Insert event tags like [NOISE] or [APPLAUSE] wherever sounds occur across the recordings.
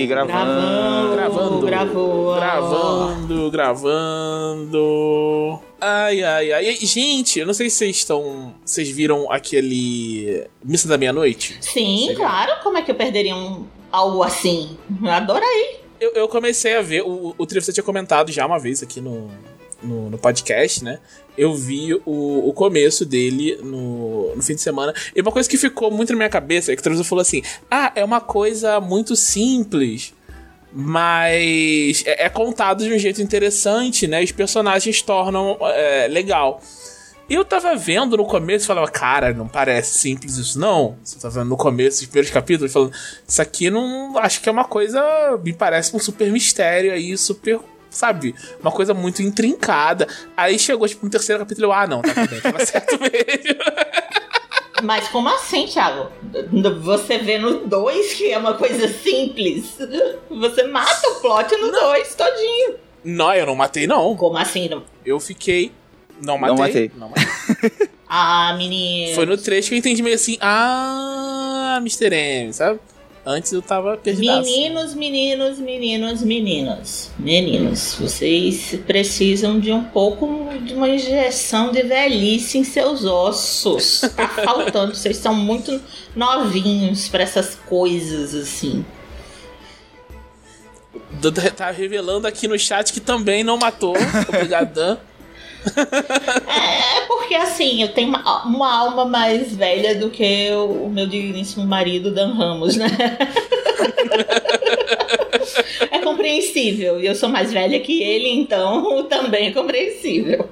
aí, gravando. Gravando. Gravou. Gravando, gravando. Ai, ai, ai. Gente, eu não sei se vocês estão. Vocês viram aquele. Missa da Meia-Noite? Sim, Seria- claro. Como é que eu perderia um, algo assim? Adorei. Eu, eu comecei a ver. O, o Trio, você tinha comentado já uma vez aqui no, no, no podcast, né? Eu vi o, o começo dele no, no fim de semana. E uma coisa que ficou muito na minha cabeça é que o Trio falou assim: Ah, é uma coisa muito simples. Mas é, é contado de um jeito interessante, né? Os personagens tornam é, legal. Eu tava vendo no começo e falava, cara, não parece simples isso, não. Você tá vendo no começo, os primeiros capítulos, falando, isso aqui não. Acho que é uma coisa. Me parece um super mistério aí, super. Sabe? Uma coisa muito intrincada. Aí chegou, tipo, no terceiro capítulo, eu, ah, não, tá tudo bem, tava [LAUGHS] certo mesmo. Mas como assim, Thiago? Você vê no 2 que é uma coisa simples. Você mata o plot no 2 todinho. não, eu não matei, não. Como assim? Não? Eu fiquei. Não matei. Não matei. Não [LAUGHS] matei. Ah, menino. Foi no trecho que eu entendi meio assim, ah, Mr. M, sabe? Antes eu tava perdido. Meninos, meninos, meninos, meninos. Meninos, vocês precisam de um pouco de uma injeção de velhice em seus ossos. [LAUGHS] Tá faltando, vocês são muito novinhos pra essas coisas assim. Tá revelando aqui no chat que também não matou. Obrigado, Dan. É porque assim, eu tenho uma, uma alma mais velha do que o, o meu digníssimo marido Dan Ramos, né? [LAUGHS] é compreensível. E eu sou mais velha que ele, então [LAUGHS] também é compreensível.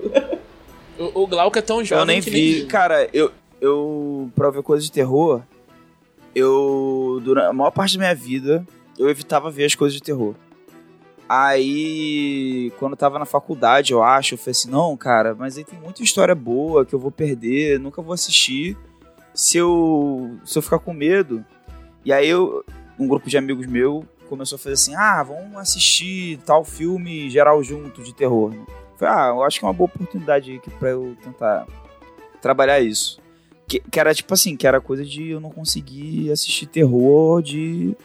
O, o Glauco é tão jovem Eu nem vi. Cara, eu, eu pra ver coisas de terror, eu, durante a maior parte da minha vida, eu evitava ver as coisas de terror. Aí, quando eu tava na faculdade, eu acho, eu falei assim, não, cara, mas aí tem muita história boa que eu vou perder, nunca vou assistir. Se eu, se eu ficar com medo. E aí, eu, um grupo de amigos meu começou a fazer assim, ah, vamos assistir tal filme geral junto de terror. Falei, ah, eu acho que é uma boa oportunidade aqui pra eu tentar trabalhar isso. Que, que era tipo assim, que era coisa de eu não conseguir assistir terror de.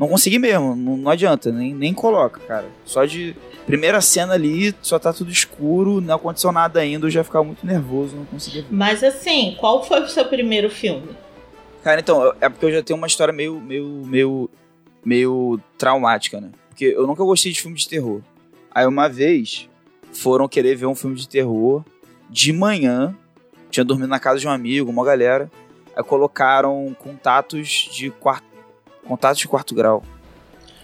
Não consegui mesmo, não, não adianta, nem, nem coloca, cara. Só de. Primeira cena ali, só tá tudo escuro, não aconteceu nada ainda, eu já ficava muito nervoso, não conseguia ver. Mas assim, qual foi o seu primeiro filme? Cara, então, é porque eu já tenho uma história meio, meio, meio, meio traumática, né? Porque eu nunca gostei de filme de terror. Aí uma vez foram querer ver um filme de terror de manhã, tinha dormido na casa de um amigo, uma galera. Aí colocaram contatos de quarto, contatos de quarto grau.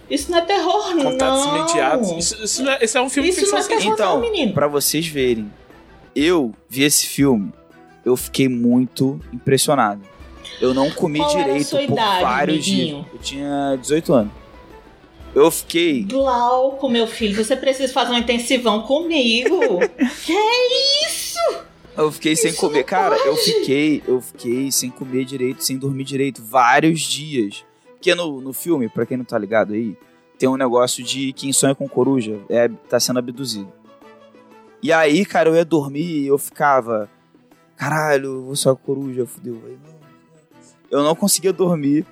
Isso não é terror, não. Contatos imediatos. Isso, isso, não é, isso é um filme de Isso não ficção é terror, Então, não, menino. Pra vocês verem, eu vi esse filme, eu fiquei muito impressionado. Eu não comi Qual era a direito sua por idade, vários amiguinho? dias. Eu tinha 18 anos. Eu fiquei Glauco, meu filho, você precisa fazer um intensivão comigo. [LAUGHS] que isso? Eu fiquei sem Isso comer. não Cara, eu pode. fiquei, eu fiquei sem comer direito, sem dormir direito, vários dias. Porque no, no filme, pra quem não tá ligado aí, tem um negócio de quem sonha com coruja é, tá sendo abduzido. E aí, cara, eu ia dormir e eu ficava. Caralho, eu vou sonhar com coruja, fudeu. Eu não conseguia dormir.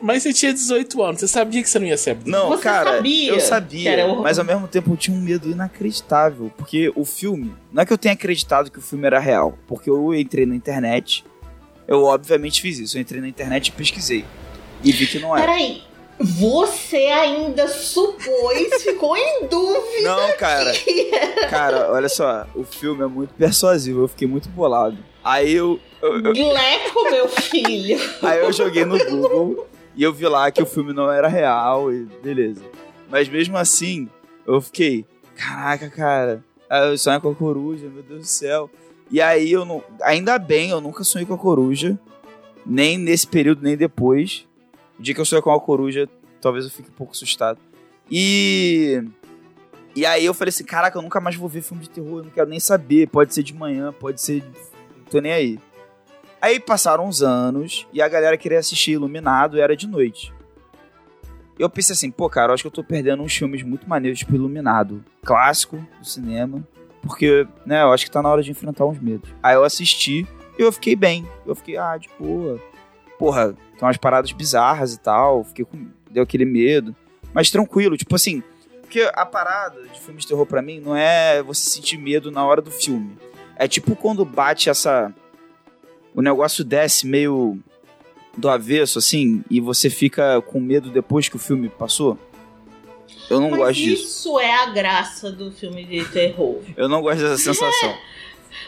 Mas você tinha 18 anos, você sabia que você não ia ser abduzido. Não, Você cara, sabia eu sabia, era horror- mas ao mesmo tempo eu tinha um medo inacreditável, porque o filme, não é que eu tenha acreditado que o filme era real, porque eu entrei na internet, eu obviamente fiz isso, eu entrei na internet e pesquisei e vi que não era. Peraí, você ainda supôs, [LAUGHS] ficou em dúvida Não, cara, [LAUGHS] cara, olha só, o filme é muito persuasivo, eu fiquei muito bolado. Aí eu, eu- eu- Gleco, meu filho. [LAUGHS] aí eu joguei no Google e eu vi lá que o filme não era real e beleza. Mas mesmo assim, eu fiquei, caraca, cara, eu sonho com a coruja, meu Deus do céu. E aí eu não. Ainda bem, eu nunca sonhei com a coruja. Nem nesse período, nem depois. O dia que eu sonhei com a coruja, talvez eu fique um pouco assustado. E. E aí eu falei assim, caraca, eu nunca mais vou ver filme de terror, eu não quero nem saber. Pode ser de manhã, pode ser. Não tô nem aí. Aí passaram uns anos e a galera queria assistir Iluminado e era de noite. Eu pensei assim, pô, cara, eu acho que eu tô perdendo uns filmes muito maneiros, tipo Iluminado, clássico do cinema. Porque, né, eu acho que tá na hora de enfrentar uns medos. Aí eu assisti e eu fiquei bem. Eu fiquei, ah, de boa. Porra, tem umas paradas bizarras e tal. Fiquei com. deu aquele medo. Mas tranquilo, tipo assim. Porque a parada de filme de terror pra mim não é você sentir medo na hora do filme. É tipo quando bate essa. O negócio desce meio do avesso, assim, e você fica com medo depois que o filme passou. Eu não Mas gosto disso. isso é a graça do filme de terror. Eu não gosto dessa sensação.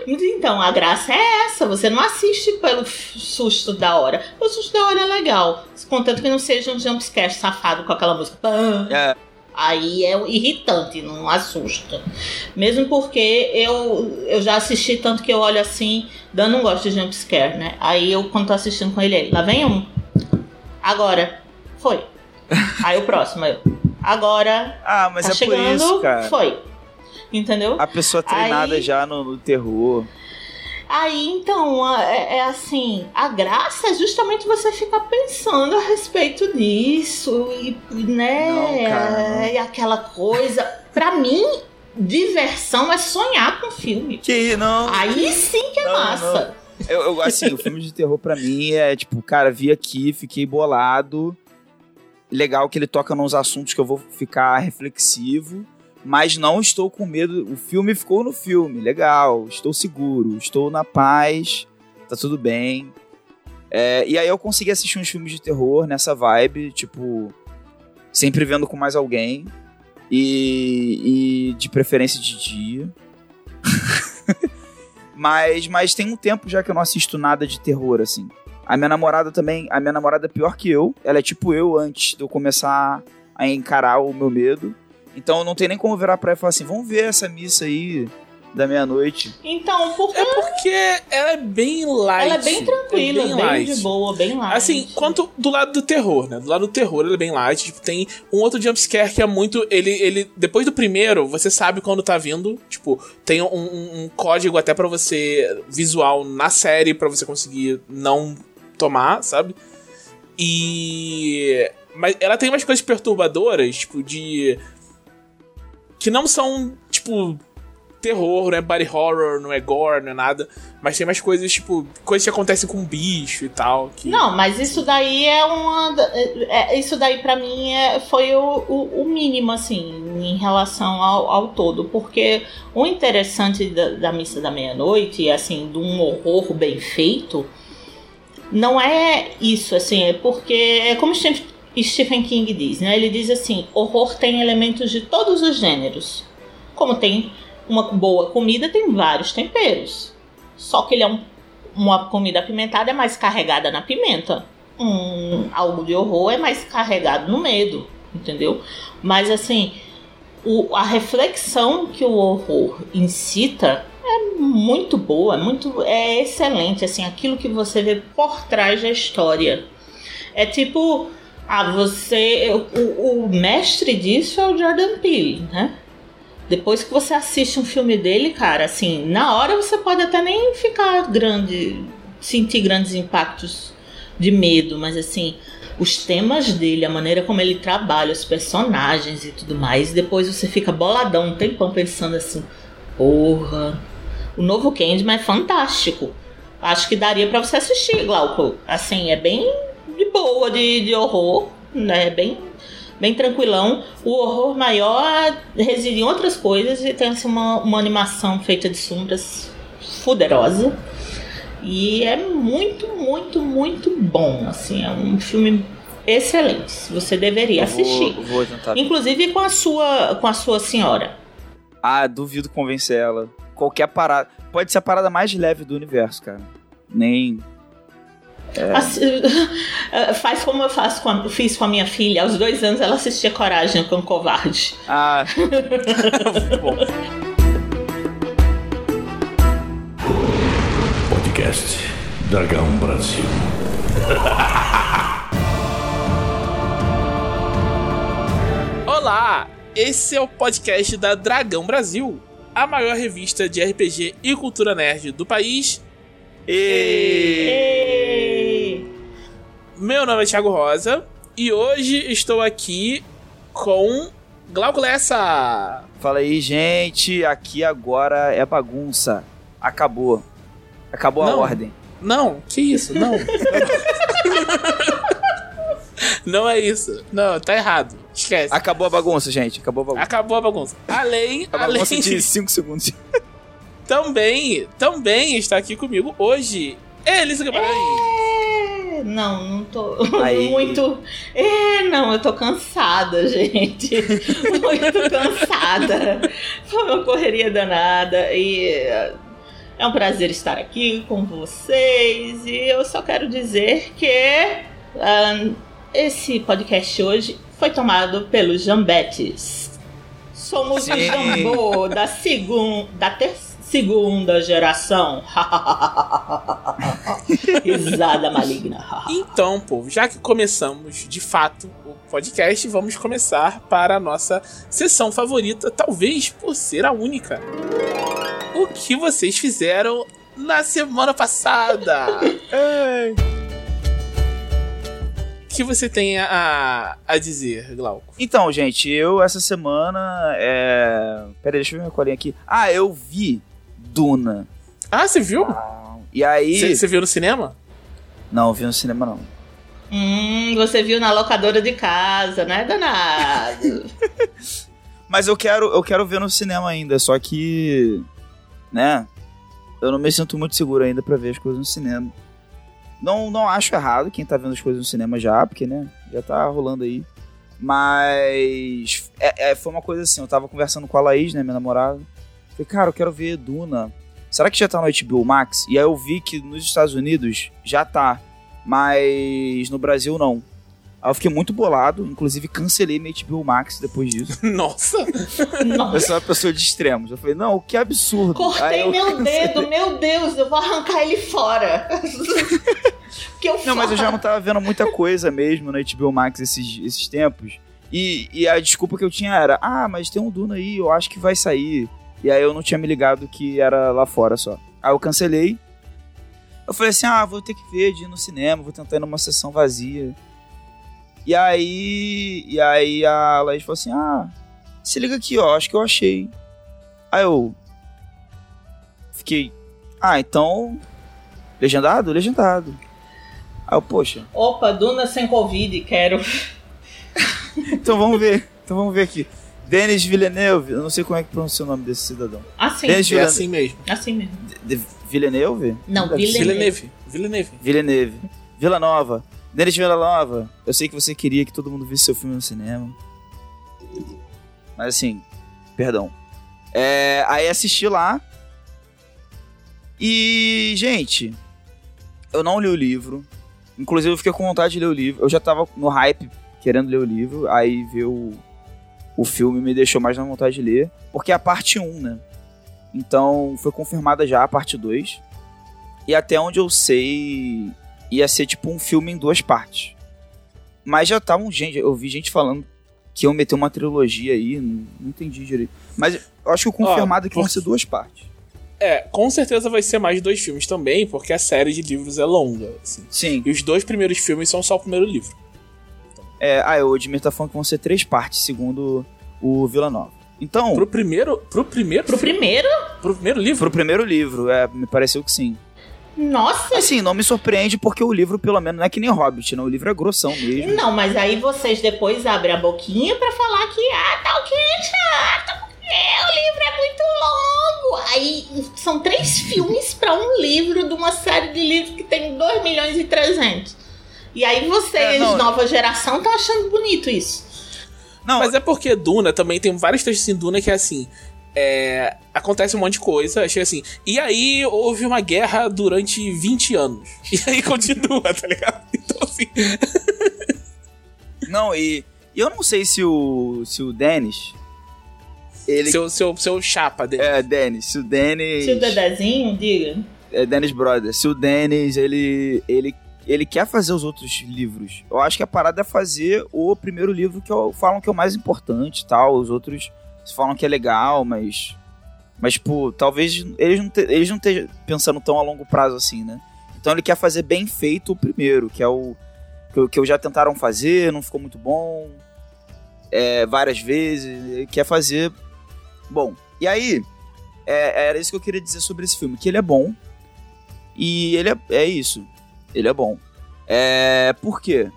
Mas Então, a graça é essa. Você não assiste pelo susto da hora. O susto da hora é legal. Contanto que não seja um jumpscare safado com aquela música. É, Aí é irritante, não assusta. Mesmo porque eu, eu já assisti tanto que eu olho assim, Dan não gosta de jumpscare, né? Aí eu, quando tô assistindo com ele, ele, lá vem um. Agora. Foi. [LAUGHS] Aí o próximo, eu. Agora. Ah, mas tá é chegando. por isso, cara. Foi. Entendeu? A pessoa treinada Aí- já no, no terror. Aí então, é, é assim, a graça é justamente você ficar pensando a respeito disso e, né, Não, não. e aquela coisa. Pra mim, diversão é sonhar com filme. Que não. Aí sim que é Não, massa. Eu, eu, assim, o filme de terror pra mim é tipo, cara, vi aqui, fiquei bolado. Legal que ele toca nos assuntos que eu vou ficar reflexivo. Mas não estou com medo. O filme ficou no filme. Legal. Estou seguro. Estou na paz. Tá tudo bem. É, e aí eu consegui assistir uns filmes de terror nessa vibe. Tipo. Sempre vendo com mais alguém. E, e de preferência de dia. [LAUGHS] mas, mas tem um tempo já que eu não assisto nada de terror, assim. A minha namorada também. A minha namorada é pior que eu. Ela é tipo eu antes de eu começar a encarar o meu medo. Então não tem nem como virar pra ela e falar assim: vamos ver essa missa aí da meia-noite. Então, porque É porque ela é bem light. ela é bem tranquila, é bem, light. de boa, bem light. Assim, quanto do lado do terror, né? Do lado do terror ele é bem light. Tipo, tem um outro jumpscare que é muito. Ele, ele. Depois do primeiro, você sabe quando tá vindo. Tipo, tem um, um- um código até pra você. visual na série pra você conseguir não tomar, sabe? E. Mas ela tem umas coisas perturbadoras, tipo, de. Que não são, tipo. Terror, não é body horror, não é gore, não é nada. Mas tem umas coisas, tipo, coisas que acontecem com bicho e tal. Que... Não, mas isso daí é uma. é- é- isso daí pra mim é, foi o, o, o mínimo, assim, em relação ao, ao todo. Porque o interessante da, da Missa da Meia-Noite, assim, de um horror bem feito, não é isso, assim, é porque é como Stephen King diz, né? Ele diz assim: horror tem elementos de todos os gêneros. Como tem uma boa comida, tem vários temperos. Só que ele é um uma comida apimentada é mais carregada na pimenta. Um, algo de horror é mais carregado no medo, entendeu? Mas assim, o- a reflexão que o horror incita é muito boa, muito é excelente, assim, aquilo que você vê por trás da história. É tipo, ah, você, o, o mestre disso é o Jordan Peele, né? Depois que você assiste um filme dele, cara, assim, na hora você pode até nem ficar grande, sentir grandes impactos de medo, mas assim, os temas dele, a maneira como ele trabalha, os personagens e tudo mais, depois você fica boladão um tempão pensando assim, porra, o novo Candyman é fantástico. Acho que daria pra você assistir, Glauco. Assim, é bem de boa, de, de horror, né? Bem bem tranquilão. O horror maior reside em outras coisas e tem assim, uma, uma animação feita de sombras fuderosa. E é muito, muito, muito bom. Assim, é um filme excelente. Você deveria assistir. Vou, vou tentar. Inclusive com a sua, com a sua senhora. Ah, duvido convencer ela. Qualquer parada. Pode ser a parada mais leve do universo, cara. Nem. Assi- [LAUGHS] Faz como eu faço com a- fiz com a minha filha. Aos dois anos ela assistia Coragem com o Covarde. Ah. [LAUGHS] Bom. Podcast Dragão Brasil. Olá! Esse é o podcast da Dragão Brasil, a maior revista de RPG e cultura nerd do país. E... Meu nome é Thiago Rosa e hoje estou aqui com Glauco Lessa. Fala aí, gente. Aqui agora é bagunça. Acabou. Acabou a Não. ordem. Não, que isso? Não. [LAUGHS] Não é isso. Não, tá errado. Esquece. Acabou a bagunça, gente. Acabou a bagunça. Acabou a bagunça. Além, A além bagunça de 5 segundos. [LAUGHS] também, também está aqui comigo hoje Elisa Guimarães. É, não, não tô [LAUGHS] Aí. muito. É, não, eu tô cansada, [LAUGHS] gente. muito cansada. Foi uma correria danada e é um prazer estar aqui com vocês. E eu só quero dizer que ah, esse podcast hoje foi tomado pelos Jambetes. Somos o Sim. Jambô da, segun, da segunda geração. [LAUGHS] Risada maligna. [LAUGHS] Então, povo, já que começamos de fato o podcast, vamos começar para a nossa sessão favorita, talvez por ser a única. O que vocês fizeram na semana passada? [LAUGHS] O que você tem a, a dizer, Glauco? Então, gente, eu essa semana. É... Pera aí, deixa eu ver minha colinha aqui. Ah, eu vi Duna. Ah, você viu? E aí. Você viu no cinema? Não, eu vi no cinema não. Hum, você viu na locadora de casa, né, danado? [LAUGHS] Mas eu quero, eu quero ver no cinema ainda, só que. Né? Eu não me sinto muito seguro ainda pra ver as coisas no cinema. Não, não acho errado quem tá vendo as coisas no cinema já, porque, né? Já tá rolando aí. Mas. É, é, foi uma coisa assim, eu tava conversando com a Laís, né, minha namorada. Falei, cara, eu quero ver Duna. Será que já tá no HBO Max? E aí eu vi que nos Estados Unidos já tá, mas no Brasil não. Aí eu fiquei muito bolado, inclusive cancelei meu HBO Max depois disso. [LAUGHS] Nossa! Eu Nossa, sou uma pessoa de extremos. Eu falei, não, que absurdo. Cortei eu meu cancelei. dedo, meu Deus, eu vou arrancar ele fora. [LAUGHS] que eu Não, mas eu já não tava vendo muita coisa mesmo na HBO Max esses, esses tempos. E, e a desculpa que eu tinha era, ah, mas tem um Duna aí, eu acho que vai sair. E aí eu não tinha me ligado que era lá fora só. Aí eu cancelei. Eu falei assim, ah, vou ter que ver de ir no cinema, vou tentar ir numa sessão vazia. E aí. E aí a Laís falou assim, ah, se liga aqui, ó, acho que eu achei. Aí eu. Fiquei. Ah, então. Legendado? Legendado. Aí eu, poxa, Opa, Duna sem Covid, quero. [LAUGHS] então vamos ver. Então vamos ver aqui. Denis Villeneuve, eu não sei como é que pronuncia o nome desse cidadão. Assim, Denis É assim mesmo. assim mesmo. De- Villeneuve? Não. Villeneuve. Villeneuve. Villeneuve. Villeneuve. Vila Nova. Denis Vila Nova. Eu sei que você queria que todo mundo visse seu filme no cinema. Mas assim, perdão. É, aí assisti lá. E, gente, eu não li o livro. Inclusive, eu fiquei com vontade de ler o livro. Eu já tava no hype querendo ler o livro. Aí ver o, o filme me deixou mais na vontade de ler. Porque é a parte 1, né? Então, foi confirmada já a parte 2. E até onde eu sei, ia ser tipo um filme em duas partes. Mas já estavam gente, eu vi gente falando que iam meter uma trilogia aí, não, não entendi direito. Mas eu acho que o confirmado é que vão ser duas partes. É, com certeza vai ser mais dois filmes também, porque a série de livros é longa. assim. Sim. E os dois primeiros filmes são só o primeiro livro. É, ah, o Edmir tá falando que vão ser três partes, segundo o Vila Nova. Então, Pro primeiro. Pro primeiro. Pro primeiro? pro primeiro livro? pro primeiro livro, é, me pareceu que sim. Nossa, Assim, não me surpreende porque o livro, pelo menos, não é que nem Hobbit, não. O livro é grossão mesmo. Não, mas aí vocês depois abrem a boquinha pra falar que, ah, tá ok, chato, porque o livro é muito longo. Aí são três filmes pra um livro de uma série de livros que tem 2 milhões e 300. E aí vocês, É, não. nova geração, estão achando bonito isso. Não, Mas é porque Duna também tem vários textos em Duna que é assim. É, acontece um monte de coisa, chega assim. E aí houve uma guerra durante 20 anos. [LAUGHS] E aí continua, tá ligado? Então assim. não, e, e eu não sei se o, se o Dennis. Ele. Seu, seu, seu chapa dele. É, Dennis. Se o Dennis. Se o Dedezinho, diga. É Dennis Brothers. Se o Dennis, ele, ele, ele quer fazer os outros livros. Eu acho que a parada é fazer o primeiro livro que eu, falam que é o mais importante e tal. Os outros falam que é legal, mas. Mas, tipo, talvez eles não, te, eles não estejam pensando tão a longo prazo assim, né? Então ele quer fazer bem feito o primeiro, que é o. Que, que já tentaram fazer, não ficou muito bom. É, várias vezes. Ele quer fazer. Bom. E aí. é- era isso que eu queria dizer sobre esse filme. Que ele é bom. E ele é, é isso. Ele é bom. É. Por quê?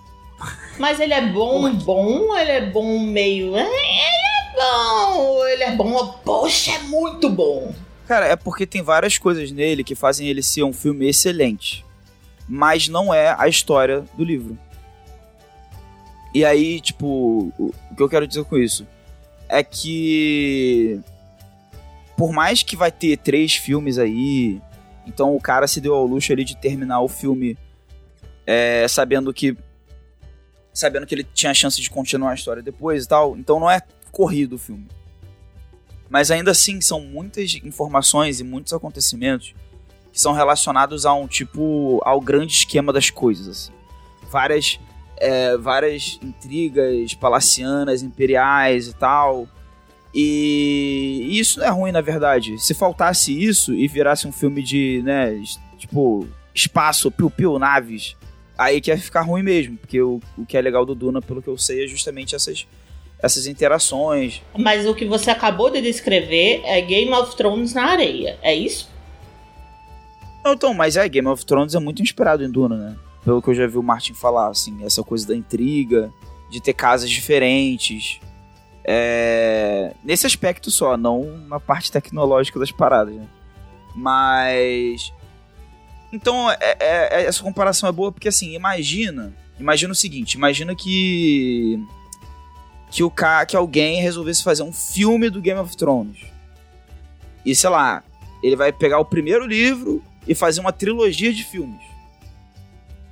Mas ele é bom, bom, ele é bom meio. é, Ele é bom, ele é bom, poxa, é muito bom. Cara, é porque tem várias coisas nele que fazem ele ser um filme excelente. Mas não é a história do livro. E aí, tipo, o que eu quero dizer com isso é que por mais que vai ter três filmes aí, então o cara se deu ao luxo ali de terminar o filme é, sabendo que sabendo que ele tinha a chance de continuar a história depois e tal. Então não é corrido o filme. Mas ainda assim são muitas informações e muitos acontecimentos que são relacionados a um tipo ao grande esquema das coisas assim. Várias é, várias intrigas palacianas, imperiais e tal. E isso não é ruim, na verdade. Se faltasse isso e virasse um filme de, né, tipo, espaço, piu-piu, naves, aí que ia ficar ruim mesmo. Porque o, o que é legal do Duna, pelo que eu sei, é justamente essas, essas interações. Mas o que você acabou de descrever é Game of Thrones na areia, é isso? Não, então, mas é, Game of Thrones é muito inspirado em Duna, né? Pelo que eu já vi o Martin falar, assim, essa coisa da intriga, de ter casas diferentes. É... Nesse aspecto só, não na parte tecnológica das paradas, né? Mas. Então, é- é- é- essa comparação é boa porque, assim, imagina. Imagina o seguinte: imagina que. Que, o ca... que alguém resolvesse fazer um filme do Game of Thrones. E sei lá, ele vai pegar o primeiro livro e fazer uma trilogia de filmes.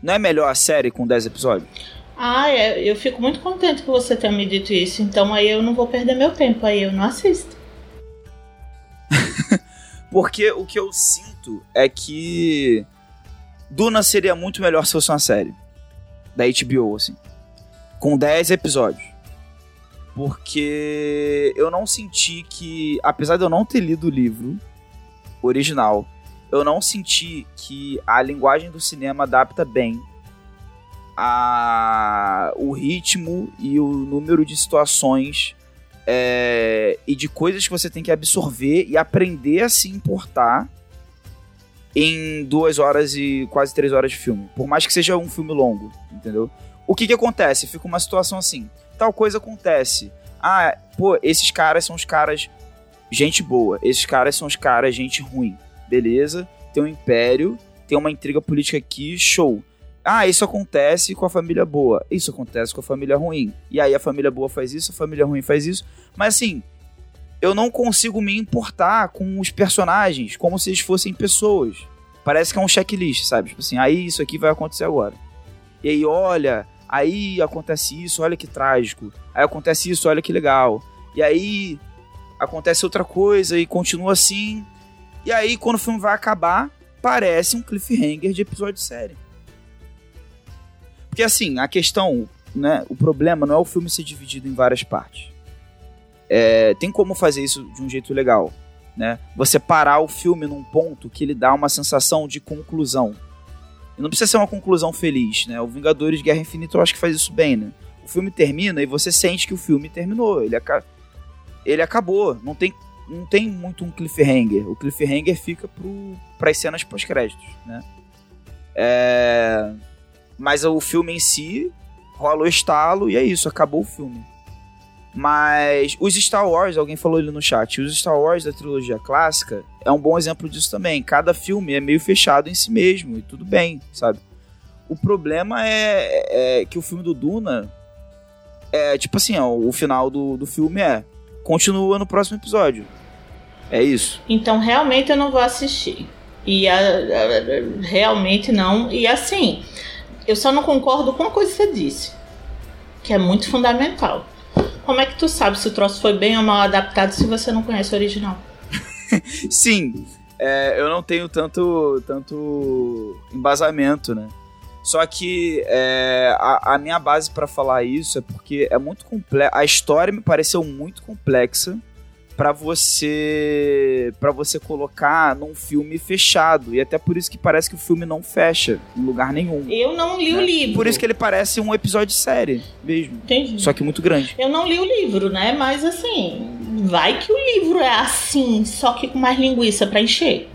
Não é melhor a série com 10 episódios? Ah, é, eu fico muito contente que você tenha me dito isso, então aí eu não vou perder meu tempo, aí eu não assisto. [LAUGHS] Porque o que eu sinto é que Duna seria muito melhor se fosse uma série da HBO, assim, com 10 episódios. Porque eu não senti que, apesar de eu não ter lido o livro original, eu não senti que a linguagem do cinema adapta bem a o ritmo e o número de situações é, e de coisas que você tem que absorver e aprender a se importar em duas horas e quase três horas de filme. Por mais que seja um filme longo, entendeu? O que que acontece? Fica uma situação assim. Tal coisa acontece. Ah, pô, esses caras são os caras gente boa. Esses caras são os caras gente ruim. Beleza? Tem um império, tem uma intriga política aqui, show. Ah, isso acontece com a família boa. Isso acontece com a família ruim. E aí a família boa faz isso, a família ruim faz isso. Mas assim, eu não consigo me importar com os personagens como se eles fossem pessoas. Parece que é um checklist, sabe? Tipo assim, aí isso aqui vai acontecer agora. E aí, olha, aí acontece isso, olha que trágico. Aí acontece isso, olha que legal. E aí acontece outra coisa e continua assim. E aí, quando o filme vai acabar, parece um cliffhanger de episódio de série. Porque assim, a questão, né? O problema não é o filme ser dividido em várias partes. É, tem como fazer isso de um jeito legal, né? Você parar o filme num ponto que ele dá uma sensação de conclusão. Não precisa ser uma conclusão feliz, né? O Vingadores Guerra Infinita eu acho que faz isso bem, né? O filme termina e você sente que o filme terminou. Ele, aca ele acabou. Não tem, não tem muito um cliffhanger. O cliffhanger fica para as cenas pós-créditos, né? É... Mas o filme em si rola o estalo e é isso, acabou o filme. Mas os Star Wars, alguém falou ali no chat, os Star Wars da trilogia clássica é um bom exemplo disso também. Cada filme é meio fechado em si mesmo e tudo bem, sabe? O problema é, é que o filme do Duna é tipo assim, ó, o final do, do filme é continua no próximo episódio. É isso. Então realmente eu não vou assistir. E a, a- realmente não. E assim, eu só não concordo com uma coisa que você disse, que é muito fundamental. Como é que tu sabe se o troço foi bem ou mal adaptado se você não conhece o original? [LAUGHS] Sim, é, eu não tenho tanto, tanto embasamento, né? Só que é, a, a minha base pra falar isso é porque é muito complexo. A história me pareceu muito complexa pra você para você colocar num filme fechado e até por isso que parece que o filme não fecha em lugar nenhum. Eu não li o né? livro. Por isso que ele parece um episódio de série mesmo, Entendi. só que muito grande. Eu não li o livro, né? Mas assim, vai que o livro é assim, só que com mais linguiça pra encher.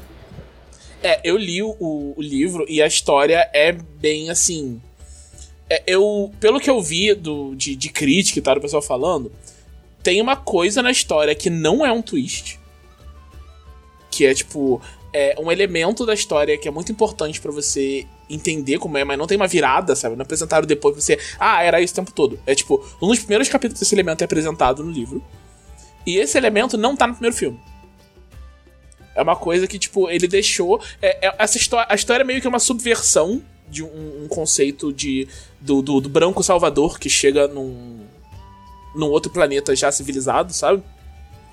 É, eu li o, o livro e a história é bem assim. é, eu, pelo que eu vi do, de, de crítica e tal, o pessoal falando, tem uma coisa na história que não é um twist. Que é tipo. É um elemento da história que é muito importante para você entender como é, mas não tem uma virada, sabe? Não apresentaram depois você. Ah, era isso o tempo todo. É tipo, um dos primeiros capítulos desse elemento é apresentado no livro. E esse elemento não tá no primeiro filme. É uma coisa que, tipo, ele deixou. É, é, essa história, a história é meio que uma subversão de um, um conceito de do, do, do, branco salvador que chega num, num outro planeta já civilizado, sabe?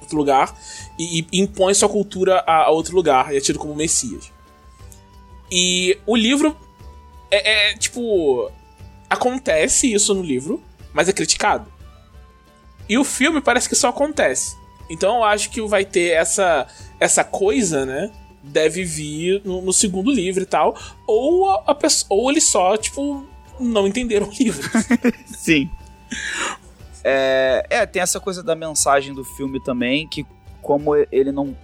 Outro lugar. E, e impõe sua cultura a, a, outro lugar. E é tido como Messias. E o livro. É, é tipo. Acontece isso no livro, mas é criticado. E o filme parece que só acontece. Então eu acho que vai ter essa, essa coisa, né? Deve vir no, no segundo livro e tal. Ou, a, a ou eles só, tipo, não entenderam o livro. [LAUGHS] Sim. É, é, tem essa coisa da mensagem do filme também, que como ele não.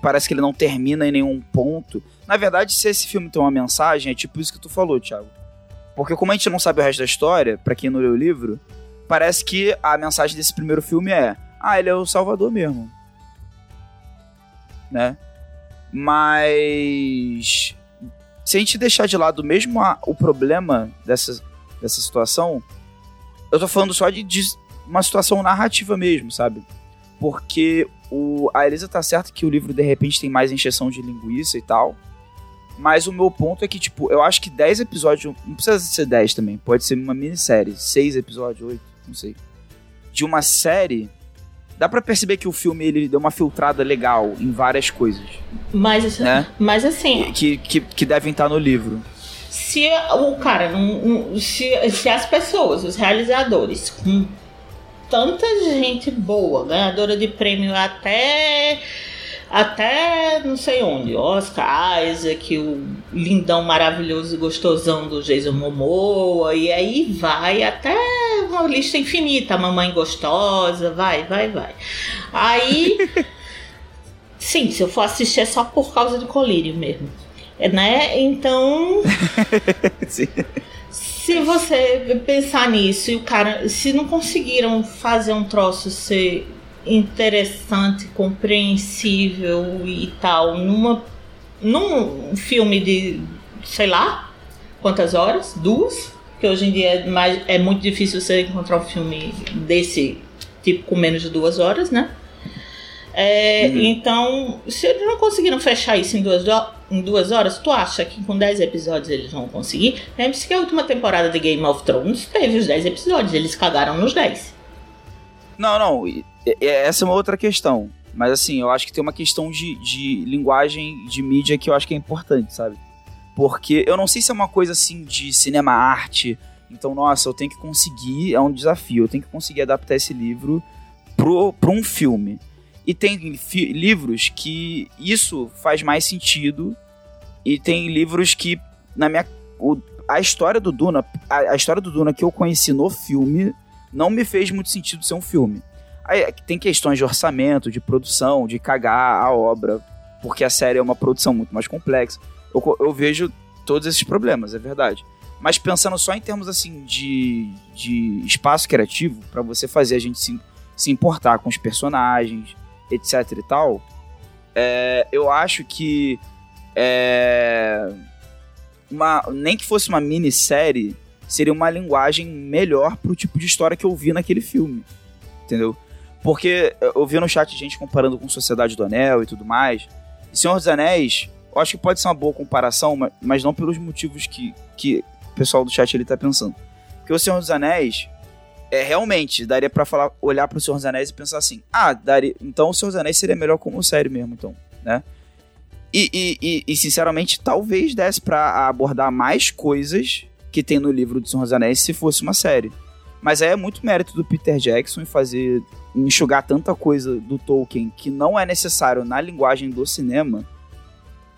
Parece que ele não termina em nenhum ponto. Na verdade, se esse filme tem uma mensagem, é tipo isso que tu falou, Thiago. Porque como a gente não sabe o resto da história, para quem não leu o livro, parece que a mensagem desse primeiro filme é: ah, ele é o Salvador mesmo. Né? Mas se a gente deixar de lado mesmo a, o problema dessa, dessa situação, eu tô falando só de, de uma situação narrativa mesmo, sabe? Porque o, a Elisa tá certa que o livro de repente tem mais encheção de linguiça e tal. Mas o meu ponto é que, tipo, eu acho que 10 episódios. Não precisa ser 10 também. Pode ser uma minissérie. 6 episódios, 8, não sei. De uma série dá para perceber que o filme ele deu uma filtrada legal em várias coisas. Mas, né? mas assim. Que, que, que devem estar no livro. Se o cara, se, se as pessoas, os realizadores, com tanta gente boa, ganhadora de prêmio até até não sei onde, Oscar Isaac, o lindão maravilhoso e gostosão do Jason Momoa, e aí vai até uma lista infinita, a mamãe gostosa, vai, vai, vai. Aí, [LAUGHS] sim, se eu for assistir é só por causa do colírio mesmo, né? Então, [LAUGHS] se você pensar nisso e o cara, se não conseguiram fazer um troço ser interessante, compreensível e tal, numa num filme de, sei lá, quantas horas? Duas? Que hoje em dia é, mais, é muito difícil você encontrar um filme desse tipo com menos de duas horas, né? É, uhum. Então, se eles não conseguiram fechar isso em duas, em duas horas, tu acha que com 10 episódios eles vão conseguir? Lembre-se que a última temporada de Game of Thrones teve os 10 episódios, eles cagaram nos 10. Não, não, essa é uma outra questão. Mas assim, eu acho que tem uma questão de, de linguagem de mídia que eu acho que é importante, sabe? Porque eu não sei se é uma coisa assim de cinema arte. Então, nossa, eu tenho que conseguir, é um desafio, eu tenho que conseguir adaptar esse livro pro, pro um filme. E tem livros que isso faz mais sentido. E tem livros que, na minha. O, a história do Duna. A, a história do Duna que eu conheci no filme não me fez muito sentido ser um filme. Aí, tem questões de orçamento, de produção, de cagar a obra, porque a série é uma produção muito mais complexa. Eu, eu vejo todos esses problemas, é verdade. Mas pensando só em termos assim de, de espaço criativo, para você fazer a gente se, se importar com os personagens, etc e tal, é, eu acho que é, uma, nem que fosse uma minissérie, seria uma linguagem melhor pro tipo de história que eu vi naquele filme. Entendeu? Porque eu vi no chat gente comparando com Sociedade do Anel e tudo mais. Senhor dos Anéis, eu acho que pode ser uma boa comparação, mas não pelos motivos que, que o pessoal do chat ele tá pensando. Porque o Senhor dos Anéis, é realmente, daria para falar, olhar pro Senhor dos Anéis e pensar assim: ah, daria, então o Senhor dos Anéis seria melhor como série mesmo, então, né? E, e, e, e sinceramente, talvez desse para abordar mais coisas que tem no livro do Senhor dos Anéis se fosse uma série. Mas é muito mérito do Peter Jackson em fazer enxugar tanta coisa do Tolkien que não é necessário na linguagem do cinema.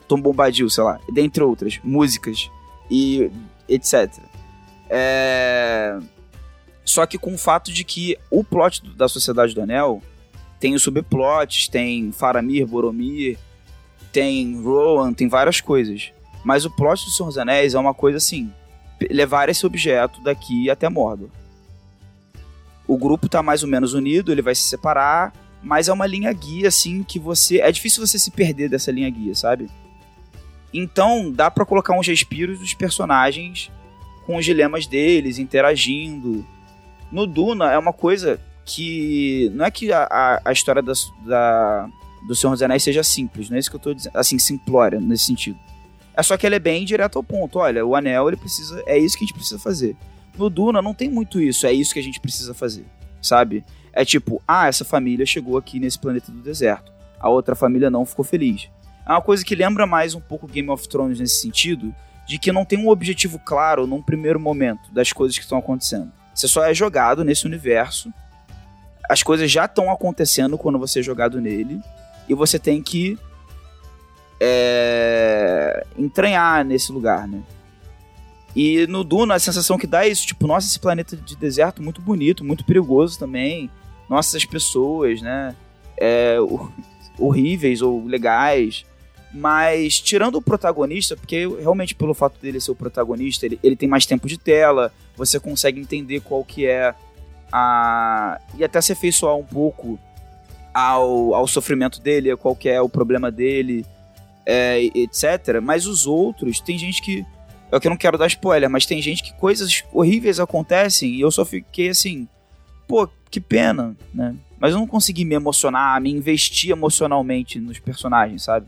Tom Bombadil, sei lá, dentre outras, músicas e etc. É... Só que com o fato de que o plot da Sociedade do Anel tem os subplots, tem Faramir, Boromir, tem Rohan, tem várias coisas. Mas o plot do Senhor dos Anéis é uma coisa assim, levar esse objeto daqui até Mordor. O grupo tá mais ou menos unido, ele vai se separar, mas é uma linha guia assim que você é difícil você se perder dessa linha guia, sabe? Então, dá para colocar uns respiros dos personagens com os dilemas deles, interagindo. No Duna é uma coisa que não é que a, a, a história da, da, do Senhor dos Anéis seja simples, não é isso que eu tô dizendo, assim, simplória nesse sentido. É só que ele é bem direto ao ponto. Olha, o anel ele precisa, é isso que a gente precisa fazer. No Duna não tem muito isso, é isso que a gente precisa fazer, sabe? É tipo, ah, essa família chegou aqui nesse planeta do deserto. A outra família não ficou feliz. É uma coisa que lembra mais um pouco Game of Thrones nesse sentido, de que não tem um objetivo claro num primeiro momento das coisas que estão acontecendo. Você só é jogado nesse universo, as coisas já estão acontecendo quando você é jogado nele, e você tem que é, entranhar nesse lugar, né? E no Duna, a sensação que dá é isso, tipo, nossa, esse planeta de deserto muito bonito, muito perigoso também. Nossa, as pessoas, né? É, horríveis ou legais. Mas, tirando o protagonista, porque realmente pelo fato dele ser o protagonista, ele, ele tem mais tempo de tela, você consegue entender qual que é a... E até se afeiçoar um pouco ao, ao sofrimento dele, qual que é o problema dele, é, etc. Mas os outros, tem gente que é que eu não quero dar spoiler, mas tem gente que coisas horríveis acontecem e eu só fiquei assim, pô, que pena, né? Mas eu não consegui me emocionar, me investir emocionalmente nos personagens, sabe?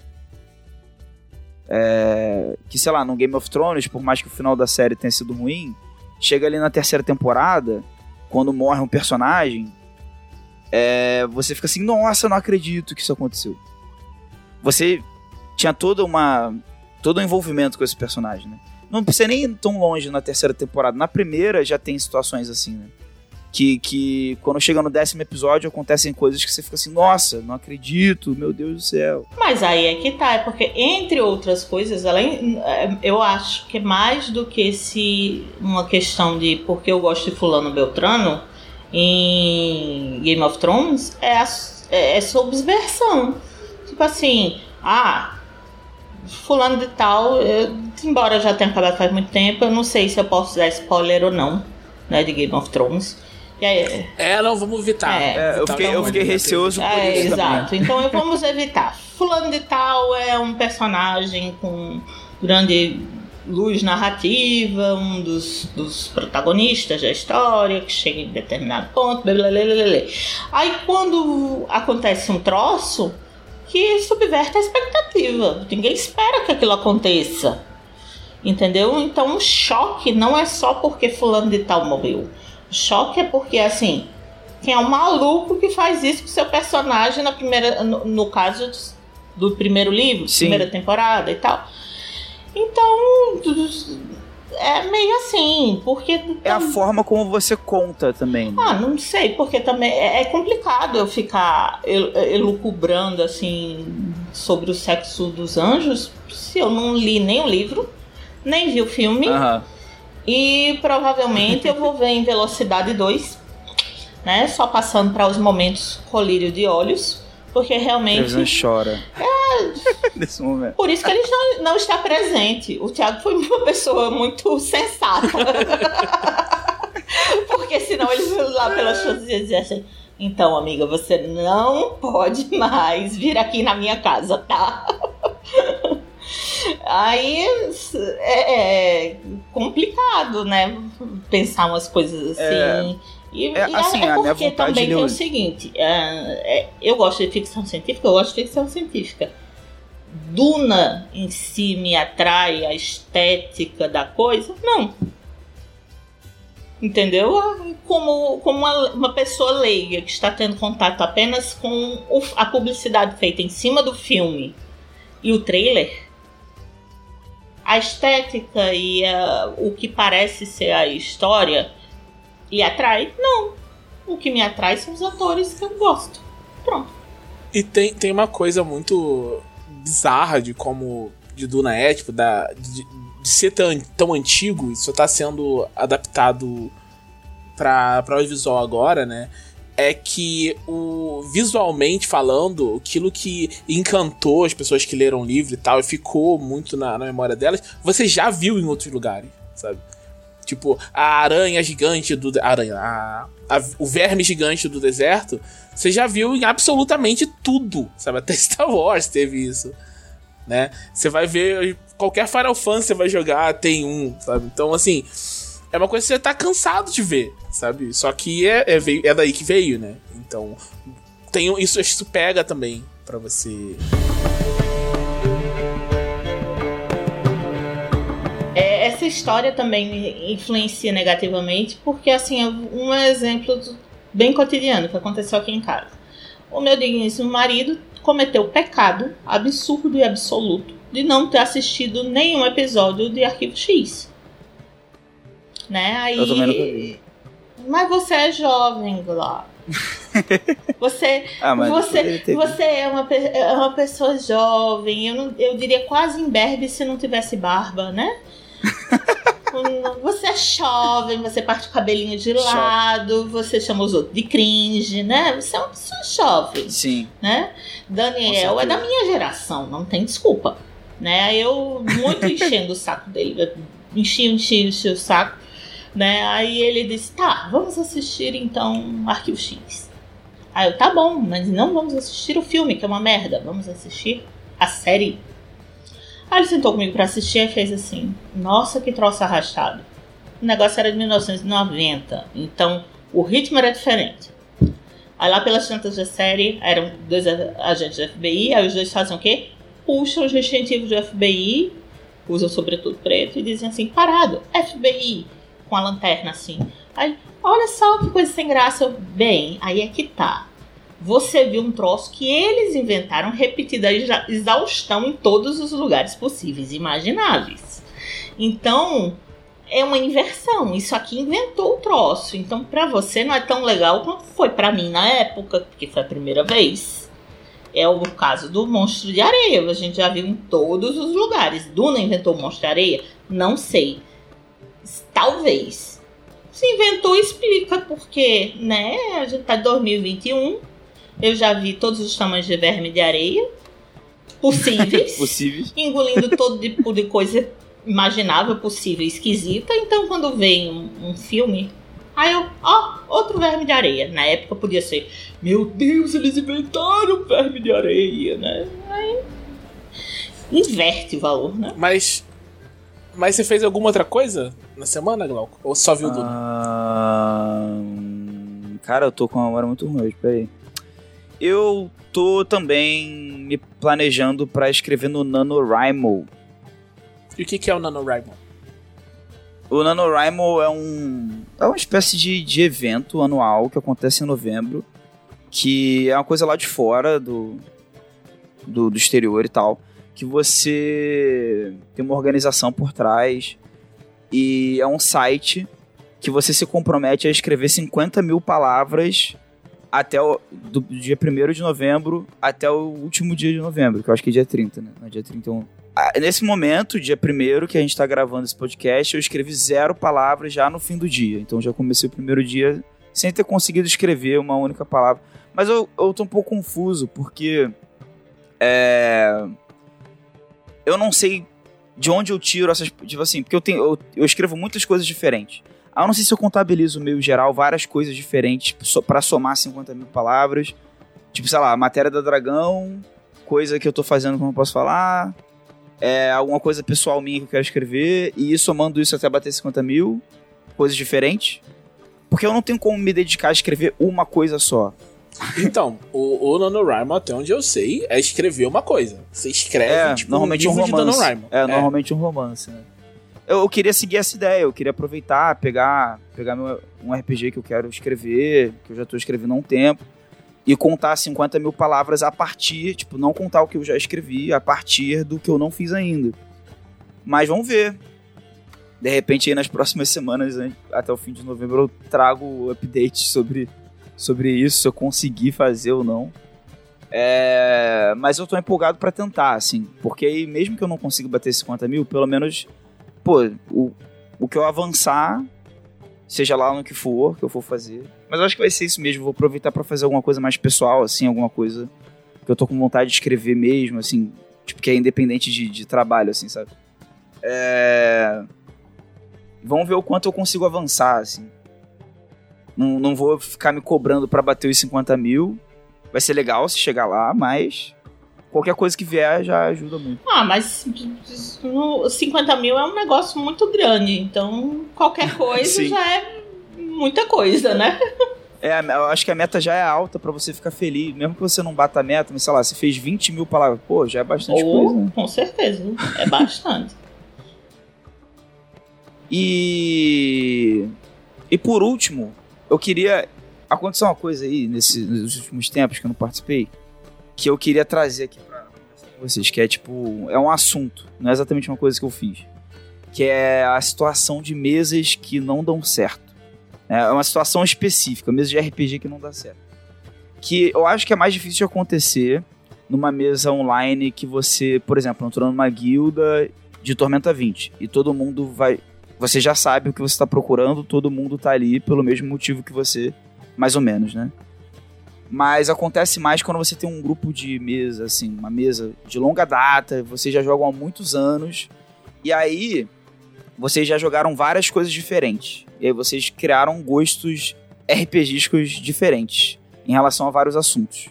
É, que sei lá, no Game of Thrones, por mais que o final da série tenha sido ruim, chega ali na terceira temporada, quando morre um personagem, é, você fica assim, nossa, não acredito que isso aconteceu. Você tinha toda uma todo um envolvimento com esse personagem, né? não precisa nem ir tão longe na terceira temporada. Na primeira já tem situações assim, né? Que, que quando chega no décimo episódio acontecem coisas que você fica assim, nossa, não acredito, meu Deus do céu. Mas aí é que tá, é porque entre outras coisas, além, é, eu acho que mais do que se uma questão de porque eu gosto de fulano Beltrano em Game of Thrones, é, a, é, é subversão. Tipo assim, ah, fulano de tal, eu, embora já tenha acabado faz muito tempo, eu não sei se eu posso dar spoiler ou não, né, de Game of Thrones. Aí, é, não, vamos evitar. É, é eu, fiquei, eu fiquei receoso por é, isso Exato, também. então vamos evitar. Fulano de tal é um personagem com grande luz narrativa, um dos, dos protagonistas da história, que chega em determinado ponto, blá, blá, blá, blá. Aí quando acontece um troço, que subverte a expectativa. Ninguém espera que aquilo aconteça. Entendeu? Então o choque não é só porque fulano de tal morreu. Choque é porque, assim, quem é um maluco que faz isso com seu personagem na primeira. No, no caso do primeiro livro, Sim. primeira temporada e tal. Então, é meio assim, porque. É a forma como você conta também. Né? Ah, não sei, porque também é, é complicado eu ficar elucubrando assim sobre o sexo dos anjos se eu não li nem o livro, nem vi o filme. Uhum. E provavelmente eu vou ver em velocidade 2, né? Só passando para os momentos colírio de olhos. Porque realmente. Ele chora. É. [LAUGHS] Nesse momento. Por isso que ele não, não está presente. O Thiago foi uma pessoa muito sensata. [LAUGHS] Porque senão ele lá pelas coisas e assim. Então, amiga, você não pode mais vir aqui na minha casa, tá? Aí é, é complicado, né? Pensar umas coisas assim. É e, é, e assim, é porque também tem o seguinte: é, é, eu gosto de ficção científica, eu gosto de ficção científica. Duna em si me atrai a estética da coisa? Não. Entendeu? Como, como uma, uma pessoa leiga que está tendo contato apenas com o, a publicidade feita em cima do filme e o trailer, a estética e a, o que parece ser a história lhe atrai? Não. O que me atrai são os atores que eu gosto. Pronto. E tem, tem uma coisa muito bizarra de como de Duna é, tipo, da, de, de ser tão, tão antigo só tá sendo adaptado pra, pra audiovisual agora, né? É que o visualmente falando, aquilo que encantou as pessoas que leram o livro e tal, e ficou muito na, na memória delas, você já viu em outros lugares, sabe? Tipo, a aranha gigante do. Aranha. A, a, o verme gigante do deserto. Você já viu em absolutamente tudo. Sabe? Até [LAUGHS] Star Wars teve isso. Né? Você vai ver. Qualquer Final Fantasy você vai jogar, tem um, sabe? Então, assim. É uma coisa que você tá cansado de ver, sabe? Só que é, é, veio, é daí que veio, né? Então. Tem, isso, isso pega também para você. essa história também influencia negativamente, porque assim, é um exemplo bem cotidiano que aconteceu aqui em casa. O meu digníssimo marido cometeu o pecado absurdo e absoluto de não ter assistido nenhum episódio de Arquivo X. Né? Aí, Eu também nunca vi. Mas você é jovem, Glauco. [LAUGHS] Você, Ah, você, você é uma, é uma pessoa jovem, eu, não- eu diria quase imberbe se não tivesse barba, né? [LAUGHS] Você é jovem, você parte o cabelinho de Jovem. lado, você chama os outros de cringe, né? Você é uma pessoa jovem, Sim. né? Daniel é da minha geração, não tem desculpa. Né? Eu muito [LAUGHS] enchendo o saco dele, eu enchi, enchi, enchi o saco. Né? Aí ele disse: tá, vamos assistir então Arquivo X. Aí eu, tá bom, mas não vamos assistir o filme, que é uma merda. Vamos assistir a série. Aí ele sentou comigo pra assistir e fez assim: Nossa, que troço arrastado. O negócio era de 1990, então o ritmo era diferente. Aí lá pelas tantas da série, eram dois agentes do FBI, aí os dois fazem o quê? Puxam os distintivos do FBI, usam sobretudo preto, e dizem assim, parado, FBI, com a lanterna assim. Aí, olha só que coisa sem graça. Eu, Bem, aí é que tá. Você viu um troço que eles inventaram repetida exaustão em todos os lugares possíveis e imagináveis. Então, é uma inversão. Isso aqui inventou o troço. Então, pra você não é tão legal quanto foi pra mim na época, porque foi a primeira vez. É o caso do monstro de areia. A gente já viu em todos os lugares. Duna inventou o monstro de areia? Não sei. Talvez. Se inventou, explica porque, né? A gente tá em 2021. Eu já vi todos os tamanhos de verme de areia possíveis [LAUGHS] Possíveis. engolindo todo tipo de coisa imaginável, possível, esquisita. Então, quando vem um, um filme, aí eu, ó, outro verme de areia. Na época podia ser, meu Deus, eles inventaram verme de areia, né? Aí inverte o valor, né? Mas. Mas você fez alguma outra coisa na semana, Glauco? Ou só viu Duna? Ah, cara, eu tô com uma memória muito ruim hoje, peraí. Eu tô também me planejando pra escrever no NaNoWriMo. E o que, que é o NaNoWriMo? O NaNoWriMo é um é uma espécie de, de evento anual que acontece em novembro, que é uma coisa lá de fora do, do, do exterior e tal, que você tem uma organização por trás e é um site que você se compromete a escrever 50 mil palavras até o do dia 1 de novembro até o último dia de novembro, que eu acho que é dia 30, né? Não é dia 31. Ah, nesse momento, dia 1 que a gente tá gravando esse podcast, eu escrevi zero palavras já no fim do dia. Então já comecei o primeiro dia sem ter conseguido escrever uma única palavra. Mas eu, eu tô um pouco confuso, porque. É. Eu não sei de onde eu tiro essas. Tipo assim, porque eu, tenho, eu, eu escrevo muitas coisas diferentes. Ah, eu não sei se eu contabilizo o meu geral, várias coisas diferentes para somar 50 mil palavras. Tipo, sei lá, matéria da Dragão, coisa que eu tô fazendo que eu não posso falar, é, alguma coisa pessoal minha que eu quero escrever, e somando isso até bater 50 mil, coisas diferentes. Porque eu não tenho como me dedicar a escrever uma coisa só. Então, o, o NaNoWriMo, até onde eu sei, é escrever uma coisa. Você escreve, É, tipo, normalmente um de romance. NaNoWriMo. É, normalmente um romance, né? Eu, eu queria seguir essa ideia, eu queria aproveitar, pegar, pegar meu, um RPG que eu quero escrever, que eu já tô escrevendo há um tempo, e contar 50 mil palavras a partir, tipo, não contar o que eu já escrevi, a partir do que eu não fiz ainda. Mas vamos ver. De repente, aí nas próximas semanas, até o fim de novembro, eu trago updates sobre, sobre isso, se eu conseguir fazer ou não. É, mas eu tô empolgado pra tentar, assim, porque aí, mesmo que eu não consiga bater 50 mil, pelo menos, pô, o, o que eu avançar, seja lá no que for, que eu for fazer. Mas eu acho que vai ser isso mesmo, vou aproveitar pra fazer alguma coisa mais pessoal, assim, alguma coisa que eu tô com vontade de escrever mesmo, assim, tipo, que é independente de, de trabalho, assim, sabe? É... Vamos ver o quanto eu consigo avançar, assim. Não, não vou ficar me cobrando para bater os 50 mil. Vai ser legal se chegar lá, mas qualquer coisa que vier já ajuda muito. Ah, mas 50 mil é um negócio muito grande, então qualquer [LAUGHS] coisa já é muita coisa, né? É, eu acho que a meta já é alta para você ficar feliz. Mesmo que você não bata a meta, mas sei lá, você fez 20 mil palavras, pô, já é bastante oh, coisa. Né? Com certeza, é bastante. [LAUGHS] [LAUGHS] e. E por último, eu queria. Aconteceu uma coisa aí nesses, nos últimos tempos que eu não participei, que eu queria trazer aqui pra vocês, que é tipo. É um assunto, não é exatamente uma coisa que eu fiz. Que é a situação de mesas que não dão certo. É uma situação específica, mesa de RPG que não dá certo. Que eu acho que é mais difícil de acontecer numa mesa online que você, por exemplo, entrou numa guilda de Tormenta 20 e todo mundo vai. Você já sabe o que você está procurando, todo mundo tá ali pelo mesmo motivo que você, mais ou menos, né? Mas acontece mais quando você tem um grupo de mesa, assim, uma mesa de longa data, vocês já jogam há muitos anos, e aí vocês já jogaram várias coisas diferentes. E aí vocês criaram gostos RPGísticos diferentes em relação a vários assuntos.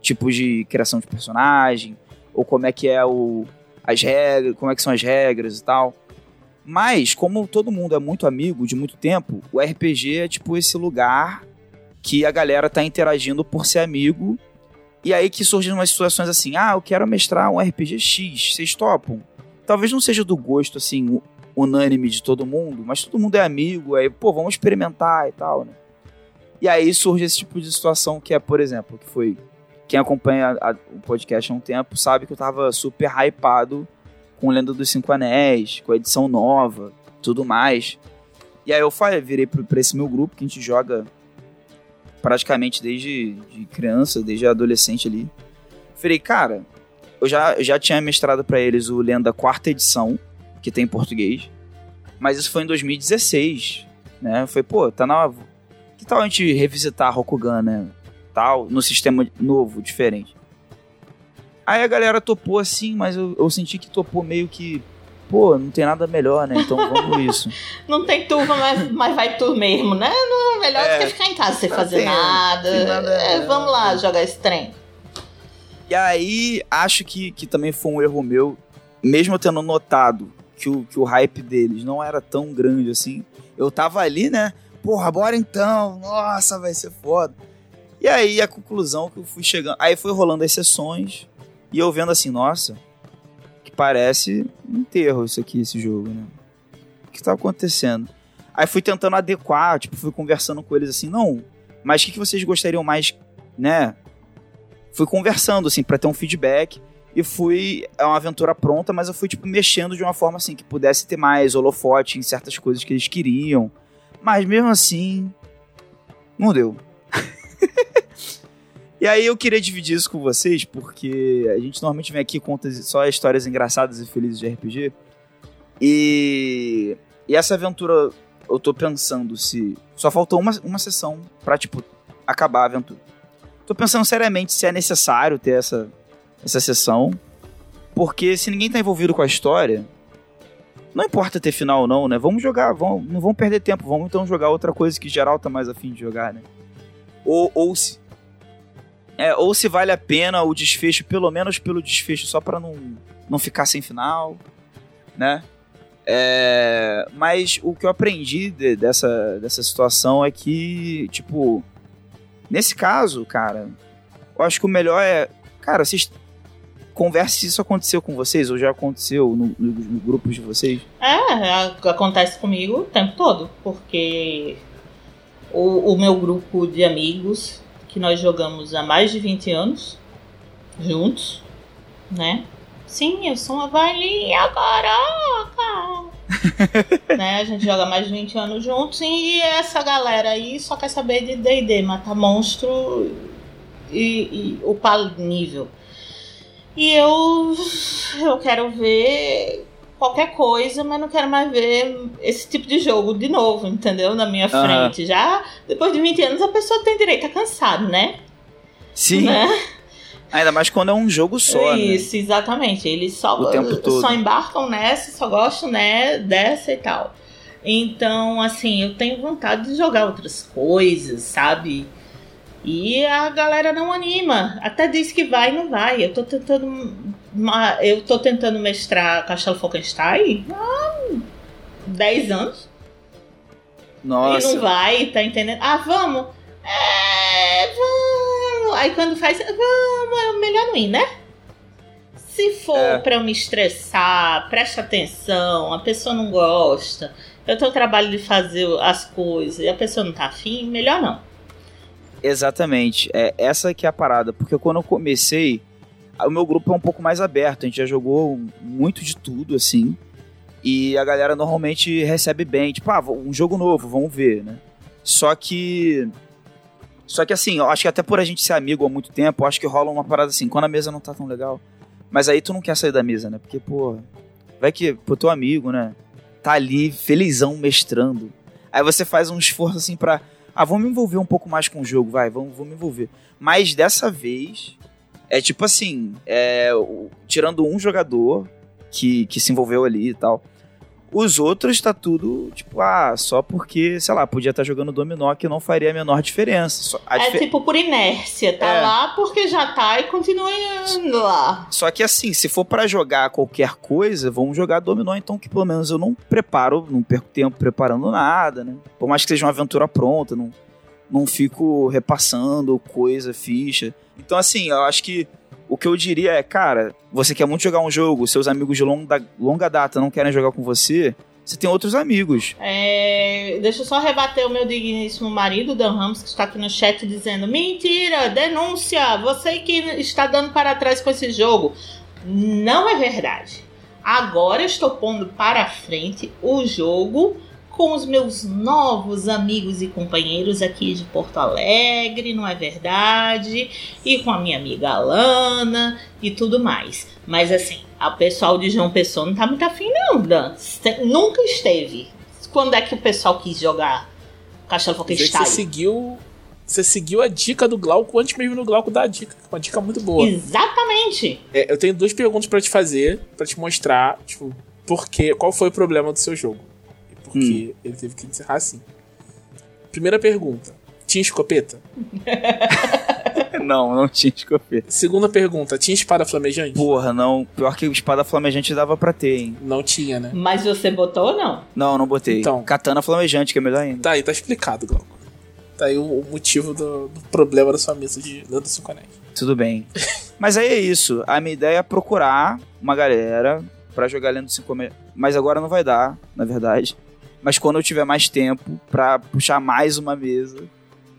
Tipos de criação de personagem, ou como é que é o as regras, como é que são as regras e tal. Mas como todo mundo é muito amigo de muito tempo, o RPG é tipo esse lugar que a galera tá interagindo por ser amigo. E aí que surgem umas situações assim: "Ah, eu quero mestrar um RPG X, vocês topam?" Talvez não seja do gosto assim unânime de todo mundo, mas todo mundo é amigo, aí, pô, vamos experimentar e tal, né? E aí surge esse tipo de situação que é, por exemplo, que foi. Quem acompanha a, o podcast há um tempo sabe que eu tava super hypado com Lenda dos Cinco Anéis, com a edição nova, tudo mais. E aí eu falei, virei pra esse meu grupo que a gente joga praticamente desde de criança, desde adolescente ali. Falei, cara, eu já, eu já tinha mestrado para eles o Lenda quarta edição, que tem em português. Mas isso foi em 2016, né? Foi, pô, tá na. Que tal a gente revisitar Rokugan, né? Tal, no sistema novo, diferente. Aí a galera topou assim, mas eu, eu senti que topou meio que. Pô, não tem nada melhor, né? Então vamos [LAUGHS] isso. não tem turma, mas, mas vai tu mesmo, né? Não é melhor é, do que ficar em casa sem fazer tem, nada. Tem nada é, vamos lá jogar esse trem. E aí, acho que, que também foi um erro meu, mesmo tendo notado que o, que o hype deles não era tão grande assim. Eu tava ali, né? Porra, bora então. Nossa, vai ser foda. E aí a conclusão que eu fui chegando. Aí foi rolando as sessões. E eu vendo assim, nossa, que parece um enterro isso aqui, esse jogo, né? O que tá acontecendo? Aí fui tentando adequar, tipo, fui conversando com eles assim, não, mas o que, que vocês gostariam mais, né? Fui conversando, assim, para ter um feedback e fui. É uma aventura pronta, mas eu fui, tipo, mexendo de uma forma assim que pudesse ter mais holofote em certas coisas que eles queriam. Mas mesmo assim. Não deu. [LAUGHS] e aí eu queria dividir isso com vocês, porque a gente normalmente vem aqui e conta só histórias engraçadas e felizes de RPG. E. E essa aventura, eu tô pensando se. Só faltou uma, uma sessão pra, tipo, acabar a aventura. Tô pensando seriamente se é necessário ter essa, essa sessão. Porque se ninguém tá envolvido com a história, não importa ter final ou não, né? Vamos jogar, vamos, não vamos perder tempo, vamos então jogar outra coisa que geral tá mais afim de jogar, né? Ou, ou se. É, ou se vale a pena o desfecho, pelo menos pelo desfecho, só para não, não ficar sem final, né? É, mas o que eu aprendi de, dessa, dessa situação é que, tipo, nesse caso, cara, eu acho que o melhor é, cara, vocês converse se isso aconteceu com vocês ou já aconteceu no, no, no grupos de vocês. É, acontece comigo o tempo todo, porque o, o meu grupo de amigos, que nós jogamos há mais de 20 anos, juntos, né? Sim, eu sou uma velhinha caraca! [LAUGHS] né? A gente joga mais de 20 anos juntos e essa galera aí só quer saber de D&D, matar monstro e, e upar nível. E eu, eu quero ver qualquer coisa, mas não quero mais ver esse tipo de jogo de novo, entendeu? Na minha frente. Uhum. Já depois de 20 anos a pessoa tem direito a cansar, né? Sim. Né? Ainda mais quando é um jogo só, né? Isso, né? exatamente. Eles só, só embarcam nessa, só gostam né, dessa e tal. Então, assim, eu tenho vontade de jogar outras coisas, sabe? E a galera não anima. Até diz que vai e não vai. Eu tô tentando. Eu tô tentando mestrar Castelo Falkenstein há 10 anos. Nossa. E não vai, tá entendendo? Ah, vamos! É, vamos! Aí quando faz, vamos, é melhor não ir, né? Se for É. pra eu me estressar, preste atenção, a pessoa não gosta, eu tenho o trabalho de fazer as coisas e a pessoa não tá afim, melhor não. Exatamente. É essa que é a parada. Porque quando eu comecei, o meu grupo é um pouco mais aberto. A gente já jogou muito de tudo, assim. E a galera normalmente recebe bem. Tipo, ah, um jogo novo, vamos ver, né? Só que. Só que assim, eu acho que até por a gente ser amigo há muito tempo, eu acho que rola uma parada assim, quando a mesa não tá tão legal. Mas aí tu não quer sair da mesa, né? Porque, pô, vai que, pô, teu amigo, né? Tá ali, felizão, mestrando. Aí você faz um esforço assim pra. Ah, vamos me envolver um pouco mais com o jogo, vai, vamos, vamos me envolver. Mas dessa vez, é tipo assim, é, tirando um jogador que, que se envolveu ali e tal, os outros tá tudo, tipo, ah, só porque, sei lá, podia estar jogando dominó que não faria a menor diferença. Só, a é dife- tipo por inércia, tá É. lá porque já tá e continua indo lá. Só que assim, se for pra jogar qualquer coisa, vamos jogar dominó, então que pelo menos eu não preparo, não perco tempo preparando nada, né? Por mais que seja uma aventura pronta, não, não fico repassando coisa, ficha. Então assim, eu acho que o que eu diria é, cara, você quer muito jogar um jogo, seus amigos de longa, longa data não querem jogar com você, você tem outros amigos. É, deixa eu só rebater o meu digníssimo marido, Dan Ramos, que está aqui no chat dizendo: Mentira, denúncia! Você que está dando para trás com esse jogo. Não é verdade. Agora estou pondo para frente o jogo com os meus novos amigos e companheiros aqui de Porto Alegre, não é verdade? E com a minha amiga Alana e tudo mais. Mas assim, a pessoal de João Pessoa não tá muito afim, não, Dan. Nunca esteve. Quando é que o pessoal quis jogar Castelo Falkenstein? Você seguiu. Você seguiu a dica do Glauco antes mesmo do Glauco dar a dica. Uma dica muito boa. Exatamente. É, eu tenho duas perguntas pra te fazer, pra te mostrar, tipo, por quê, qual foi o problema do seu jogo. E por que ele teve que encerrar assim. Primeira pergunta: tinha escopeta? [LAUGHS] não, não tinha escopeta. Segunda pergunta: tinha espada flamejante? Porra, não. Pior que espada flamejante dava pra ter, hein? Não tinha, né? Mas você botou ou não? Não, não botei. Então. Katana flamejante, que é melhor ainda. Tá aí, tá explicado, Glauco. Tá aí o, o motivo do, do problema da sua mesa de dentro do seu Connect. Tudo bem. [LAUGHS] Mas aí é isso. A minha ideia é procurar uma galera pra jogar Lendo 5 Mas agora não vai dar, na verdade. Mas quando eu tiver mais tempo pra puxar mais uma mesa,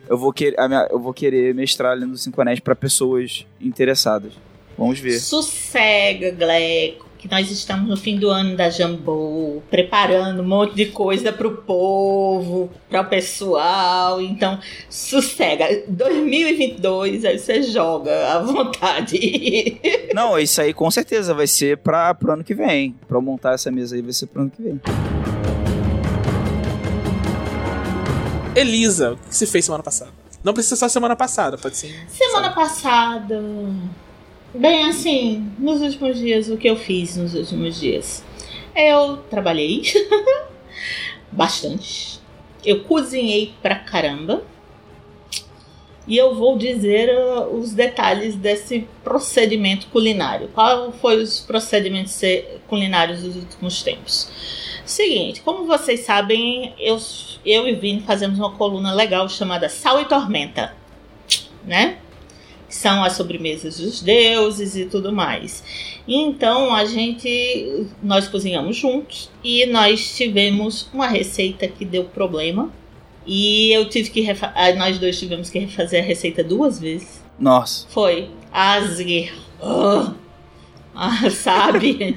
eu vou, querer, a minha- eu vou querer mestrar Lendo 5 Anéis pra pessoas interessadas. Vamos ver. Sossega, Gleco, que nós estamos no fim do ano da Jambô, preparando um monte de coisa pro povo, para o pessoal. Então, sossega. 2022, aí você joga à vontade. Não, isso aí com certeza vai ser pra, pro ano que vem. Pra eu montar essa mesa aí vai ser pro ano que vem. Elisa, o que você fez semana passada? Não precisa ser só semana passada, pode ser. Semana passada. Bem, assim, nos últimos dias, o que eu fiz nos últimos dias? Eu trabalhei [LAUGHS] bastante. Eu cozinhei pra caramba. E eu vou dizer uh, os detalhes desse procedimento culinário. Qual foi os procedimentos se- culinários dos últimos tempos? Seguinte, como vocês sabem, eu, eu e Vini fazemos uma coluna legal chamada Sal e Tormenta, né? São as sobremesas dos deuses e tudo mais. Então a gente, nós cozinhamos juntos e nós tivemos uma receita que deu problema e eu tive que refa- ah, nós dois tivemos que refazer a receita duas vezes. Nossa. Foi Asgir. Ah, [LAUGHS] sabe?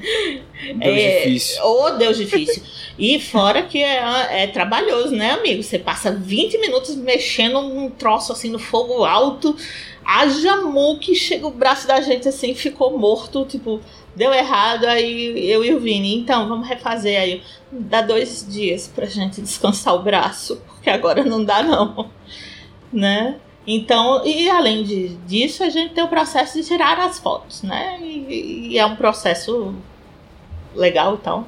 Deus É, difícil. Ô, Deus difícil. E fora que é, é trabalhoso, né, amigo? Você passa 20 minutos mexendo num troço assim no fogo alto. Haja mu que chega o braço da gente assim, ficou morto, tipo, deu errado, aí eu e o Vini. Então, vamos refazer aí. Dá dois dias pra gente descansar o braço, porque agora não dá, não. Né? Então, e além de, disso, a gente tem o processo de tirar as fotos, né? E, e é um processo legal e tal.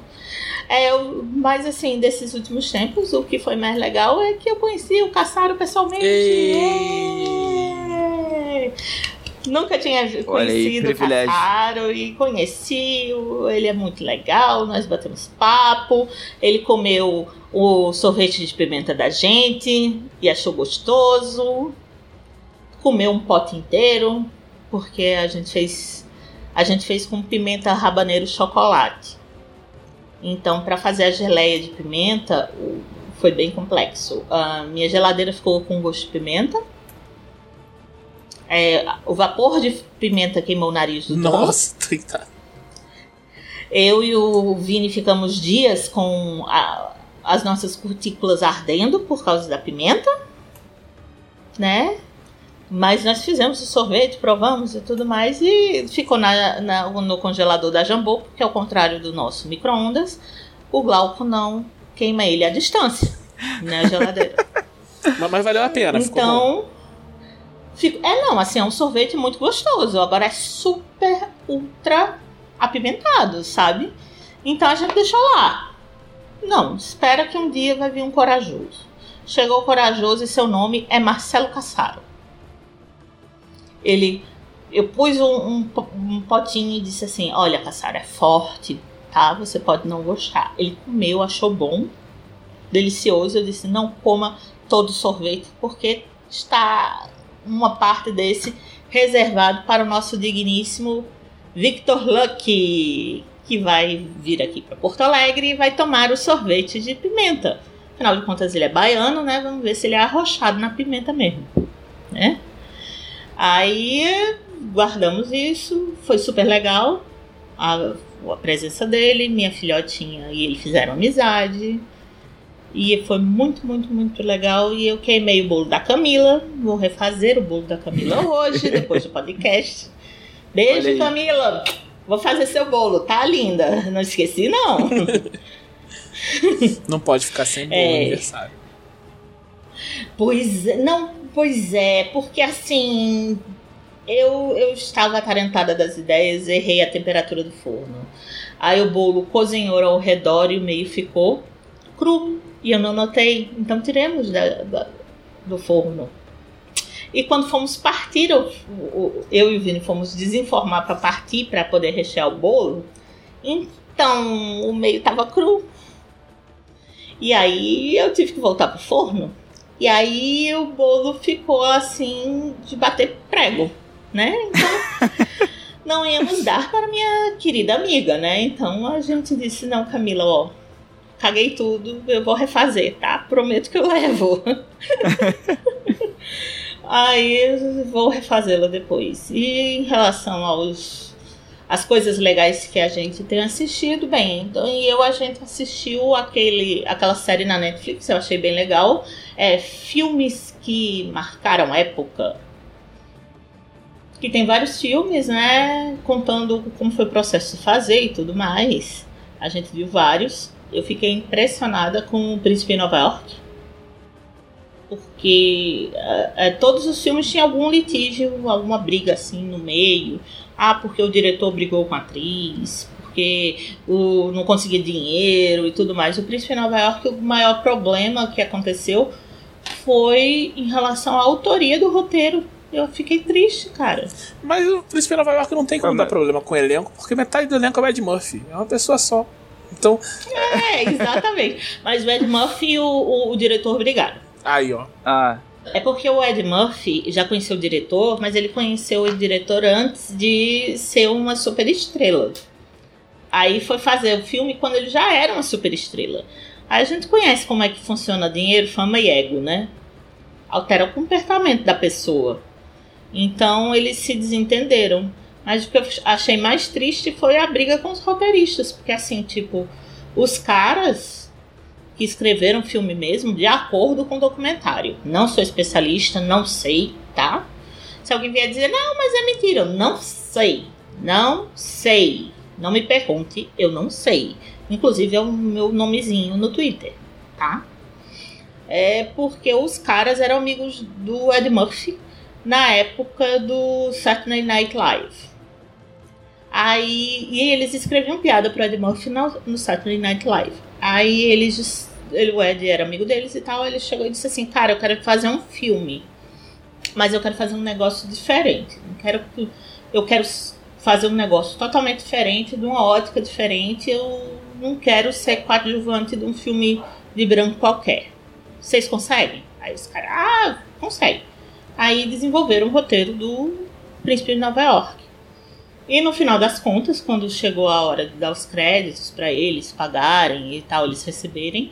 É, eu- mas assim, desses últimos tempos, o que foi mais legal é que eu conheci o Caçaro pessoalmente. É. Nunca tinha Olha aí, conhecido o. Caçaro e conheci, o- ele é muito legal, nós batemos papo, ele comeu o sorvete de pimenta da gente e achou gostoso. Comeu um pote inteiro, porque a gente fez a gente fez com pimenta rabaneiro chocolate. Então, para fazer a geleia de pimenta, foi bem complexo. A minha geladeira ficou com gosto de pimenta. É, o vapor de pimenta queimou o nariz do Tom. Nossa, tá. Eu e o Vini ficamos dias com a- as nossas cutículas ardendo por causa da pimenta, né? Mas nós fizemos o sorvete, provamos e tudo mais, e ficou na, na- no congelador da Jambô, porque ao contrário do nosso micro-ondas, o Glauco não queima ele à distância, na geladeira. [LAUGHS] Mas, mas valeu a pena. Então. fico- é não, assim, é um sorvete muito gostoso. Agora é super, ultra apimentado, sabe? Então a gente deixou lá. Não, espera que um dia vai vir um corajoso. Chegou o corajoso e seu nome é Marcelo Cassaro. Ele. Eu pus um, um um potinho e disse assim: Olha, Cassaro, é forte, tá? Você pode não gostar. Ele comeu, achou bom, delicioso. Eu disse: Não coma todo o sorvete, porque está uma parte desse reservado para o nosso digníssimo Victor Lucky, que vai vir aqui para Porto Alegre e vai tomar o sorvete de pimenta. Afinal de contas, ele é baiano, né? Vamos ver se ele é arrochado na pimenta mesmo, né? Aí guardamos isso, foi super legal a, a presença dele, minha filhotinha e ele fizeram amizade. E foi muito, muito, muito legal. E eu queimei o bolo da Camila. Vou refazer o bolo da Camila hoje, depois do podcast. [LAUGHS] Beijo. Camila. Vou fazer seu bolo, tá linda? Não esqueci, não. [LAUGHS] Não pode ficar sem bolo É. aniversário. Pois é, não, pois é, porque assim, eu, eu estava atarentada das ideias, errei a temperatura do forno. Aí o bolo cozinhou ao redor e o meio ficou cru. E eu não notei. Então tiremos da- da- do forno. E quando fomos partir, eu, eu e o Vini fomos desinformar para partir para poder rechear o bolo. Então o meio estava cru. E aí eu tive que voltar pro forno. E aí o bolo ficou assim de bater prego, né? Então [LAUGHS] não íamos dar para minha querida amiga, né? Então a gente disse: não, Camila, ó, caguei tudo, eu vou refazer, tá? Prometo que eu levo. [LAUGHS] aí eu vou refazê-la depois. E em relação aos as coisas legais que a gente tem assistido, bem, então e eu a gente assistiu aquele, aquela série na Netflix, eu achei bem legal é, filmes que marcaram época. Que tem vários filmes, né? Contando como foi o processo de fazer e tudo mais. A gente viu vários. Eu fiquei impressionada com o Príncipe em Nova York. Porque é, é, todos os filmes tinham algum litígio, alguma briga assim no meio. Ah, porque o diretor brigou com a atriz, porque o, não conseguia dinheiro e tudo mais. O Príncipe em Nova York, o maior problema que aconteceu foi em relação à autoria do roteiro. Eu fiquei triste, cara. Mas o Príncipe de Nova York não tem como Ah, dar problema com o elenco, porque metade do elenco é o Ed Murphy. É uma pessoa só. Então, É, exatamente. Mas o Ed Murphy e o, o, o diretor brigaram. aí, ó. Ah, É porque o Ed Murphy já conheceu o diretor, mas ele conheceu o diretor antes de ser uma superestrela. Aí foi fazer o filme quando ele já era uma superestrela. Aí a gente conhece como é que funciona dinheiro, fama e ego, né? Altera o comportamento da pessoa. Então eles se desentenderam. Mas o que eu achei mais triste foi a briga com os roteiristas. Porque assim, tipo, os caras que escreveram o filme mesmo de acordo com o documentário. Não sou especialista, não sei, tá? Se alguém vier dizer, não, mas é mentira, eu não sei. Não sei. Não me pergunte, eu não sei. Inclusive é o meu nomezinho no Twitter, tá? É porque os caras eram amigos do Ed Murphy na época do Saturday Night Live. Aí, e eles escreviam piada pro Ed Murphy no, no Saturday Night Live. Aí eles, ele, o Ed era amigo deles e tal, ele chegou e disse assim, cara, eu quero fazer um filme, mas eu quero fazer um negócio diferente. Quero, eu quero fazer um negócio totalmente diferente, de uma ótica diferente. Eu não quero ser coadjuvante de um filme de branco qualquer. Vocês conseguem? Aí os caras, ah, consegue. Aí desenvolveram o roteiro do Príncipe de Nova York. E no final das contas, quando chegou a hora de dar os créditos para eles pagarem e tal, eles receberem,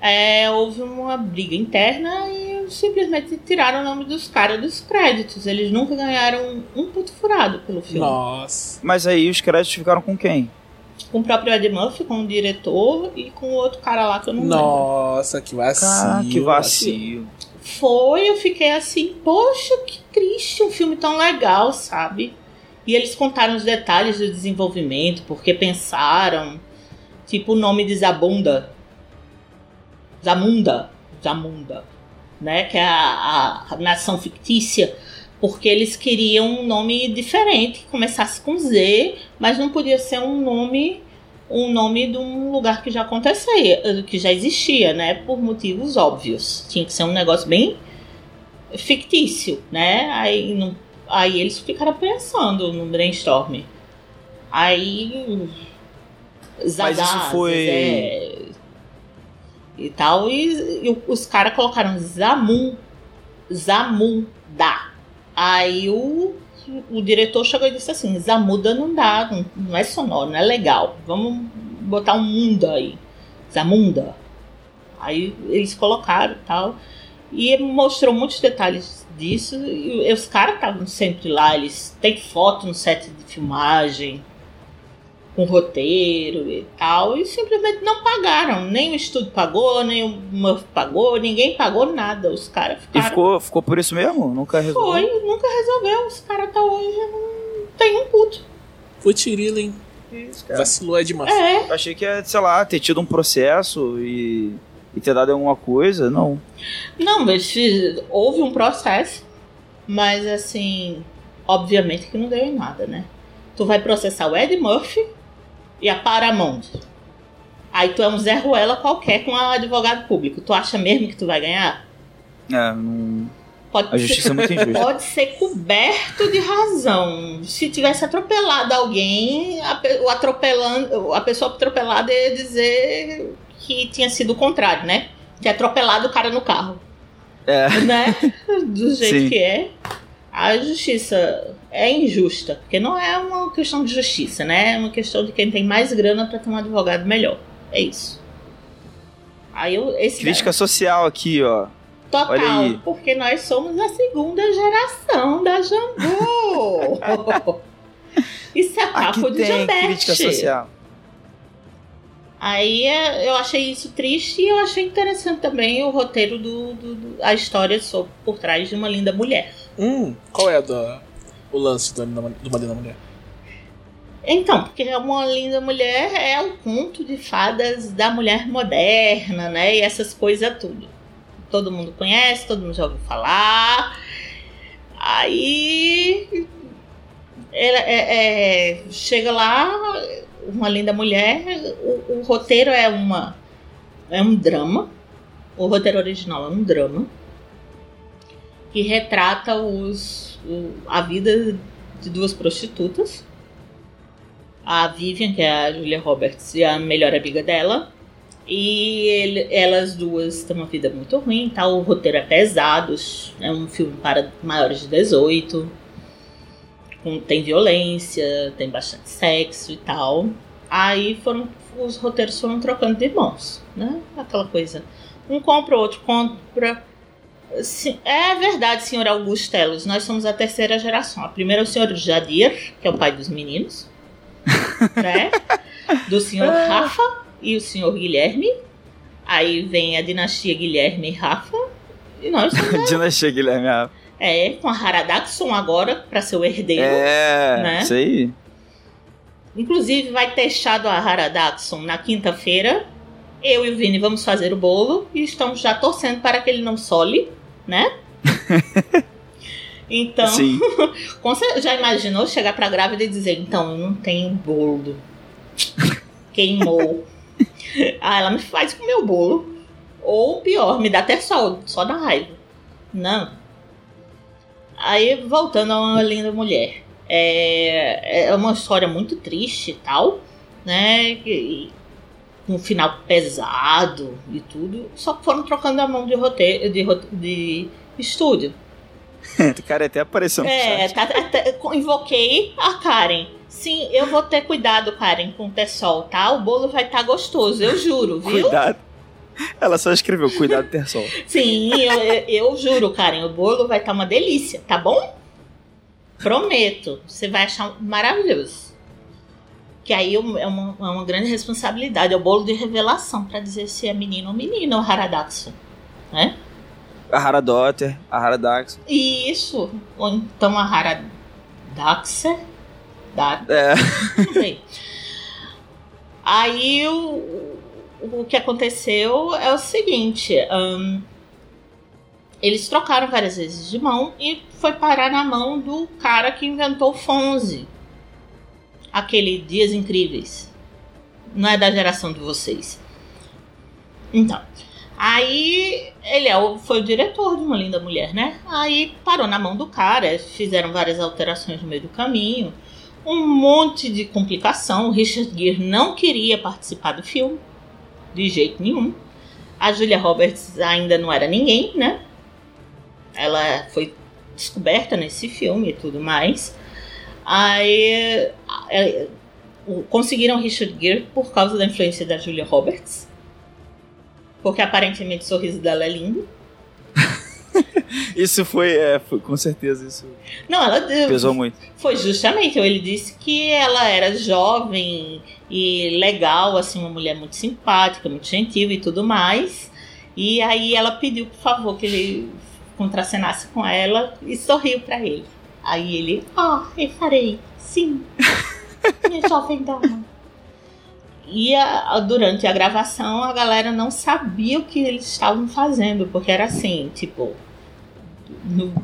é, houve uma briga interna e simplesmente tiraram o nome dos caras dos créditos. Eles nunca ganharam um ponto furado pelo filme. Nossa. Mas aí os créditos ficaram com quem? Com o próprio Ed Murphy, com o diretor e com o outro cara lá que eu não lembro. Nossa, que vacilo. Ah, que vacilo. Foi, eu fiquei assim, poxa, que triste, um filme tão legal, sabe? E eles contaram os detalhes do desenvolvimento, porque pensaram, tipo o nome de Zabunda. Zamunda. Zamunda. Né? Que é a, a nação fictícia. Porque eles queriam um nome diferente, que começasse com Z, mas não podia ser um nome um nome de um lugar que já acontecia, que já existia, né? Por motivos óbvios. Tinha que ser um negócio bem fictício, né? Aí, não, aí eles ficaram pensando no brainstorm. Aí. Mas isso foi. E tal, e, e os caras colocaram Zamun. Zamunda. Aí o o diretor chegou e disse assim: Zamuda não dá, não, não é sonoro, não é legal. Vamos botar um mundo aí. Zamunda. Aí eles colocaram tal. E mostrou muitos detalhes disso. E os caras estavam sempre lá, eles têm foto no set de filmagem, com roteiro e tal, e simplesmente não pagaram. Nem o estúdio pagou, nem o Murphy pagou, ninguém pagou nada. Os caras E ficaram. ficou, ficou por isso mesmo? Nunca resolveu? Foi, nunca resolveu. Os caras até hoje não tem um puto. Futirila, Isso, cara. Vacilou Ed Murphy. É. Eu achei que ia, sei lá, ter tido um processo e, e ter dado alguma coisa. Não. Não, mas houve um processo, mas assim, obviamente que não deu em nada, né? Tu vai processar o Ed Murphy e a Paramount. Aí tu é um Zé Ruela qualquer com um advogado público. Tu acha mesmo que tu vai ganhar? É, não. Pode A justiça é muito injusta. [LAUGHS] pode ser coberto de razão. Se tivesse atropelado alguém, a, o atropelando, a pessoa atropelada ia dizer que tinha sido o contrário, né? Tinha atropelado o cara no carro. É. Né? [LAUGHS] Do jeito Sim. que é. A justiça é injusta, porque não é uma questão de justiça, né? É uma questão de quem tem mais grana pra ter um advogado melhor. É isso. Aí eu, esse Crítica social aqui, ó. Total, Olha aí. porque nós somos a segunda geração da Jambu. [LAUGHS] Isso é papo Aqui de tem Jambete. crítica social. Aí é, eu achei isso triste e eu achei interessante também o roteiro do, do- do- a história sobre, por trás de uma linda mulher. Hum, qual é do, o lance do, do Uma Mulher? Então, porque uma linda mulher é o conto de fadas da mulher moderna, né? E essas coisas tudo. Todo mundo conhece, todo mundo já ouviu falar. Aí ela, é- é, chega lá, uma linda mulher. O, o roteiro é uma é um drama. O roteiro original é um drama que retrata os, o- a vida de duas prostitutas a Vivian, que é a Julia Roberts, e a melhor amiga dela. E ele- elas duas têm uma vida muito ruim, tá? o roteiro é pesado, é um filme para maiores de 18. com- tem violência, tem bastante sexo e tal. Aí foram, os roteiros foram trocando de mãos, né? Aquela coisa. Um compra, o outro compra. É verdade, senhor Augusto Telos. Nós somos a terceira geração. A primeira é o senhor Jadir, que é o pai dos meninos. [LAUGHS] né? Do senhor Rafa e o senhor Guilherme. Aí vem a dinastia Guilherme e Rafa. E nós somos, [LAUGHS] Dinastia Guilherme. ah. é, com a Haradaxon agora, para ser o herdeiro. É, né? isso aí. Inclusive, vai ter chá do Haradaxon na quinta-feira. Eu e o Vini vamos fazer o bolo e estamos já torcendo para que ele não sole, né? [LAUGHS] Então, [LAUGHS] cer- já imaginou chegar pra grávida e dizer, então, eu não tenho bolo. [LAUGHS] Queimou. ah, ela me faz comer o bolo. Ou pior, me dá até sol, só da raiva. Não. Aí, voltando a uma linda mulher. É, é uma história muito triste e tal, né? E, com um final pesado e tudo. Só que foram trocando a mão de roteiro, de, de estúdio. [LAUGHS] O cara até apareceu no É, chat. tá, até- invoquei a Karen. Sim, eu vou ter cuidado, Karen, com o Tessol, tá? O bolo vai estar gostoso, eu juro, viu? Cuidado. Ela só escreveu, cuidado ter sol. [LAUGHS] Sim, eu, eu, eu juro, Karen, o bolo vai estar uma delícia, tá bom? Prometo, você vai achar maravilhoso. Que aí é uma, é uma grande responsabilidade, é o bolo de revelação pra dizer se é menino ou menina, o Haradaxo, né? A Haradotter, a Haradax. Isso, ou então a Haradaxa, da, É. [LAUGHS] Não sei. Aí o, o que aconteceu é o seguinte: ahn, eles trocaram várias vezes de mão e foi parar na mão do cara que inventou o Fonze. Aquele Dias Incríveis. Não é da geração de vocês. Então. Aí ele é o- foi o diretor de Uma Linda Mulher, né? Aí parou na mão do cara, fizeram várias alterações no meio do caminho um monte de complicação. O Richard Gere não queria participar do filme, de jeito nenhum. A Julia Roberts ainda não era ninguém, né? Ela foi descoberta nesse filme e tudo mais. Aí é, conseguiram Richard Gere por causa da influência da Julia Roberts. Porque aparentemente o sorriso dela é lindo. [LAUGHS] Isso foi, é, foi- com certeza, isso Não, ela pesou muito. Foi justamente, ele disse que ela era jovem e legal, assim, uma mulher muito simpática, muito gentil e tudo mais. E aí ela pediu, por favor, que ele contracenasse com ela e sorriu pra ele. Aí ele, ah, eu farei, sim, [LAUGHS] minha jovem dama. E a- durante a gravação a galera não sabia o que eles estavam fazendo, porque era assim, tipo. no-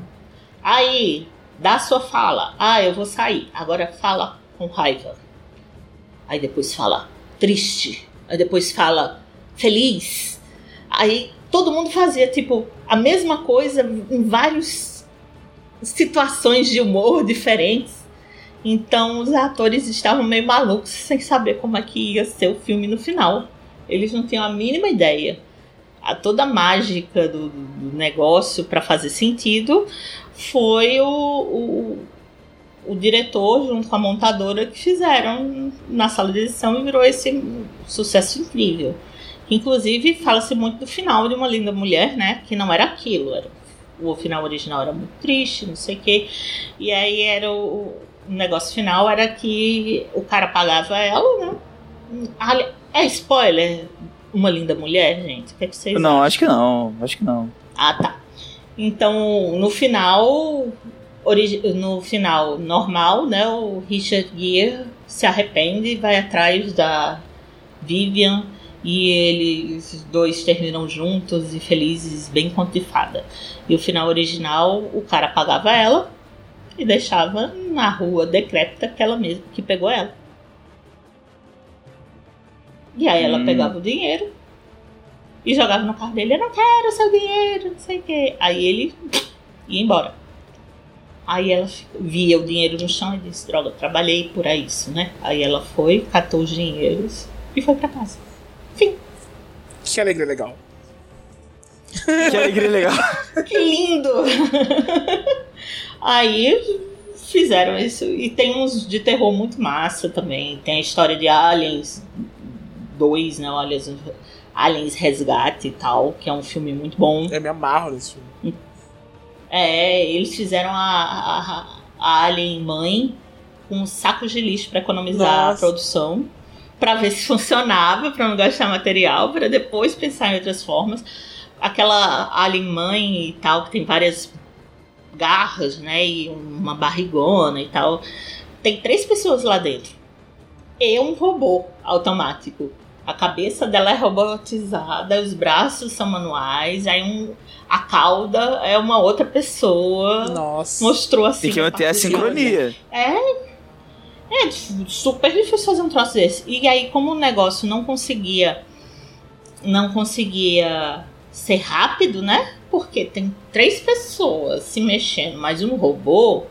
Aí, dá sua fala. Ah, eu vou sair. Agora fala com raiva. Aí depois fala triste. Aí depois fala feliz. Aí todo mundo fazia tipo a mesma coisa em várias situações de humor diferentes. Então os atores estavam meio malucos sem saber como é que ia ser o filme no final. Eles não tinham a mínima ideia. A toda a mágica do, do negócio para fazer sentido foi o, o, o diretor junto com a montadora que fizeram na sala de edição e virou esse sucesso incrível. Inclusive, fala-se muito do final de Uma Linda Mulher, né? Que não era aquilo. Era, o final original era muito triste, não sei o quê. E aí era o, o negócio final era que o cara pagava ela, né? É spoiler Uma Linda Mulher, gente? O que, é que vocês Não, acho que não, acho que não. ah, tá. Então, no final, no final normal, né, o Richard Gere se arrepende e vai atrás da Vivian e eles dois terminam juntos e felizes, bem conto de fada. E o final original, o cara pagava ela e deixava na rua decrépita que ela mesma que pegou ela. E aí ela Hum. pegava o dinheiro e jogava no carro dele. Eu não quero seu dinheiro, não sei o quê. Aí ele ia embora. Aí ela via o dinheiro no chão e disse: Droga, trabalhei por isso, né? Aí ela foi, catou os dinheiros e foi pra casa. Fim. Que alegria legal. [LAUGHS] Que alegria legal. Que lindo! Aí fizeram isso. E tem uns de terror muito massa também. Tem a história de Aliens 2, né? Aliens, Aliens Resgate e tal, que é um filme muito bom. Eu me amarro nesse filme. É, eles fizeram a, a, a Alien Mãe com sacos de lixo para economizar Nossa. a produção, para ver se funcionava, para não gastar material, para depois pensar em outras formas. Aquela Alien Mãe e tal, que tem várias garras, né, e uma barrigona e tal. Tem três pessoas lá dentro. E um robô automático. A cabeça dela é robotizada, os braços são manuais, aí um, a cauda é uma outra pessoa. Nossa. Mostrou assim. Tem que manter a sincronia. É. É super difícil fazer um troço desse. E aí, como o negócio não conseguia. Não conseguia ser rápido, né? Porque tem três pessoas se mexendo, mais um robô.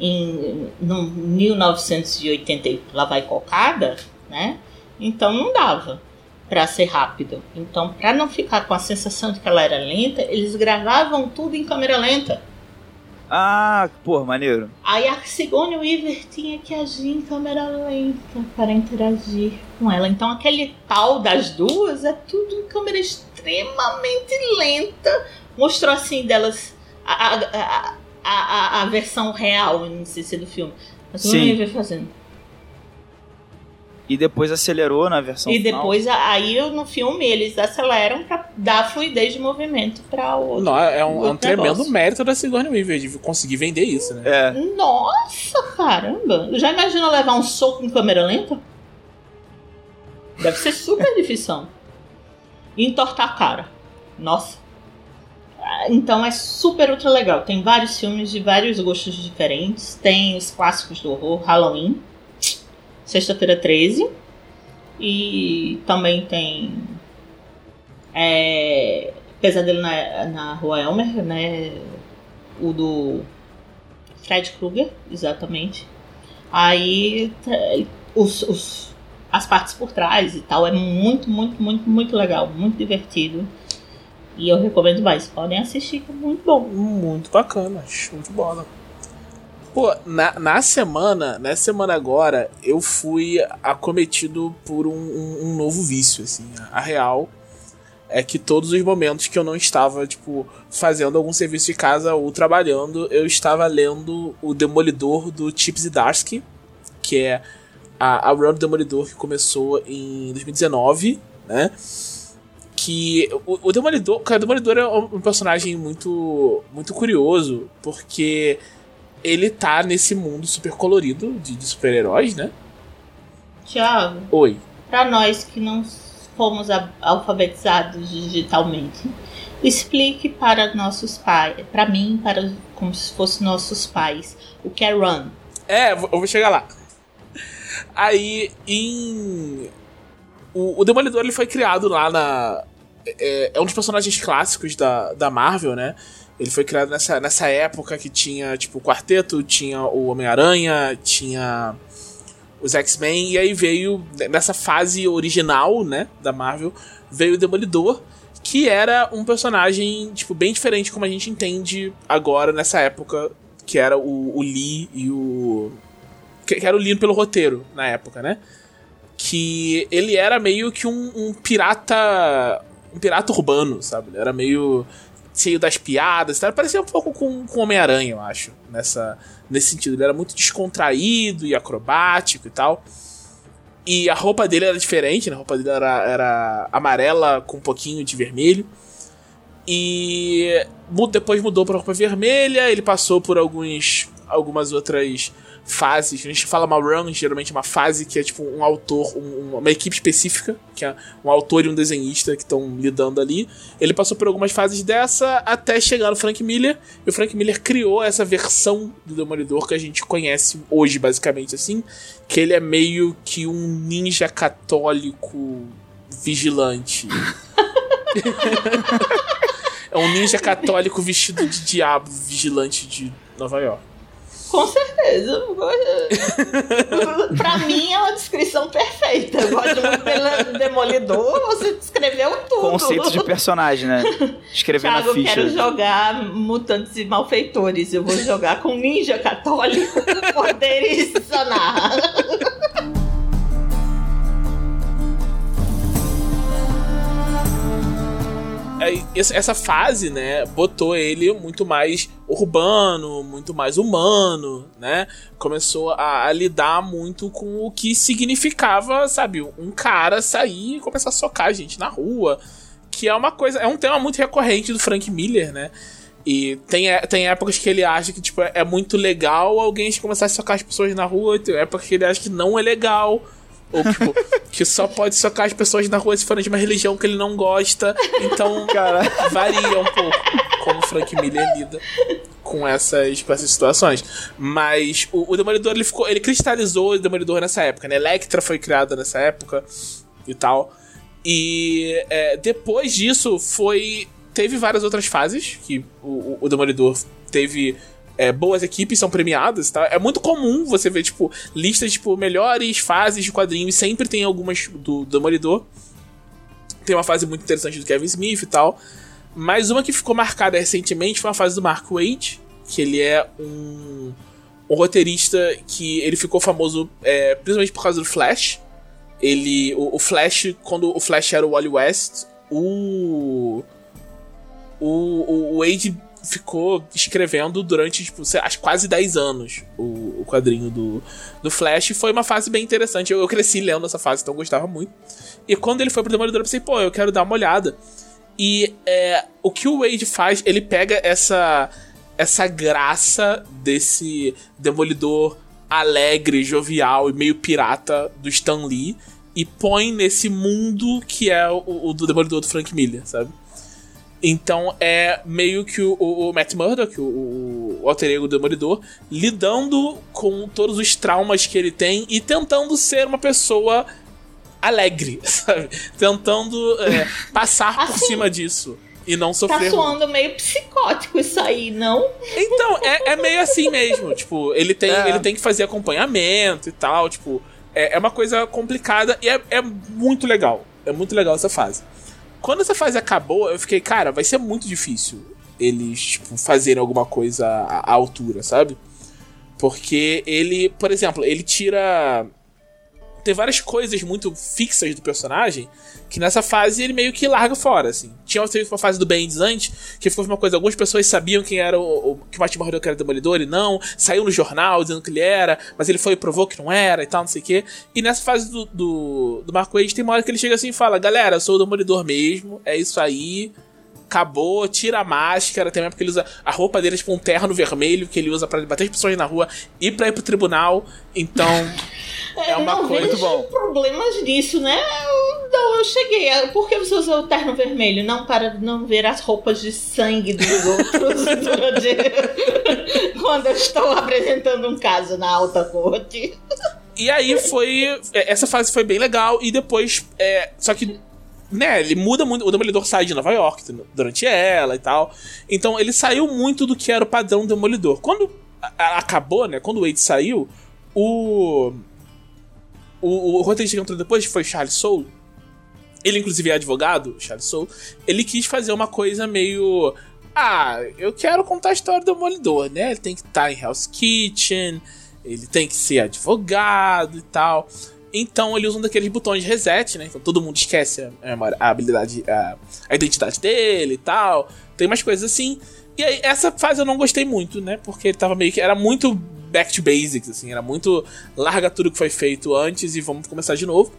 Em no 1980 e lá vai cocada, né? Então não dava pra ser rápido. Então, pra não ficar com a sensação de que ela era lenta, eles gravavam tudo em câmera lenta. Ah, pô, maneiro. Aí a Sigourney Weaver tinha que agir em câmera lenta para interagir com ela. Então aquele tal das duas é tudo em câmera extremamente lenta. Mostrou assim delas a, a, a, a, a versão real, não sei se é do filme. A Sigourney. Weaver fazendo. E depois acelerou na versão E final. depois aí no filme eles aceleram pra dar fluidez de movimento pra outro. Não, é um, é um tremendo mérito da Sigourney Weaver de conseguir vender isso, né? É. Nossa, caramba! Já imagina levar um soco em câmera lenta? Deve ser super [LAUGHS] difícil. E entortar a cara. Nossa. Ah, Então é super ultra legal. Tem vários filmes de vários gostos diferentes. Tem os clássicos do horror, Halloween, Sexta-feira 13. E também tem é, Pesadelo na, na Rua Elmer, né? O do Fred Krueger, exatamente. Aí os, os- as partes por trás e tal é muito, muito, muito, muito legal, muito divertido. E eu recomendo mais. Podem assistir, que é muito bom. Muito bacana, show de bola. Pô, na, na semana, na semana agora, eu fui acometido por um, um- um novo vício, assim. A real é que todos os momentos que eu não estava, tipo, fazendo algum serviço de casa ou trabalhando, eu estava lendo o Demolidor do Chips Zdarsky, que é a, a run do Demolidor que começou em 2019, né? que o, o Demolidor, cara, o Demolidor é um personagem muito muito curioso, porque ele tá nesse mundo super colorido de, de super-heróis, né? Tiago, Oi. para nós que não fomos alfabetizados digitalmente, explique para nossos pais, para mim, para como se fossem nossos pais, o que é run. É, eu vou chegar lá. Aí, em. O, o Demolidor ele foi criado lá na. É, é um dos personagens clássicos da, da Marvel, né? Ele foi criado nessa, nessa época que tinha, tipo, o Quarteto, tinha o Homem-Aranha, tinha os X-Men, e aí veio, nessa fase original, né, da Marvel, veio o Demolidor, que era um personagem, tipo, bem diferente como a gente entende agora nessa época, que era o, o Lee e o. Que, era o lido pelo roteiro na época, né? Que ele era meio que um, um pirata. Um pirata urbano, sabe? Ele era meio cheio das piadas, parecia um pouco com, com Homem-Aranha, eu acho, nessa, nesse sentido. Ele era muito descontraído e acrobático e tal. E a roupa dele era diferente, né? A roupa dele era, era amarela com um pouquinho de vermelho. E depois mudou para roupa vermelha, ele passou por alguns algumas outras fases. A gente fala uma run, geralmente uma fase que é tipo um autor, um- uma equipe específica, que é um autor e um desenhista que estão lidando ali. Ele passou por algumas fases dessa até chegar no Frank Miller, e o Frank Miller criou essa versão do Demolidor que a gente conhece hoje, basicamente assim, que ele é meio que um ninja católico vigilante. [LAUGHS] é um ninja católico vestido de diabo vigilante de Nova York. Com certeza. pra mim é uma descrição perfeita. Eu gosto muito pelo Demolidor, você descreveu tudo. Conceito de personagem, né? Escrever Thiago, na eu ficha. quero jogar mutantes e malfeitores. Eu vou jogar com ninja católico [LAUGHS] poderes sonar. Essa- essa fase, né, botou ele muito mais urbano, muito mais humano, né? Começou a, a lidar muito com o que significava, sabe, um cara sair e começar a socar a gente na rua, que é uma coisa, é um tema muito recorrente do Frank Miller, né? E tem, é- tem épocas que ele acha que tipo, é muito legal alguém começar a socar as pessoas na rua, tem épocas que ele acha que não é legal Ou, tipo, [LAUGHS] que só pode socar as pessoas na rua se forem de uma religião que ele não gosta. Então, Cara. varia um pouco como o Frank Miller lida com essas, com essas situações. Mas o, o Demolidor, ele ficou. Ele cristalizou o Demolidor nessa época, né? Electra foi criada nessa época e tal. E é, depois disso foi. Teve várias outras fases que o, o- o Demolidor teve. É, boas equipes são premiadas, tá? É muito comum você ver, tipo, listas, tipo, melhores fases de quadrinho e sempre tem algumas do Demolidor. Tem uma fase muito interessante do Kevin Smith e tal. Mas uma que ficou marcada recentemente foi uma fase do Mark Wade, que ele é um, um roteirista que ele ficou famoso é, principalmente por causa do Flash. Ele, o, o Flash, quando o Flash era o Wally West, o, o, o Wade ficou escrevendo durante, tipo, acho quase 10 anos o, o quadrinho do, do Flash. E foi uma fase bem interessante. Eu, eu cresci lendo essa fase, então eu gostava muito. E quando ele foi pro Demolidor, eu pensei, pô, eu quero dar uma olhada. E é, o que o Wade faz, ele pega essa essa graça desse demolidor alegre, jovial e meio pirata do Stan Lee e põe nesse mundo que é o, o do demolidor do Frank Miller, sabe? Então é meio que o, o, o Matt Murdock, o, o alter ego do Demolidor, lidando com todos os traumas que ele tem e tentando ser uma pessoa alegre, [LAUGHS] sabe? Tentando é, passar por Assim, cima disso e não Tá sofrer. muito. soando meio psicótico isso aí, não? Então, é, é meio assim mesmo. Tipo, ele tem, É. ele tem que fazer acompanhamento e tal. Tipo, é, é uma coisa complicada e é, é muito legal. É muito legal essa fase. Quando essa fase acabou, eu fiquei, cara, vai ser muito difícil eles, tipo, fazerem alguma coisa à, altura, sabe? Porque ele, por exemplo, ele tira. Tem várias coisas muito fixas do personagem que nessa fase ele meio que larga fora, assim. Tinha uma fase do Bendis antes, que foi uma coisa, algumas pessoas sabiam quem era o, o que o Matt Murdock era Demolidor e não, saiu no jornal dizendo que ele era, mas ele foi e provou que não era e tal, não sei o quê. E nessa fase do, do, do Mark Wade tem uma hora que ele chega assim e fala, galera, eu sou o Demolidor mesmo, é isso aí, acabou, tira a máscara, tem uma época que ele usa a roupa dele é tipo um terno vermelho que ele usa pra bater as pessoas na rua e pra ir pro tribunal, então... [LAUGHS] É uma não coisa- vejo Muito bom. problemas disso, né? Eu, não, eu cheguei. a- Por que você usou o terno vermelho? Não para não ver as roupas de sangue dos outros [LAUGHS] durante... [LAUGHS] quando eu estou apresentando um caso na alta corte. E aí foi. é, Essa fase foi bem legal. E depois. É, só que. Né, ele muda muito. O Demolidor sai de Nova York durante ela e tal. Então ele saiu muito do que era o padrão Demolidor. Quando acabou, né? Quando o Wade saiu, o. O, o roteirista que entrou depois foi Charles Soule. Ele, inclusive, é advogado, Charles Soule. Ele quis fazer uma coisa meio. Ah, eu quero contar a história do Demolidor, né? Ele tem que estar em Hell's Kitchen, ele tem que ser advogado e tal. Então ele usa um daqueles botões de reset, né? Então todo mundo esquece a, a habilidade, a, a identidade dele e tal. Tem umas coisas assim. E aí, essa fase eu não gostei muito, né? Porque ele tava meio que. Era muito back to basics, assim. Era muito. Larga tudo que foi feito antes e vamos começar de novo.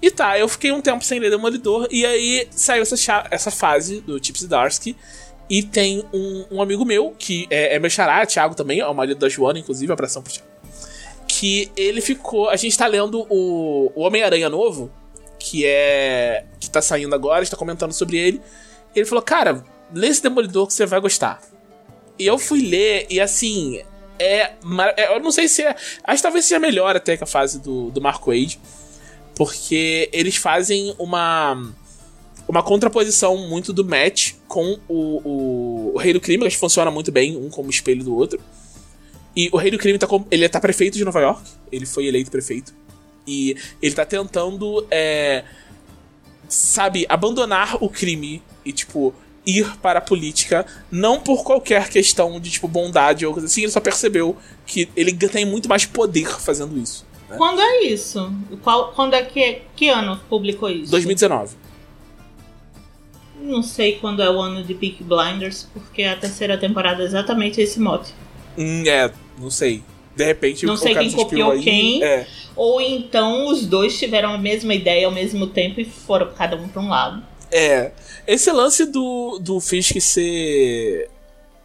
E tá, eu fiquei um tempo sem ler Demolidor. E aí saiu essa, essa fase do Chips Darsky. E tem um, um amigo meu, que é, é meu xará, Thiago também, é o marido da Joana, inclusive, abração pro Thiago. Que ele ficou. A gente tá lendo o, o Homem-Aranha novo, que é. que tá saindo agora, a gente tá comentando sobre ele. Ele falou, cara, lê esse Demolidor que você vai gostar. E eu fui ler, e assim. É, é- Eu não sei se é. Acho que talvez seja melhor até que a fase do, do Mark Wade. Porque eles fazem uma. Uma contraposição muito do Matt com o, o, o Rei do Crime, que funciona muito bem, um como espelho do outro. E o Rei do Crime tá, com- ele tá prefeito de Nova York. Ele foi eleito prefeito. E ele tá tentando. É, sabe, abandonar o crime e, tipo, ir para a política, não por qualquer questão de, tipo, bondade ou coisa assim, ele só percebeu que ele tem muito mais poder fazendo isso. né? Quando é isso? Qual, quando é que, que ano publicou isso? 2019. Não sei quando é o ano de Peak Blinders, porque a terceira temporada é exatamente esse mote. Hum, é, não sei. De repente, Não o sei cara quem copiou quem. É. Ou então os dois tiveram a mesma ideia ao mesmo tempo e foram cada um pra um lado. É. Esse lance do, do Fisk ser.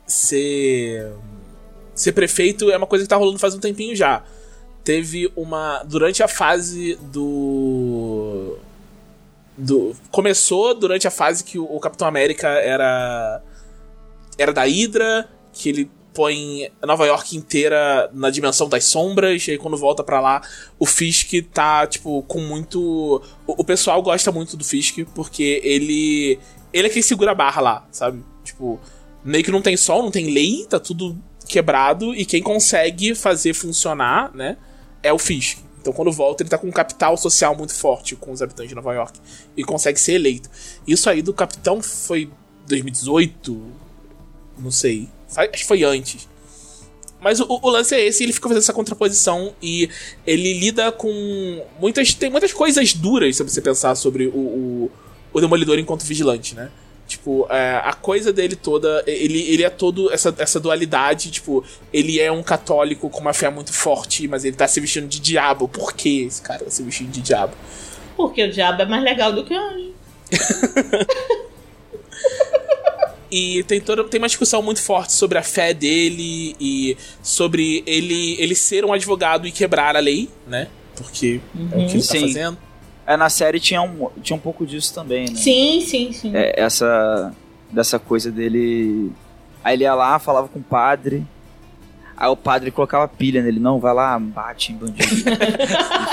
ser. ser prefeito é uma coisa que tá rolando faz um tempinho já. teve uma. Durante a fase do. Do, começou durante a fase que o, o Capitão América era. Era da Hydra, que ele põe Nova York inteira na dimensão das sombras, e aí quando volta para lá, o Fisk tá, tipo, com muito. O, pessoal gosta muito do Fisk, porque ele. Ele é quem segura a barra lá, sabe? Tipo, meio que não tem sol, não tem lei, tá tudo quebrado, e quem consegue fazer funcionar, né, é o Fisk. Então, quando volta, ele tá com um capital social muito forte com os habitantes de Nova York e consegue ser eleito. Isso aí do capitão foi 2018, não sei. Acho que foi antes. Mas o, o, lance é esse, ele fica fazendo essa contraposição e ele lida com muitas tem muitas coisas duras se você pensar sobre o, o, o Demolidor enquanto vigilante, né? Tipo, é, a coisa dele toda, ele, ele é todo essa, essa dualidade, tipo, ele é um católico com uma fé muito forte, mas ele tá se vestindo de diabo. Por que esse cara tá se vestindo de diabo? Porque o diabo é mais legal do que o anjo. [LAUGHS] E tem toda tem uma discussão muito forte sobre a fé dele e sobre ele ele ser um advogado e quebrar a lei, né? Porque uhum. é o que ele tá sim. fazendo. É, na série tinha um, tinha um pouco disso também, né? Sim, sim, sim. É, essa dessa coisa dele Aí ele ia lá, falava com o padre. Aí o padre colocava pilha nele, não, vai lá, bate em bandido. [LAUGHS]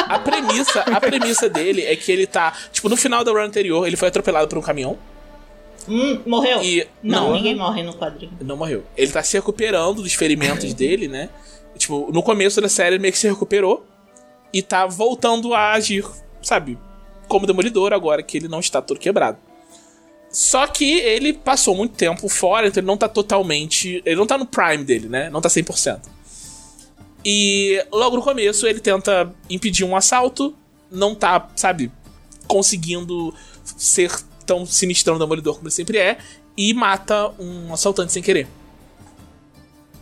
a premissa, a premissa dele é que ele tá, tipo, no final da run anterior, ele foi atropelado por um caminhão. Hum, morreu? E, não, não, ninguém morre no quadrinho. Não morreu. Ele tá se recuperando dos ferimentos dele, né? Tipo, no começo da série ele meio que se recuperou e tá voltando a agir, sabe? Como demolidor agora que ele não está todo quebrado. Só que ele passou muito tempo fora, então ele não tá totalmente. Ele não tá no prime dele, né? Não tá 100%. E logo no começo ele tenta impedir um assalto, não tá, sabe, conseguindo ser tão sinistrão demolidor como ele sempre é, e mata um assaltante sem querer.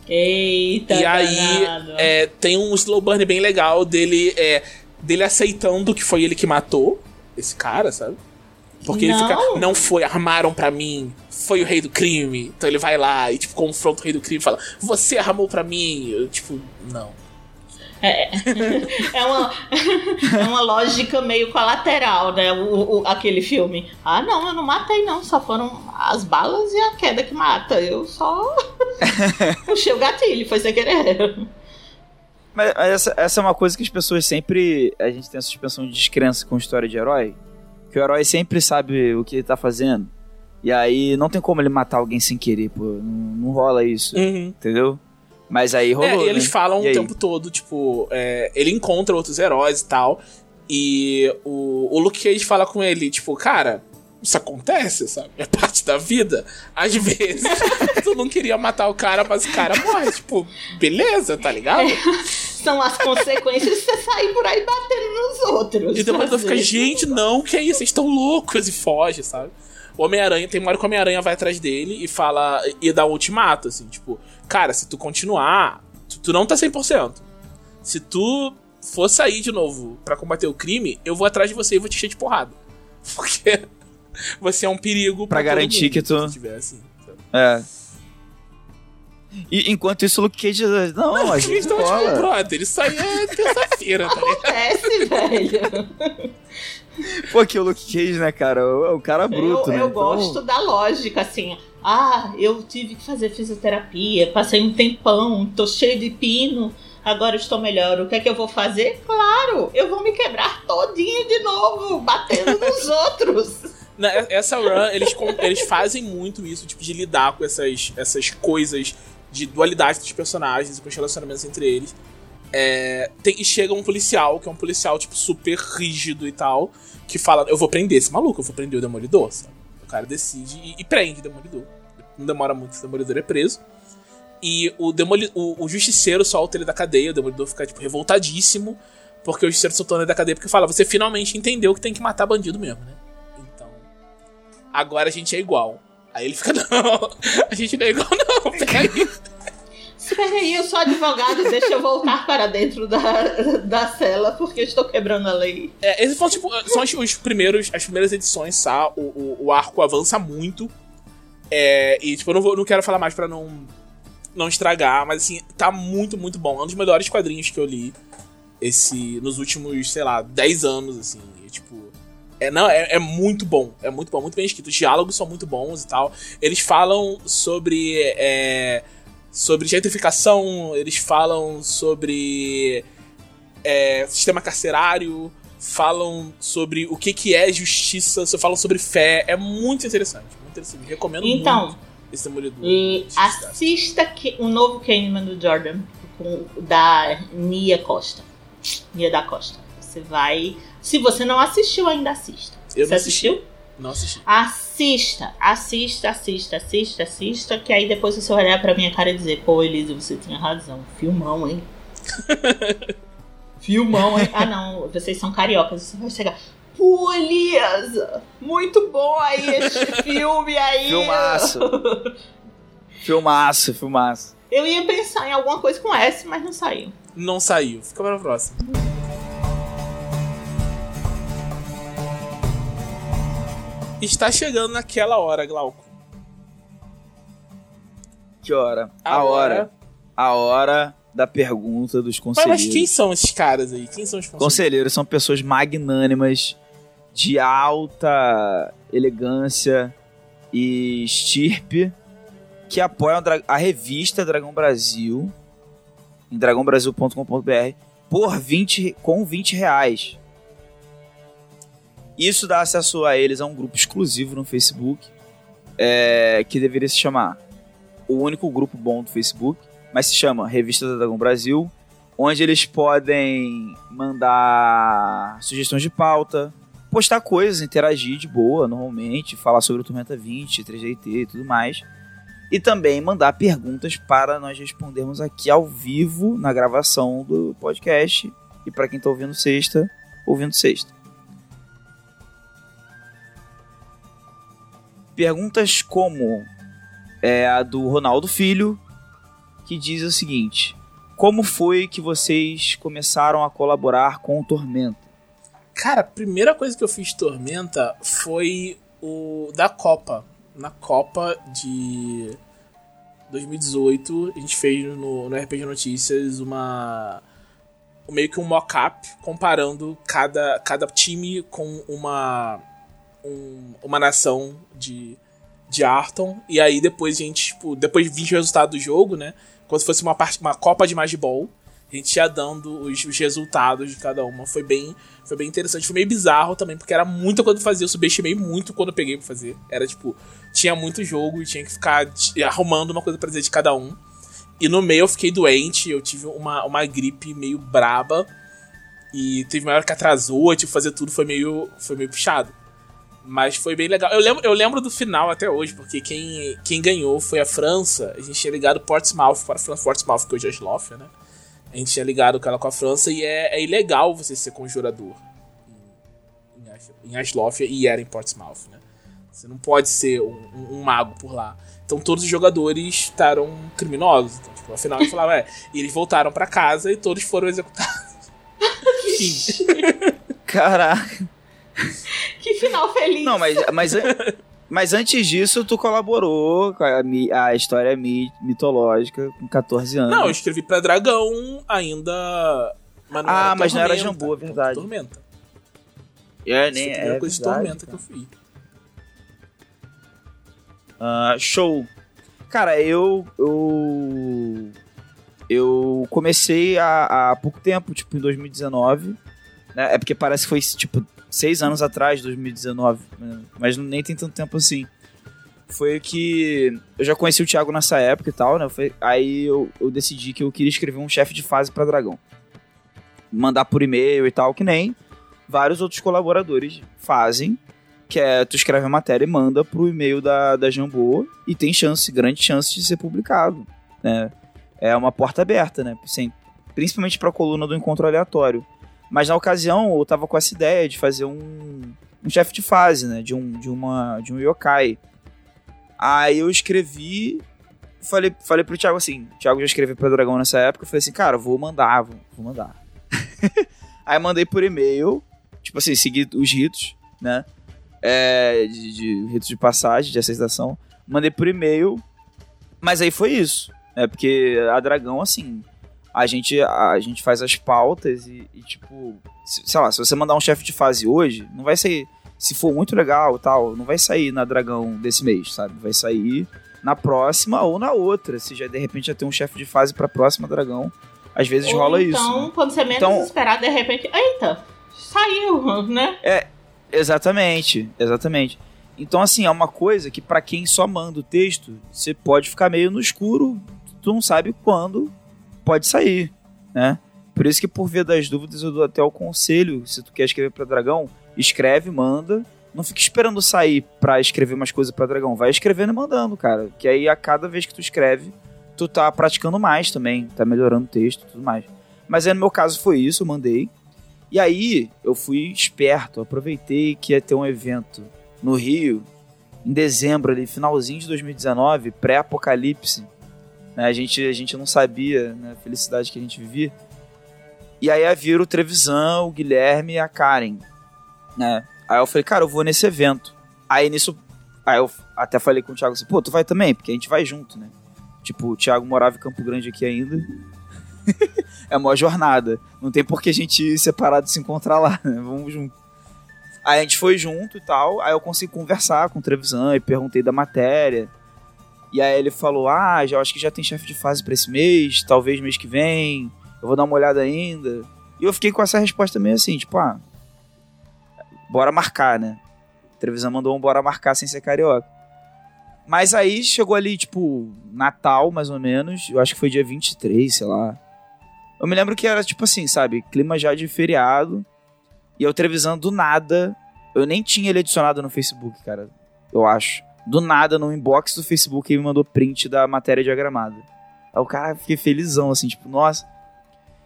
Eita, E aí é, tem um slow burn bem legal dele, é, dele aceitando que foi ele que matou esse cara, sabe? Porque não. ele fica, não foi, armaram para mim, foi o rei do crime. Então ele vai lá e, tipo, confronta o rei do crime e fala, você armou para mim. Eu, tipo, não. É, [LAUGHS] é, uma, [LAUGHS] é uma lógica meio colateral, né? O, o, aquele filme. Ah, não, eu não matei, não. Só foram as balas e a queda que mata. Eu só [LAUGHS] puxei o gatilho, foi sem querer. Mas essa, essa é uma coisa que as pessoas sempre. A gente tem essa suspensão de descrença com história de herói. Que o herói sempre sabe o que ele tá fazendo. E aí não tem como ele matar alguém sem querer, pô. Não, não rola isso. Uhum. Entendeu? Mas aí rolou. É, e eles né? falam e o aí? tempo todo, tipo, é, ele encontra outros heróis e tal. E o, o Luke Cage fala com ele, tipo, cara, isso acontece, sabe? É parte da vida. Às vezes, [LAUGHS] tu não queria matar o cara, mas o cara morre. Tipo, beleza, tá ligado? É, são as consequências de você sair por aí batendo nos outros. E depois tu fica, gente, não, que é isso? Vocês estão loucos e foge, sabe? O Homem-Aranha, tem uma hora que o Homem-Aranha vai atrás dele e fala. e dá um ultimato, assim, tipo, cara, se tu continuar, tu, tu não tá 100%. Se tu for sair de novo para combater o crime, eu vou atrás de você e vou te encher de porrada. [LAUGHS] Porque você é um perigo pra, pra garantir que tu. Assim, é. E enquanto isso, o Luke Cage. Não, não a gente. Não, tipo, brother, isso aí é terça-feira, tá Acontece, [LAUGHS] velho. [LAUGHS] Pô, que o Luke Cage, né, cara? É o cara bruto, eu, né? Eu então... gosto da lógica, assim. Ah, eu tive que fazer fisioterapia, passei um tempão, tô cheio de pino, agora estou melhor. O que é que eu vou fazer? Claro, eu vou me quebrar todinho de novo, batendo nos [LAUGHS] outros. Essa run, eles, eles fazem muito isso, tipo, de lidar com essas, essas coisas de dualidade dos personagens e com os relacionamentos entre eles. É, tem, e chega um policial, que é um policial, tipo, super rígido e tal, que fala: Eu vou prender esse maluco, eu vou prender o Demolidor, sabe? O cara decide e, e prende o Demolidor. Não demora muito, o Demolidor é preso. E o, Demoli o, o Justiceiro solta ele da cadeia, o Demolidor fica, tipo, revoltadíssimo, porque o Justiceiro soltou ele da cadeia porque fala: Você finalmente entendeu que tem que matar bandido mesmo, né? Então. Agora a gente é igual. Aí ele fica: [LAUGHS] Não, a gente não é igual, não, [LAUGHS] peraí. Eu sou advogado, deixa eu voltar para dentro da, da cela, porque estou quebrando a lei. É, esses foram, tipo, são os, os, primeiros, as primeiras edições, tá? O, o, o arco avança muito. É, e, tipo, eu não, vou, não quero falar mais para não, não estragar, mas, assim, tá muito, muito bom. É um dos melhores quadrinhos que eu li esse nos últimos, sei lá, 10 anos, assim. E, tipo, é, não, é, é, muito bom. É muito bom, muito bem escrito. Os diálogos são muito bons e tal. Eles falam sobre. É, sobre gentrificação, eles falam sobre é, sistema carcerário, falam sobre o que, que é justiça, falam sobre fé. É muito interessante. Muito interessante. Recomendo então, muito esse Demolidor. E assista que, o novo Candyman do Jordan, com, da Nia Costa. Nia da Costa. Você vai. Se você não assistiu, ainda assista. Eu você assistiu? Não assisti. Assista, assista, assista, assista, assista, que aí depois você vai olhar pra minha cara e dizer, pô, Elisa, você tinha razão. Filmão, hein? [LAUGHS] Filmão, hein? Ah, não, vocês são cariocas, você vai chegar. Pô, Elisa, muito bom aí esse [LAUGHS] filme aí. Filmaço. filmaço, filmaço. Eu ia pensar em alguma coisa com S, mas não saiu. Não saiu. Fica para a próxima. Está chegando naquela hora, Glauco. Que hora? A, a hora. hora. A hora da pergunta dos conselheiros. Mas, quem são esses caras aí? Quem são os conselheiros? Conselheiros são pessoas magnânimas, de alta elegância e estirpe, que apoiam a revista Dragão Brasil, em dragãobrasil.com.br, por 20, com 20 reais. Isso dá acesso a eles a um grupo exclusivo no Facebook, é, que deveria se chamar o único grupo bom do Facebook, mas se chama Revista do Dragão Brasil, onde eles podem mandar sugestões de pauta, postar coisas, interagir de boa, normalmente, falar sobre o Tormenta 20, 3DT e tudo mais. E também mandar perguntas para nós respondermos aqui ao vivo na gravação do podcast. E para quem está ouvindo sexta, ouvindo sexta. Perguntas como é, a do Ronaldo Filho, que diz o seguinte: Como foi que vocês começaram a colaborar com o Tormenta? Cara, a primeira coisa que eu fiz Tormenta foi o da Copa. Na Copa de 2018, a gente fez no, no RPG Notícias uma meio que um mock-up comparando cada, cada time com uma um, uma nação de, de Arton. E aí depois a gente, tipo, depois de 20 resultados do jogo, né? Como se fosse uma, parte, uma Copa de Magibol. A gente ia dando os, os, resultados de cada uma. Foi bem, foi bem interessante. Foi meio bizarro também, porque era muita pra fazer. Eu subestimei muito quando eu peguei pra fazer. Era tipo, tinha muito jogo e tinha que ficar arrumando uma coisa pra fazer de cada um. E no meio eu fiquei doente, eu tive uma, uma gripe meio braba. E teve uma hora que atrasou, tipo, fazer tudo foi meio, foi meio puxado. Mas foi bem legal. Eu lembro, eu lembro do final até hoje, porque quem, quem ganhou foi a França. A gente tinha ligado Portsmouth para a França. Portsmouth, que hoje é Eslovênia, né? A gente tinha ligado ela com a França e é, é ilegal você ser conjurador em, em Eslovênia e era em Portsmouth, né? Você não pode ser um, um, um mago por lá. Então todos os jogadores estavam criminosos. Então, tipo, afinal, eles falavam, é. E eles voltaram para casa e todos foram executados. [LAUGHS] Caraca. [LAUGHS] que final feliz. Não, mas, mas, [LAUGHS] mas antes disso, tu colaborou com a, a história mitológica com 14 anos. Não, eu escrevi pra Dragão ainda. Mas ah, mas não era Jambu, é verdade. Tormenta. É, nem é. A coisa de Tormenta que eu fiz. Uh, show. Cara, eu. Eu. Eu comecei há, há pouco tempo, tipo, em 2019. Né? É porque parece que foi, tipo, seis anos atrás, 2019, né? mas nem tem tanto tempo assim. Foi que eu já conheci o Thiago nessa época e tal, né? Foi, aí eu, eu decidi que eu queria escrever um chefe de fase para Dragão. Mandar por e-mail e tal, que nem vários outros colaboradores fazem. Que é, tu escreve a matéria e manda pro e-mail da, da Jambô e tem chance, grande chance de ser publicado, né? É uma porta aberta, né? Assim, principalmente pra coluna do encontro aleatório. Mas na ocasião eu tava com essa ideia de fazer um, um chefe de fase, né? De um, de, uma, de um yokai. Aí eu escrevi. Falei, falei pro Thiago assim: o Thiago já escreveu pra Dragão nessa época. Eu falei assim, cara, vou mandar, vou, vou mandar. [LAUGHS] aí mandei por e-mail, tipo assim, seguir os ritos, né? É, de, de ritos de passagem, de aceitação. Mandei por e-mail. Mas aí foi isso. Né? Porque a Dragão, assim, a gente, a, gente faz as pautas e, e tipo, se, sei lá, se você mandar um chefe de fase hoje, não vai sair. Se for muito legal tal, não vai sair na Dragão desse mês, sabe? Vai sair na próxima ou na outra. Se já de repente já tem um chefe de fase pra próxima Dragão. Às vezes Ou rola então, isso. Então, né? quando você menos Então- esperar, de repente, eita, saiu, [LAUGHS] né? Exatamente, exatamente. Então, assim, é uma coisa que pra quem só manda o texto, você pode ficar meio no escuro, tu não sabe quando pode sair, né? Por isso que, por via das dúvidas, eu dou até o conselho, se tu quer escrever pra Dragão, escreve, manda. Não fica esperando sair pra escrever umas coisas pra Dragão. Vai escrevendo e mandando, cara. Que aí, a cada vez que tu escreve, tu tá praticando mais também. Tá melhorando o texto e tudo mais. Mas aí, no meu caso, foi isso, eu mandei. E aí, eu fui esperto, aproveitei que ia ter um evento no Rio, em dezembro ali, finalzinho de 2019, pré-apocalipse. Né? A, gente, a gente não sabia né, a felicidade que a gente vivia. E aí ia vir o Trevisan, o Guilherme e a Karen. Né? Aí eu falei, cara, eu vou nesse evento. Aí nisso, aí eu até falei com o Thiago assim, pô, tu vai também? Porque a gente vai junto, né? Tipo, o Thiago morava em Campo Grande aqui ainda. [LAUGHS] é uma jornada. Não tem por que a gente ir separado e se encontrar lá, né? Vamos junto. Aí a gente foi junto e tal. Aí eu consegui conversar com o Trevisan e perguntei da matéria. E aí ele falou: Ah, já acho que já tem chefe de fase pra esse mês, talvez mês que vem. Eu vou dar uma olhada ainda. E eu fiquei com essa resposta meio assim, tipo, ah, bora marcar, né? O Trevisan mandou um bora marcar sem ser carioca. Mas aí chegou ali, tipo, Natal, mais ou menos. Eu acho que foi dia 23, sei lá. Eu me lembro que era, tipo assim, sabe? Clima já de feriado. E eu Trevisan do nada. Eu nem tinha ele adicionado no Facebook, cara. Eu acho. Do nada, no inbox do Facebook, ele me mandou print da matéria diagramada. Aí o cara fiquei felizão, assim, tipo, nossa.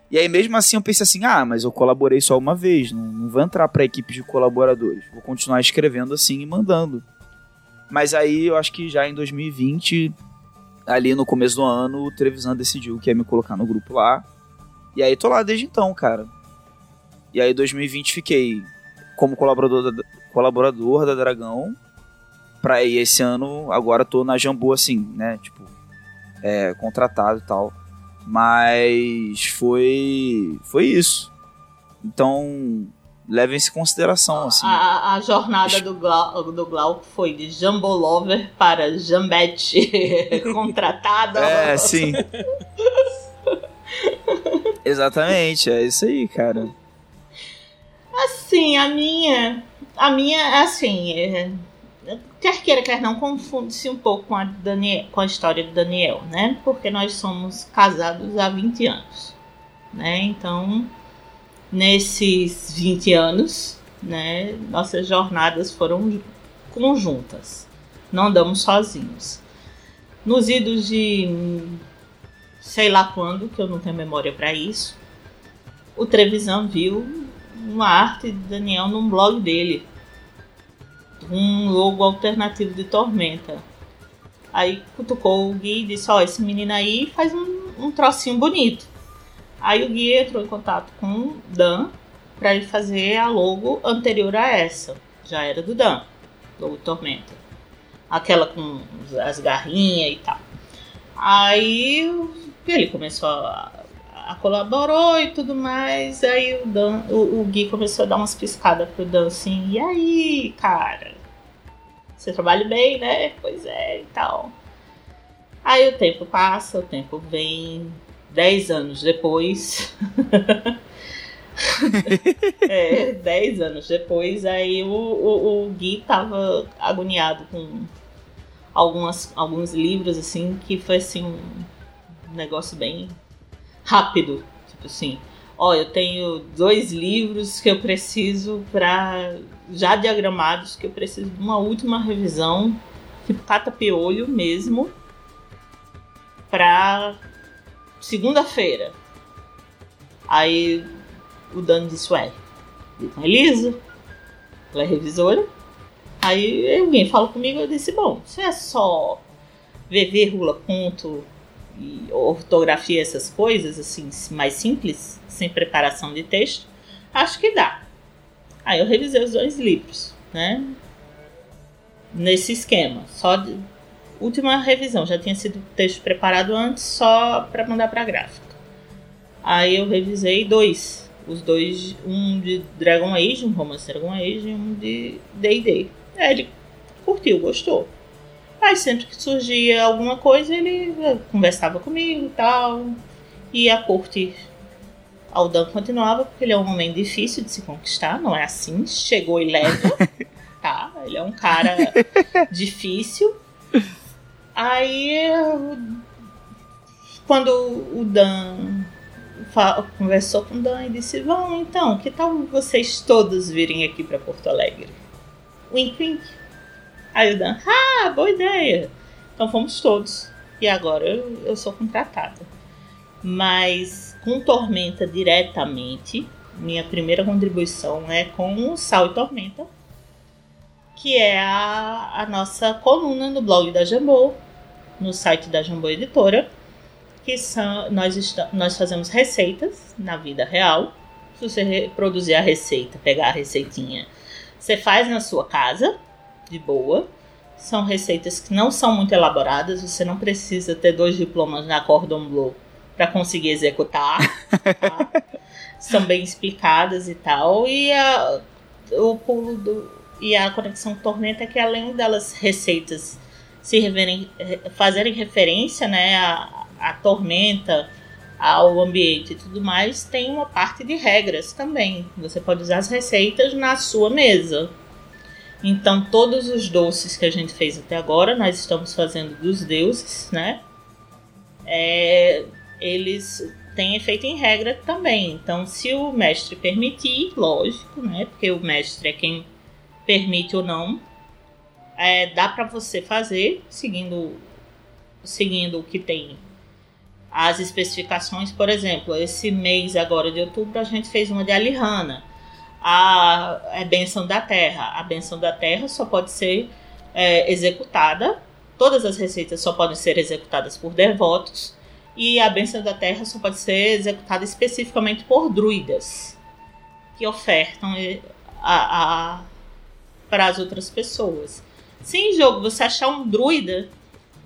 E aí, mesmo assim, eu pensei assim: ah, mas eu colaborei só uma vez. Não, não vou entrar pra equipe de colaboradores. Vou continuar escrevendo assim e mandando. Mas aí, eu acho que já em 2020, ali no começo do ano, o Trevisan decidiu que ia me colocar no grupo lá. E aí, tô lá desde então, cara. E aí, 2020, fiquei como colaborador da, colaborador da Dragão. Pra ir esse ano, agora tô na Jambu, assim, né? Tipo, é, contratado e tal. Mas foi. Foi isso. Então, levem isso em consideração, assim. A, a jornada do, Glau, do Glauco foi de Jambolover para Jambete [LAUGHS] contratada. É, sim. [LAUGHS] Exatamente, é isso aí, cara. Assim, a minha. A minha, é assim. Quer queira, quer não, confunde-se um pouco com a, Daniel, com a história do Daniel, né? Porque nós somos casados há 20 anos, né? Então, nesses 20 anos, né, nossas jornadas foram conjuntas. Não andamos sozinhos. Nos idos de sei lá quando, que eu não tenho memória para isso, o Trevisan viu uma arte de Daniel num blog dele. Um logo alternativo de Tormenta. Aí cutucou o Gui e disse: Ó, esse menino aí faz um, um trocinho bonito. Aí o Gui entrou em contato com o Dan para ele fazer a logo anterior a essa. Já era do Dan, logo Tormenta. Aquela com as garrinhas e tal. Aí ele começou a, colaborou e tudo mais. Aí o, Dan, o, o Gui começou a dar umas piscadas pro Dan assim, e aí, cara? Você trabalha bem, né? Pois é, e tal. Aí o tempo passa, o tempo vem. Dez anos depois. [LAUGHS] é, dez anos depois, aí o, o, o Gui tava agoniado com algumas, alguns livros, assim, que foi assim um negócio bem rápido. Tipo assim, ó, eu tenho dois livros que eu preciso para já diagramados, que eu preciso de uma última revisão, tipo cata-piolho mesmo, pra segunda-feira. Aí o Dani disse, e com a Elisa, ela é revisora. Aí alguém falou comigo, eu disse, bom, se é só ver vírgula, ponto e ortografia, essas coisas, assim, mais simples, sem preparação de texto, acho que dá. Aí eu revisei os dois livros, né? Nesse esquema, só de, última revisão, já tinha sido texto preparado antes, só para mandar para gráfica. Aí eu revisei dois. Os dois, um de Dragon Age, um romance Dragon Age e um de D&D. Ele curtiu, gostou. Aí sempre que surgia alguma coisa, ele eh, conversava comigo e tal. E a corte Aldan continuava, porque ele é um homem difícil de se conquistar, não é assim, chegou e leva, [LAUGHS] tá? Ele é um cara difícil. Aí, quando o Dan conversou com o Dan e disse: Vão então, que tal vocês todos virem aqui para Porto Alegre? Wink, wink. Aí o Dan: Ah, boa ideia. Então fomos todos. E agora eu, eu sou contratada. Mas com Tormenta diretamente, minha primeira contribuição é com o Sal e Tormenta, que é a, a nossa coluna no blog da Jambô, no site da Jambô Editora, que são, nós, nós fazemos receitas na vida real. Se você reproduzir a receita, pegar a receitinha, você faz na sua casa, de boa. São receitas que não são muito elaboradas, você não precisa ter dois diplomas na Cordon Bleu para conseguir executar. Tá? [LAUGHS] São bem explicadas e tal. E a, o pulo do, e a conexão Tormenta é que além delas receitas se reverem, fazerem referência né, à, à tormenta, ao ambiente e tudo mais, tem uma parte de regras também. Você pode usar as receitas na sua mesa. Então, todos os doces que a gente fez até agora, nós estamos fazendo dos deuses, né? É, eles têm efeito em regra também. Então, se o mestre permitir, lógico, né? Porque o mestre é quem permite ou não, é, dá para você fazer seguindo seguindo o que tem as especificações, por exemplo, esse mês agora de outubro a gente fez uma de Alihana, a é benção da terra. A benção da terra só pode ser é, executada, todas as receitas só podem ser executadas por devotos e a bênção da terra só pode ser executada especificamente por druidas que ofertam a, a para as outras pessoas. Se em jogo você achar um druida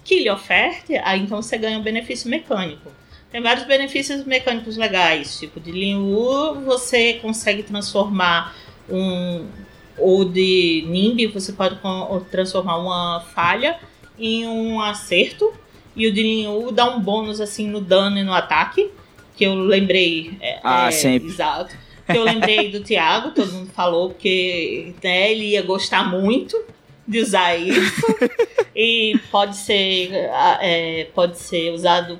que lhe oferte, aí então você ganha um benefício mecânico. Tem vários benefícios mecânicos legais, tipo de Linwu, você consegue transformar um ou de Nimbi, você pode transformar uma falha em um acerto e o Jinyu dá um bônus assim no dano e no ataque. Que eu lembrei. É, ah, é, sempre. Exato. Que eu lembrei do Thiago, todo mundo falou que né, ele ia gostar muito de usar isso. [LAUGHS] e pode ser, é, pode ser usado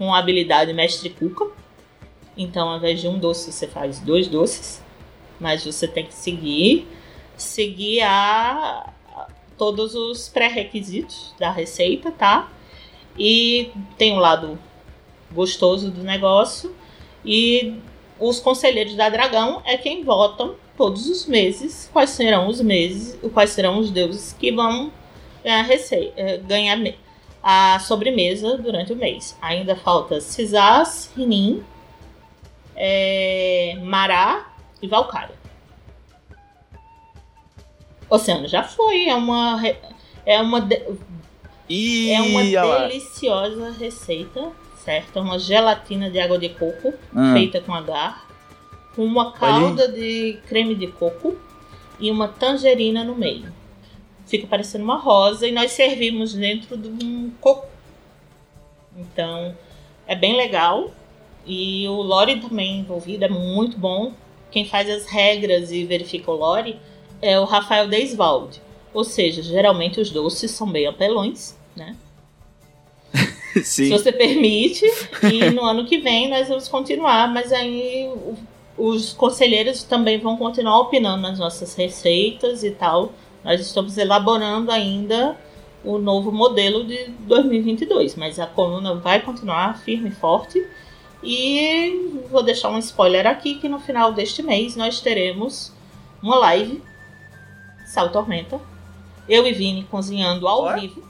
com a habilidade Mestre Cuca. Então, ao invés de um doce, você faz dois doces. Mas você tem que seguir. Seguir a, todos os pré-requisitos da receita, tá? E tem um lado gostoso do negócio. E os conselheiros da Dragão é quem votam todos os meses quais serão os meses, quais serão os deuses que vão ganhar, receita, ganhar a sobremesa durante o mês. Ainda falta Cisás, Rinin, é, Mará e Valkyria. Oceano já foi, é uma é uma Ih, é uma deliciosa receita, certo? É uma gelatina de água de coco Ah. feita com agar, com uma calda de creme de coco e uma tangerina no meio. Fica parecendo uma rosa e nós servimos dentro de um coco. Então, é bem legal. E o lore também envolvido é muito bom. Quem faz as regras e verifica o lore é o Rafael Deiswald. Ou seja, geralmente os doces são bem apelões, né? [LAUGHS] Se Sim. você permite, e no ano que vem nós vamos continuar, mas aí os conselheiros também vão continuar opinando nas nossas receitas e tal. Nós estamos elaborando ainda o novo modelo de 2022, mas a coluna vai continuar firme e forte. E vou deixar um spoiler aqui que no final deste mês nós teremos uma live Sal Tormenta. Eu e Vini cozinhando ao vivo.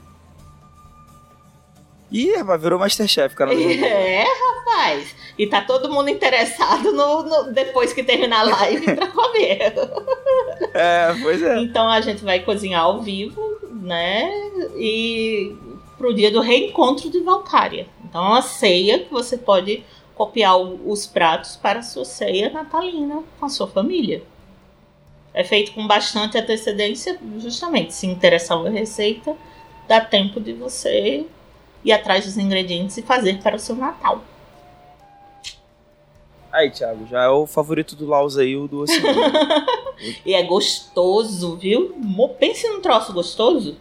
Ih, rapaz, virou Masterchef, cara. [LAUGHS] É, rapaz. E tá todo mundo interessado no, no- depois que terminar a live pra comer. [LAUGHS] É, pois é. Então a gente vai cozinhar ao vivo, né? E pro dia do reencontro de Valkyria. Então é uma ceia que você pode copiar os pratos para a sua ceia natalina com a sua família. É feito com bastante antecedência, justamente se interessar uma receita, dá tempo de você ir atrás dos ingredientes e fazer para o seu Natal. Aí, Thiago, já é o favorito do Laus aí, o do [LAUGHS] E é gostoso, viu? Pense num troço gostoso.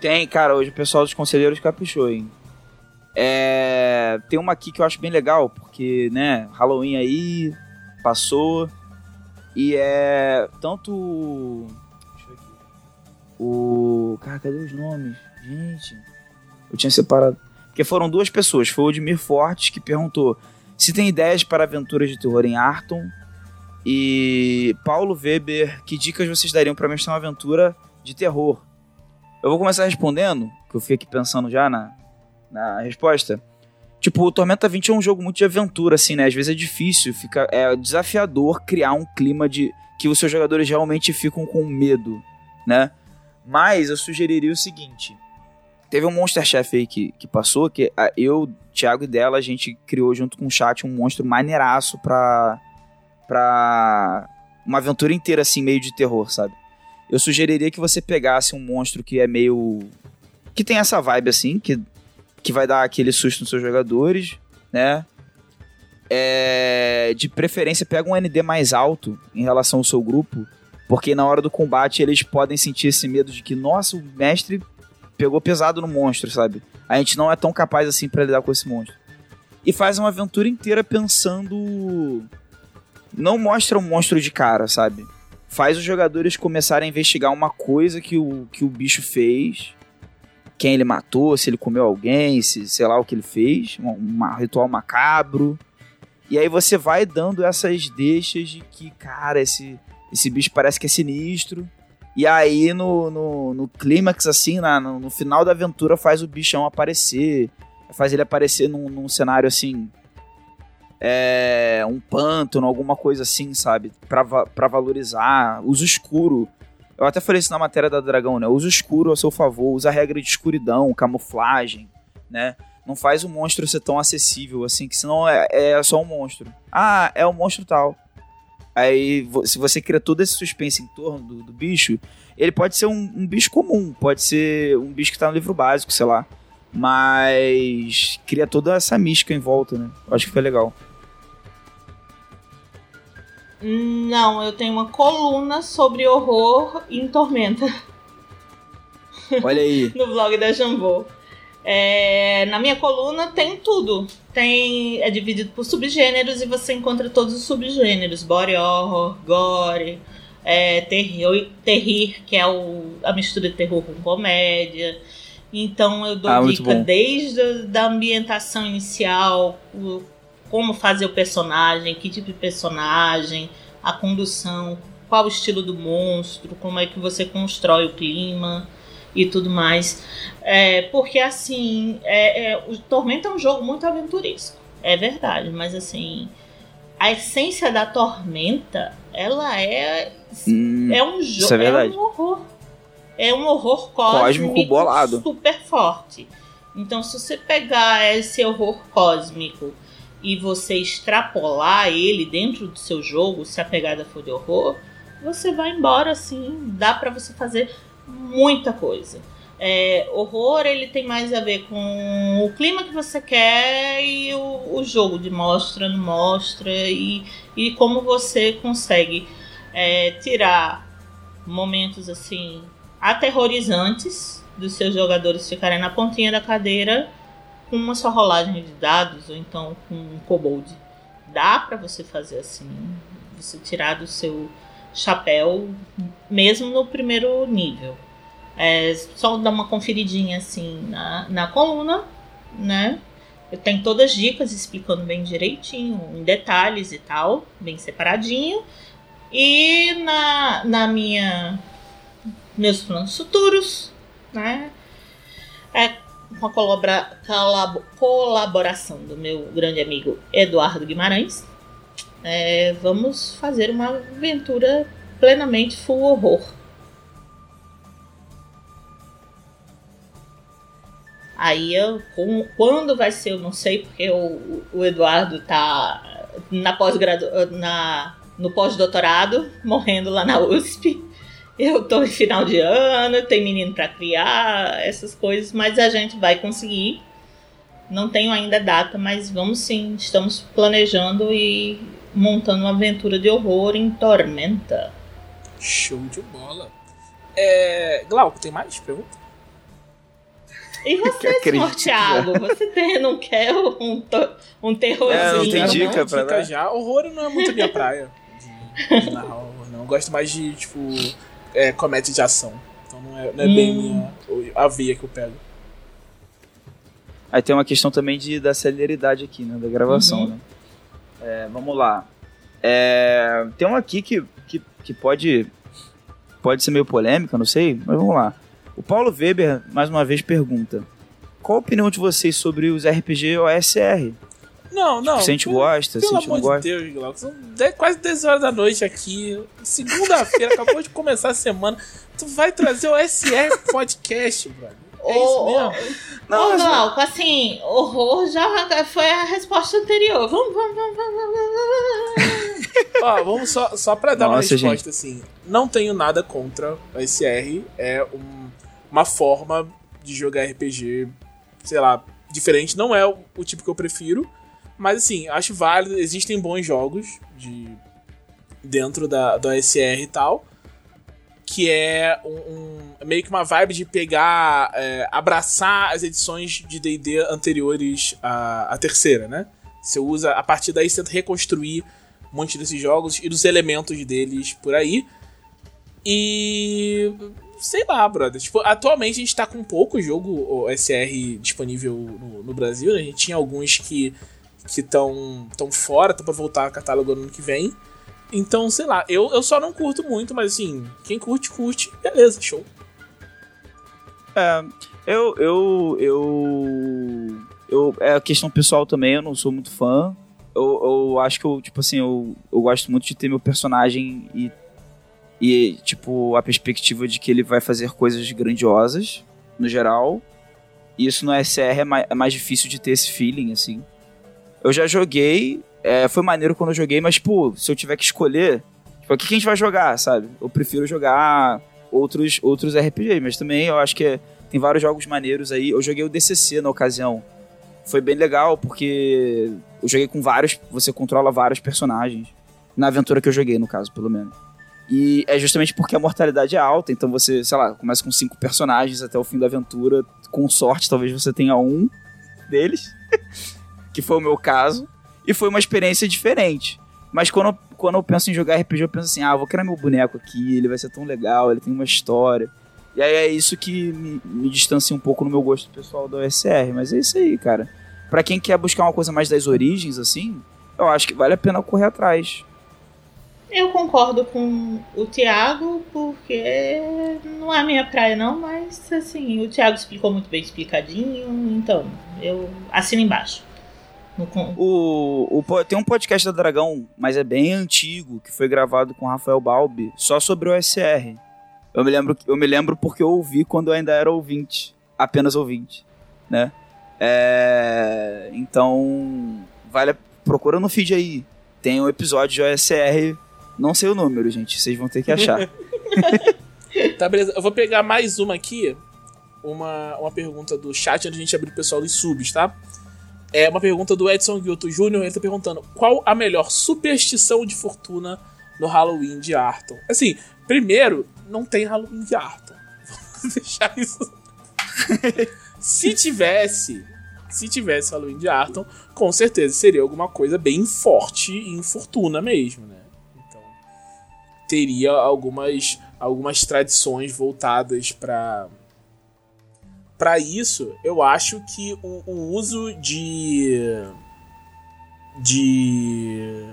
Tem, cara, hoje o pessoal dos conselheiros caprichou, hein? É, tem uma aqui que eu acho bem legal, porque, né, Halloween aí passou e é tanto. O. Cara, cadê os nomes? Gente, eu tinha separado. Porque foram duas pessoas. Foi o Odmir Fortes que perguntou se tem ideias para aventuras de terror em Arton. E Paulo Weber, que dicas vocês dariam para mestrar uma aventura de terror? Eu vou começar respondendo, que eu fiquei aqui pensando já na, na resposta. Tipo, o Tormenta 20 é um jogo muito de aventura, assim, né? Às vezes é difícil, fica, é desafiador criar um clima de que os seus jogadores realmente ficam com medo, né? Mas eu sugeriria o seguinte: Teve um Monster Chef aí que, que passou, que eu, Thiago e dela, a gente criou junto com o chat um monstro maneiraço pra, pra uma aventura inteira, assim, meio de terror, sabe? Eu sugeriria que você pegasse um monstro que é meio. que tem essa vibe, assim, que, que vai dar aquele susto nos seus jogadores, né? É, de preferência, pega um ND mais alto em relação ao seu grupo, porque na hora do combate eles podem sentir esse medo de que, nossa, o mestre pegou pesado no monstro, sabe? A gente não é tão capaz assim para lidar com esse monstro. E faz uma aventura inteira pensando. Não mostra um monstro de cara, sabe? Faz os jogadores começarem a investigar uma coisa que o, que o bicho fez. Quem ele matou, se ele comeu alguém, se sei lá o que ele fez. Um, um ritual macabro. E aí você vai dando essas deixas de que, cara, esse, esse bicho parece que é sinistro. E aí, no, no, no clímax, assim, na, no, no, final da aventura, faz o bichão aparecer. Faz ele aparecer num, num cenário assim. É, um pântano, alguma coisa assim, sabe? Pra, pra valorizar. Uso escuro. Eu até falei isso na matéria da Dragão, né? Uso escuro a seu favor, usa a regra de escuridão, camuflagem, né? Não faz o monstro ser tão acessível assim, que senão é, é só um monstro. Ah, é um monstro tal. Aí, se você cria todo esse suspense em torno do, do bicho, ele pode ser um, um, bicho comum, pode ser um bicho que tá no livro básico, sei lá. Mas cria toda essa mística em volta, né? Eu acho que foi legal. Não, eu tenho uma coluna sobre horror em Tormenta. Olha aí. [LAUGHS] no blog da Jambô. É, na minha coluna tem tudo. Tem é dividido por subgêneros e você encontra todos os subgêneros: body horror, gore, é, terror, terrir, que é o, a mistura de terror com comédia. Então eu dou ah, dica desde a da ambientação inicial, o, como fazer o personagem, que tipo de personagem, a condução, qual o estilo do monstro, como é que você constrói o clima e tudo mais. É, porque assim, é, é, o Tormenta é um jogo muito aventuresco, é verdade, mas assim, a essência da Tormenta, ela é hum, é um jogo, é, é, um horror. É um horror cósmico, cósmico bolado. super forte. Então, se você pegar esse horror cósmico e você extrapolar ele dentro do seu jogo, se a pegada for de horror, você vai embora assim, dá para você fazer muita coisa. É, horror ele tem mais a ver com o clima que você quer e o, o jogo de mostra, não mostra e, e como você consegue é, tirar momentos assim aterrorizantes dos seus jogadores ficarem na pontinha da cadeira com uma só rolagem de dados ou então com um kobold. Dá para você fazer assim, você tirar do seu chapéu mesmo no primeiro nível. É só dar uma conferidinha assim na, na coluna, né? Eu tenho todas as dicas explicando bem direitinho, em detalhes e tal, bem separadinho. E na, na minha meus planos futuros, né? É uma colabora, colaboração do meu grande amigo Eduardo Guimarães. É, vamos fazer uma aventura plenamente full horror Aí eu, com- quando vai ser, eu não sei, porque o, o Eduardo tá na pós na no pós-doutorado, morrendo lá na USP. Eu tô em final de ano, tem menino pra criar, essas coisas, mas a gente vai conseguir. Não tenho ainda data, mas vamos sim, estamos planejando e montando uma aventura de horror em Tormenta. Show de bola. É. Glauco, tem mais pergunta? E você, Thiago, você tem, não quer um, um terrorzinho? É, não tem não? dica pra dica dar? já. Horror não é muito minha praia. [LAUGHS] De, de narrar horror, não. Eu gosto mais de, tipo, é, comédia de ação. Então não é, não é bem Hum. minha, a veia que eu pego. Aí tem uma questão também de, da celeridade aqui, né? Da gravação, Uhum. né? É, vamos lá. É, tem uma aqui que, que, que pode, pode ser meio polêmica, não sei, mas vamos lá. O Paulo Weber, mais uma vez, pergunta: Qual a opinião de vocês sobre os RPG OSR? Não, não. se a gente pelo- gosta, se a Pelo gente não amor gosta. de Deus, Glauco. São quase 10 horas da noite aqui. Segunda-feira, [LAUGHS] acabou de começar a semana. Tu vai trazer o SR Podcast, brother. É isso mesmo. Não, Glauco, assim, horror já foi a resposta anterior. Vamos, vamos, vamos, vamos, vamos. Ó, vamos só, só pra dar uma Nossa, resposta assim. Não tenho nada contra o SR. É um- uma forma de jogar RPG, sei lá, diferente. Não é o, o tipo que eu prefiro. Mas assim, acho válido. Existem bons jogos de dentro da, do SR e tal. Que é um, um- meio que uma vibe de pegar, é, abraçar as edições de D&D anteriores à, à terceira, né? Você usa, a partir daí você tenta reconstruir um monte desses jogos e dos elementos deles por aí. E. Sei lá, brother. Tipo, atualmente a gente tá com pouco jogo OSR disponível no, no Brasil. Né? A gente tinha alguns que estão tão fora, estão pra voltar ao catálogo no ano que vem. Então, sei lá, eu, eu só não curto muito, mas assim, quem curte, curte, beleza, show. É, eu, eu, eu, eu, é questão pessoal também, eu não sou muito fã. Eu, eu acho que eu, tipo assim, eu, eu gosto muito de ter meu personagem e, e, tipo, a perspectiva de que ele vai fazer coisas grandiosas, no geral. E isso no SR é mais, é mais difícil de ter esse feeling, assim. Eu já joguei, é, foi maneiro quando eu joguei, mas, pô, se eu tiver que escolher, tipo, o que que a gente vai jogar, sabe? Eu prefiro jogar outros, outros RPGs, mas também eu acho que é- tem vários jogos maneiros aí. Eu joguei o DCC na ocasião. Foi bem legal, porque eu joguei com vários. Você controla vários personagens. Na aventura que eu joguei, no caso, pelo menos. E é justamente porque a mortalidade é alta, então você, sei lá, começa com cinco personagens até o fim da aventura. Com sorte, talvez você tenha um deles, [LAUGHS] que foi o meu caso. E foi uma experiência diferente. Mas quando, eu- quando eu penso em jogar RPG, eu penso assim: ah, vou criar meu boneco aqui, ele vai ser tão legal, ele tem uma história. E aí é isso que me, me distancia um pouco no meu gosto pessoal do OSR. Mas é isso aí, cara. Pra quem quer buscar uma coisa mais das origens, assim, eu acho que vale a pena correr atrás. Eu concordo com o Thiago, porque não é a minha praia, não, mas assim, o Thiago explicou muito bem explicadinho, então eu assino embaixo. O, o tem um podcast da Dragão, mas é bem antigo, que foi gravado com o Rafael Balbi, só sobre o OSR. Eu me lembro, eu me lembro porque eu ouvi quando eu ainda era ouvinte, apenas ouvinte, né? É, então, vale, a- procura no feed aí. Tem um episódio de OSR, não sei o número, gente, vocês vão ter que achar. [LAUGHS] Tá, beleza. Eu vou pegar mais uma aqui. Uma, uma pergunta do chat antes de a gente abrir o pessoal dos subs, tá? É uma pergunta do Edson Guilto Jr. Ele tá perguntando: qual a melhor superstição de fortuna no Halloween de Arton? Assim, primeiro, não tem Halloween de Arton. Vamos [LAUGHS] deixar isso. se tivesse. Se tivesse Halloween de Arton, com certeza seria alguma coisa bem forte em fortuna mesmo, né? Então, teria algumas, algumas tradições voltadas para para isso. Eu acho que o, o uso de de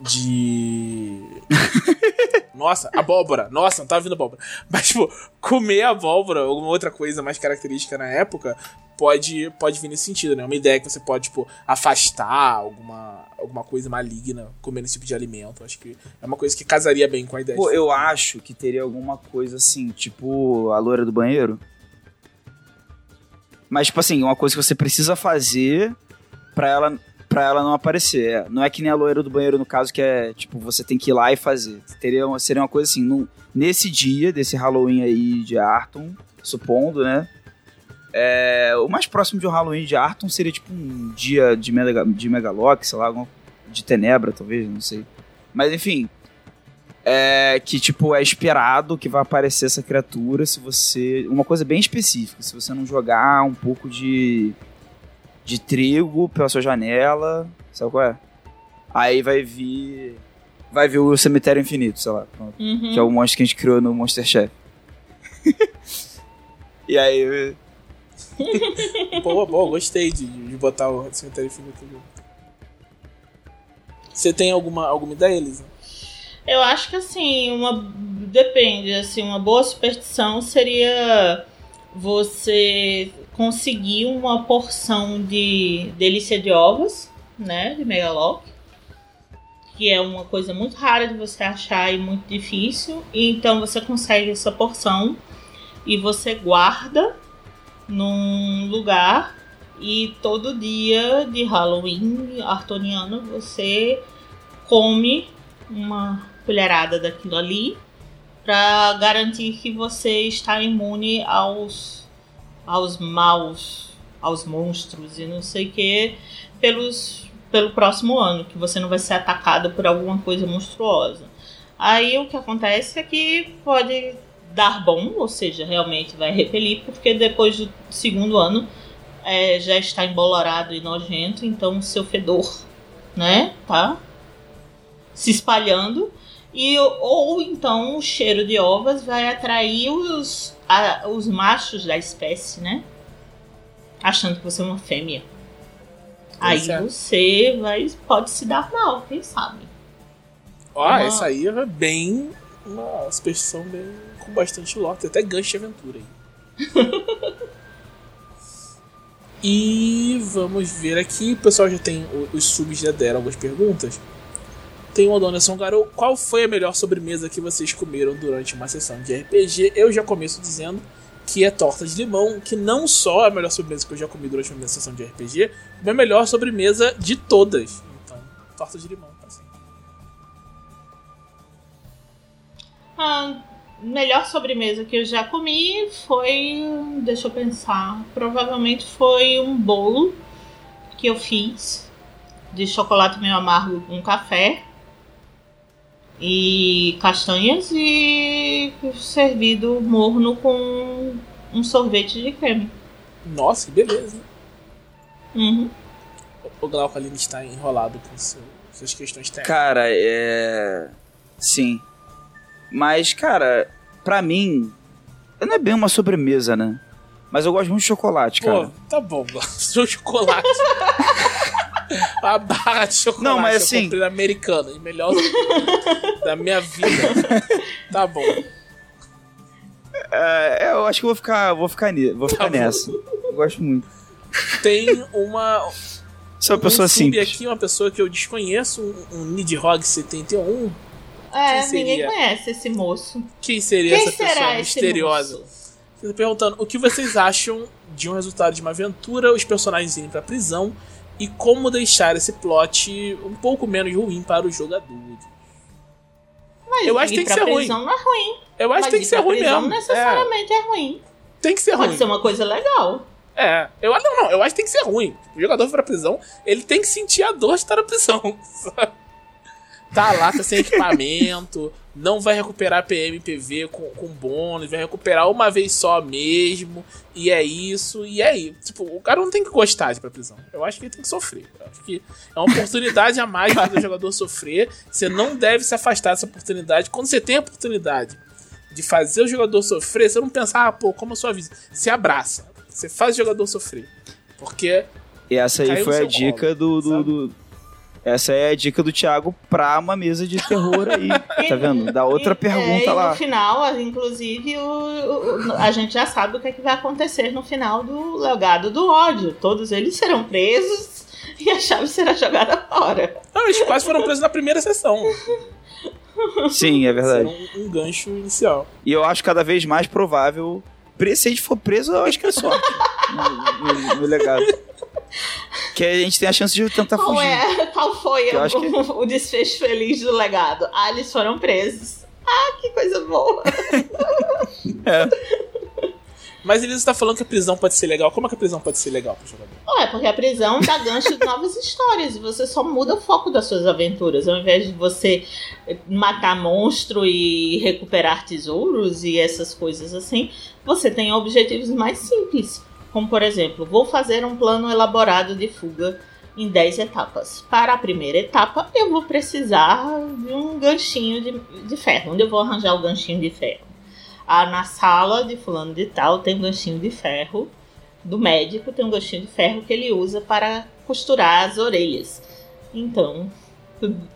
de [LAUGHS] nossa, abóbora. Nossa, não tava vindo abóbora. Mas, tipo, comer abóbora ou alguma outra coisa mais característica na época pode, pode vir nesse sentido, né? Uma ideia que você pode, tipo, afastar alguma, alguma coisa maligna comendo esse tipo de alimento. Acho que é uma coisa que casaria bem com a ideia. Pô, de- eu acho que teria alguma coisa assim, tipo a loira do banheiro. Mas, tipo assim, uma coisa que você precisa fazer pra ela, pra ela não aparecer. É, Não é que nem a loira do banheiro, no caso, que é, tipo, você tem que ir lá e fazer. Teria uma, seria uma coisa assim, num- nesse dia, desse Halloween aí de Arton, supondo, né? É, o mais próximo de um Halloween de Arton seria, tipo, um dia de, Mega, de Megalock, sei lá, de Tenebra, talvez, não sei. Mas, enfim, é que, tipo, é esperado que vai aparecer essa criatura se você... Uma coisa bem específica, se você não jogar um pouco de de trigo pela sua janela, sabe qual é? Aí vai vir vai vir o cemitério infinito, sei lá, pronto, Uhum. que é o monstro que a gente criou no Monster Chef. [LAUGHS] e aí Boa, boa, gostei de, de botar o cemitério infinito ali. Você tem alguma, alguma ideia, Elisa? Eu acho que assim, uma depende, assim, uma boa superstição seria você conseguir uma porção de delícia de ovos, né, de Megalock, que é uma coisa muito rara de você achar e muito difícil. E então você consegue essa porção e você guarda num lugar e todo dia de Halloween artoniano você come uma colherada daquilo ali para garantir que você está imune aos aos maus, aos monstros e não sei que pelos pelo próximo ano, que você não vai ser atacado por alguma coisa monstruosa. Aí o que acontece é que pode dar bom, ou seja, realmente vai repelir, porque depois do segundo ano é, já está embolorado e nojento, então o seu fedor, né, tá se espalhando e ou então o cheiro de ovas vai atrair os, a- os machos da espécie, né? Achando que você é uma fêmea. Aí é. você vai pode se dar mal, quem sabe? Ó, Uma- essa aí é bem. Uma superstição bem. com bastante lore. Tem até gancho de aventura aí. [LAUGHS] e vamos ver aqui. O pessoal já tem. Os subs já deram algumas perguntas. Tem uma dona São Garou. Qual foi a melhor sobremesa que vocês comeram durante uma sessão de RPG? Eu já começo dizendo que é torta de limão, que não só é a melhor sobremesa que eu já comi durante uma sessão de RPG, como é a melhor sobremesa de todas. Então, torta de limão, assim. A melhor sobremesa que eu já comi foi, deixa eu pensar, provavelmente foi um bolo que eu fiz de chocolate meio amargo com café e castanhas e servido morno com um sorvete de creme. Nossa, que beleza. Uhum. O Glauco Aline está enrolado com seu- suas questões técnicas. Cara, é. Sim. Mas, cara, pra mim, não é bem uma sobremesa, né? Mas eu gosto muito de chocolate, cara. Pô, tá bom, Glauco. [LAUGHS] Seu chocolate. [LAUGHS] A barra de chocolate Não, mas eu assim- comprei na americana. e Melhor [LAUGHS] da minha vida. Tá bom. É, eu acho que eu vou ficar, vou ficar, vou ficar Tá bom. nessa. Eu gosto muito. Tem uma. Sou uma pessoa um sub simples. aqui, uma pessoa que eu desconheço, um, um Nidhogg 71. É, Quem ninguém conhece esse moço. Quem seria Quem essa pessoa misteriosa? moço? Você tá perguntando o que vocês acham de um resultado de uma aventura, os personagens irem pra prisão e como deixar esse plot um pouco menos ruim para os jogadores. Mas Eu acho que tem que ser ruim. não é ruim. Eu acho que tem que ser ruim mesmo. necessariamente é ruim. É, tem que ser Pode ruim. ser uma coisa legal. É, eu não, não, eu acho que tem que ser ruim. O jogador for pra prisão, ele tem que sentir a dor de estar na prisão. [LAUGHS] sabe? Tá lá, tá sem equipamento, não vai recuperar PM PV com, com bônus, vai recuperar uma vez só mesmo, e é isso, e é isso. Tipo, o cara não tem que gostar de ir pra prisão. Eu acho que ele tem que sofrer. Eu acho que é uma oportunidade a mais para o jogador sofrer. Você não deve se afastar dessa oportunidade. Quando você tem a oportunidade de fazer o jogador sofrer, você não pensar, ah, pô, como eu sou avisa. Você abraça. Você faz o jogador sofrer. Porque E essa aí Caiu foi a dica colo, do, do, do- Essa é a dica do Thiago pra uma mesa de terror aí. [LAUGHS] tá vendo? Da outra E- pergunta é, e lá. no final, inclusive, o- o- a gente já sabe o que, é que vai acontecer no final do legado do ódio. Todos eles serão presos [LAUGHS] e a chave será jogada fora. Não, eles quase foram presos na primeira sessão. Sim, é verdade. Um, um gancho inicial. E eu acho cada vez mais provável. Se a gente for preso, eu acho que é sorte. no, no- no legado. Que a gente tem a chance de tentar Qual, fugir. é, [LAUGHS] qual foi acho que- o, o desfecho feliz do legado? Ah, eles foram presos. Ah, que coisa boa. [LAUGHS] Mas Elisa tá falando que a prisão pode ser legal. Como é que a prisão pode ser legal pro jogador? Ué, porque a prisão dá gancho de novas histórias e você só muda o foco das suas aventuras. Ao invés de você matar monstro e recuperar tesouros e essas coisas assim, você tem objetivos mais simples. Como, por exemplo, vou fazer um plano elaborado de fuga em 10 etapas. Para a primeira etapa, eu vou precisar de um ganchinho de, de ferro. Onde eu vou arranjar o ganchinho de ferro? Ah, na sala de fulano de tal tem um ganchinho de ferro do médico tem um ganchinho de ferro que ele usa para costurar as orelhas. Então,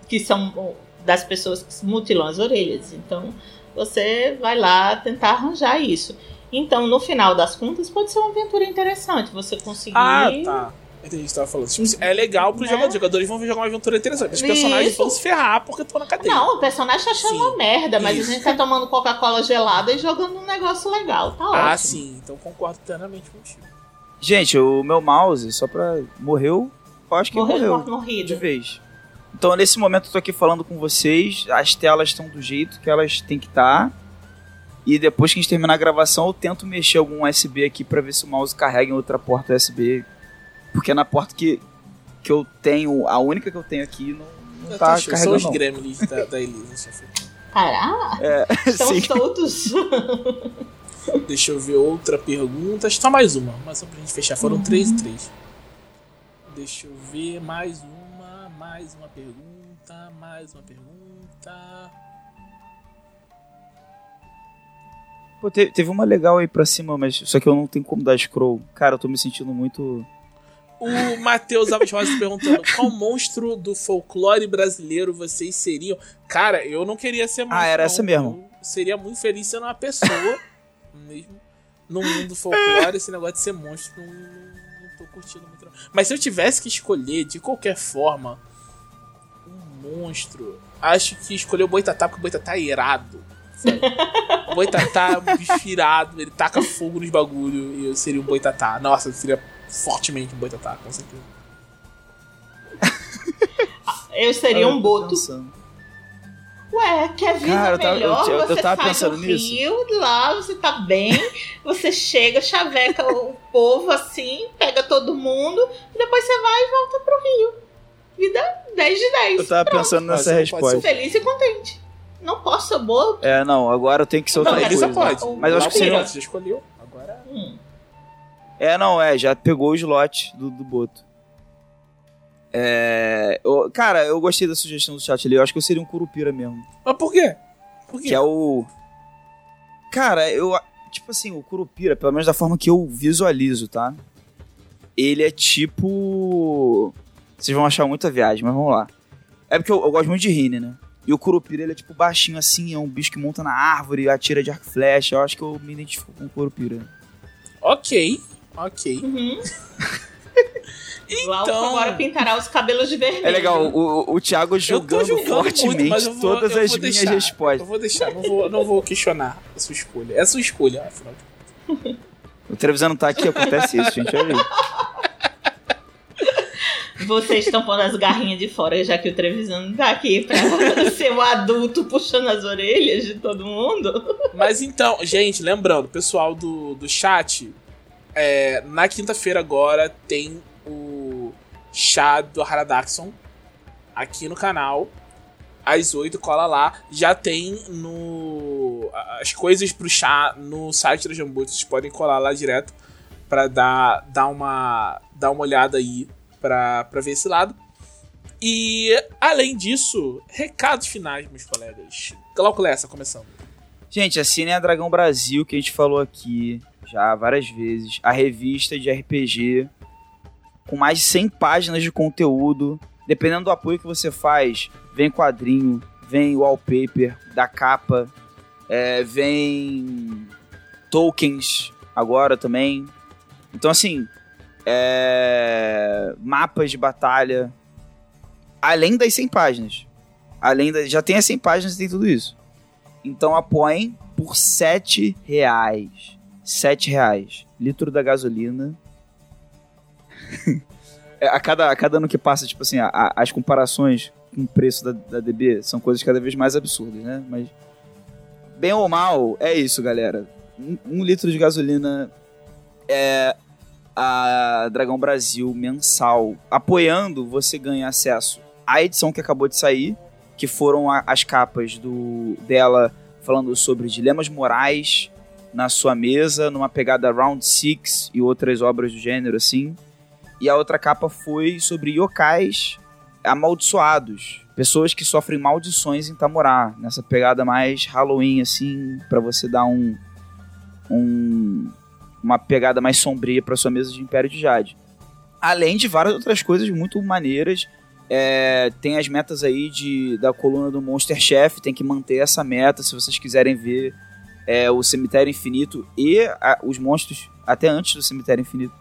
que são das pessoas que mutilam as orelhas. Então, você vai lá tentar arranjar isso. Então, no final das contas, pode ser uma aventura interessante. Você conseguir. Ah, tá. Entendi o que você tava falando. Tipo, É legal pros Né? jogadores. Os jogadores vão jogar uma aventura interessante. Os personagens Isso. vão se ferrar porque estão na cadeia. Não, o personagem tá achando Sim, uma merda, mas isso. a gente tá tomando Coca-Cola gelada e jogando um negócio legal. Tá ótimo. Ah, sim. Então concordo plenamente contigo. Gente, o meu mouse, só pra. Morreu? Eu acho que Morreu morreu. morte morrida. de vez. Então, nesse momento, eu tô aqui falando com vocês. As telas estão do jeito que elas têm que estar. E depois que a gente terminar a gravação, eu tento mexer algum USB aqui pra ver se o mouse carrega em outra porta USB. Porque na porta que, que eu tenho, a única que eu tenho aqui, não, não Eu tá achando, São carregando. os gremlins da, da Elisa. só foi. Caraca, [LAUGHS] estão Sim. soltos. [LAUGHS] Deixa eu ver outra pergunta. Acho que só mais uma. Mas só pra gente fechar. Foram Uhum. três e três. Deixa eu ver mais uma. Mais uma pergunta. Mais uma pergunta. Pô, te- teve uma legal aí pra cima, mas só que eu não tenho como dar scroll. Cara, eu tô me sentindo muito. O Matheus Alves Rosa perguntando qual monstro do folclore brasileiro vocês seriam. Cara, eu não queria ser monstro. Ah, era não. essa mesmo. Eu seria muito feliz sendo uma pessoa mesmo. No mundo folclore, esse negócio de ser monstro, não, não, não tô curtindo muito. Não. Mas se eu tivesse que escolher, de qualquer forma, um monstro, acho que escolher o Boitatá, porque o Boitatá é irado. Sabe? [LAUGHS] O Boitatá é um bicho irado, ele taca fogo nos bagulho e eu seria um Boitatá. Nossa, eu seria fortemente um Boitatá, com certeza. Eu seria Ah, um eu boto. pensando. Ué, quer vida Cara, eu tava- melhor? eu- eu você tava faz pensando nisso. rio, lá você tá bem, você chega, chaveca o povo assim, pega todo mundo, e depois você vai e volta pro rio. Vida 10 de 10. Eu tava pensando Mas nessa resposta. Feliz e contente. Não posso ser boto. É, não, agora eu tenho que ser outra Não, coisa. Elisa pode. Mas eu acho que seria- você já escolheu. Agora. Hum. É, não, é, já pegou o slot do, do Boto. É. eu- cara, eu gostei da sugestão do chat ali. Eu acho que eu seria um Curupira mesmo. Mas por quê? Por quê? Que é o. Cara, eu. Tipo assim, o Curupira, pelo menos da forma que eu visualizo, tá? Ele é tipo. Vocês vão achar muita viagem, mas vamos lá. É porque eu, eu gosto muito de Rine, né? E o Curupira, ele é tipo baixinho assim, é um bicho que monta na árvore, atira de arco e flecha. Eu acho que eu me identifico com o Curupira. Ok. Ok. Uhum. [LAUGHS] Glauco Então. agora pintará os cabelos de vermelho. É legal, o, o Thiago julgando, julgando fortemente muito, mas eu vou, todas eu as vou minhas deixar. respostas. Eu vou deixar, não vou, não vou questionar a sua escolha. É a sua escolha, afinal. de [LAUGHS] contas. O televisão não tá aqui, acontece isso, gente. Olha aí. [LAUGHS] Vocês estão pondo as garrinhas de fora, já que o Trevisan tá aqui pra [LAUGHS] ser o adulto puxando as orelhas de todo mundo. Mas então, gente, lembrando, pessoal do, do chat, é, na quinta-feira agora tem o chá do Haradaxon aqui no canal. Às 8, cola lá. Já tem no. As coisas pro chá no site da Jambu. Vocês podem colar lá direto pra dar, dar, uma, dar uma olhada aí pra ver esse lado. E além disso, recados finais, meus colegas. Glauco Lessa, começando. Gente, assinem a Dragão Brasil, que a gente falou aqui já várias vezes. A revista de RPG, com mais de 100 páginas de conteúdo. Dependendo do apoio que você faz, vem quadrinho, vem wallpaper da capa, é, vem tokens agora também. Então, assim, é, mapas de batalha, além das 100 páginas. Além da, já tem as 100 páginas e tem tudo isso. Então apoiem por 7 reais. 7 reais. litro da gasolina. [LAUGHS] É, a, cada, a cada ano que passa, tipo assim, a, a, as comparações com o preço da, da DB são coisas cada vez mais absurdas, né? Mas, bem ou mal, é isso, galera. Um, um litro de gasolina é a Dragão Brasil mensal. Apoiando, você ganha acesso à edição que acabou de sair, que foram a, as capas do dela falando sobre dilemas morais na sua mesa, numa pegada Round Six e outras obras do gênero, assim. E a outra capa foi sobre yokais amaldiçoados. Pessoas que sofrem maldições em Tamorá. Nessa pegada mais Halloween, assim, para você dar um, um. Uma pegada mais sombria para sua mesa de Império de Jade. Além de várias outras coisas muito maneiras. É, tem as metas aí de, da coluna do Monster Chef, tem que manter essa meta se vocês quiserem ver é, o Cemitério Infinito e a, os monstros, até antes do Cemitério Infinito,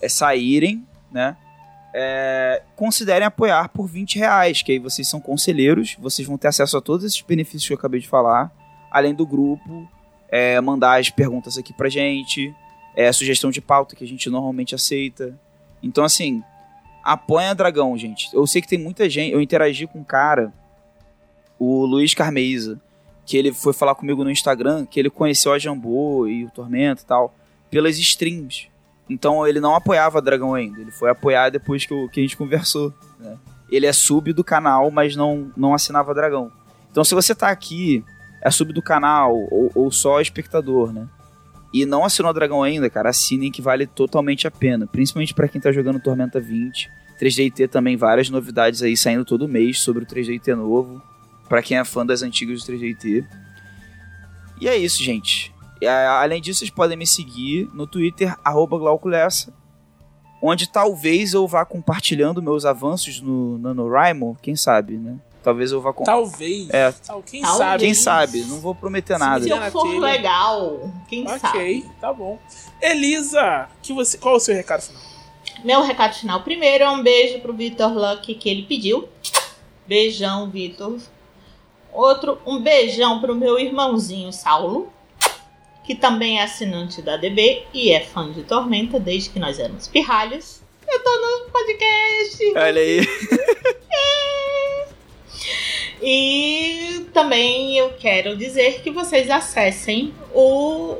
é, saírem, né? É, considerem apoiar por 20 reais, que aí vocês são conselheiros, vocês vão ter acesso a todos esses benefícios que eu acabei de falar, além do grupo, é, mandar as perguntas aqui pra gente, é, sugestão de pauta que a gente normalmente aceita. Então, assim, apoia Dragão, gente. Eu sei que tem muita gente. Eu interagi com um cara, o Luiz Carmeiza, que ele foi falar comigo no Instagram, que ele conheceu a Jambô e o Tormento e tal, pelas streams. Então ele não apoiava Dragão ainda. Ele foi apoiar depois que, eu, que a gente conversou. Né? Ele é sub do canal, mas não, não assinava Dragão. Então se você tá aqui, é sub do canal ou, ou só espectador, né? E não assinou Dragão ainda, cara, assinem que vale totalmente a pena. Principalmente para quem tá jogando Tormenta 20. 3DT também, várias novidades aí saindo todo mês sobre o 3DT novo. para quem é fã das antigas do 3DT. E é isso, gente. Além disso, vocês podem me seguir no Twitter, Glauculessa, onde talvez eu vá compartilhando meus avanços no NaNoWriMo, quem sabe, né? Talvez eu vá... Com... Talvez. É. Quem Talvez. sabe. Quem sabe, não vou prometer nada. Se eu for legal, quem Ok, sabe? tá bom. Elisa, que você, qual é o seu recado final? Meu recado final primeiro é um beijo pro Vitor Luck que ele pediu. Beijão, Vitor. Outro, um beijão pro meu irmãozinho Saulo, que também é assinante da DB e é fã de Tormenta desde que nós éramos pirralhos. Eu tô no podcast. Olha aí. [LAUGHS] E também eu quero dizer que vocês acessem o,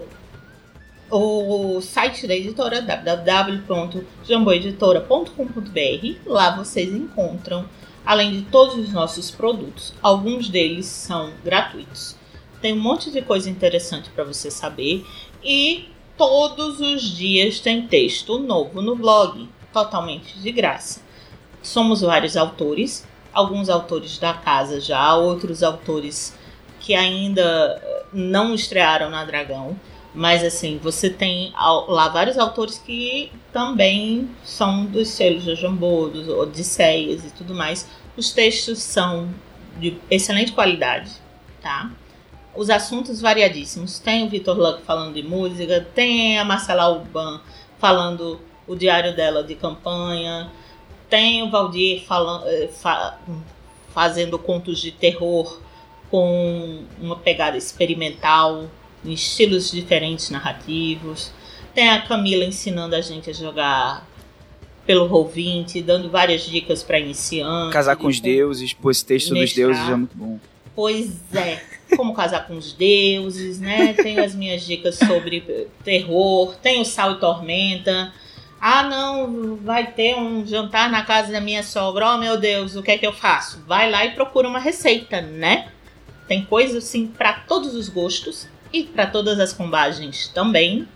o site da editora www.jamboeditora.com.br. Lá vocês encontram, além de todos os nossos produtos, alguns deles são gratuitos. Tem um monte de coisa interessante para você saber e todos os dias tem texto novo no blog, totalmente de graça. Somos vários autores, alguns autores da casa já, outros autores que ainda eh, não estrearam na Dragão. Mas assim, você tem lá vários autores que também são dos selos da Jambô, dos Odisseias e tudo mais. Os textos são de excelente qualidade, tá? Os assuntos variadíssimos. Tem o Vitor Luck falando de música, tem a Marcela Alban falando o diário dela de campanha, tem o Valdir falan- eh, fa- fazendo contos de terror com uma pegada experimental, em estilos diferentes narrativos. Tem a Camila ensinando a gente a jogar pelo Roll20, dando várias dicas para iniciantes. Casar com os de deuses, pô, esse texto dos deuses é muito bom. Pois é. Como casar com os deuses, né? Tenho as minhas dicas sobre terror, tenho sal e tormenta. Ah, não, vai ter um jantar na casa da minha sogra. Oh, meu Deus, o que é que eu faço? Vai lá e procura uma receita, né? Tem coisa assim para todos os gostos e para todas as combagens também.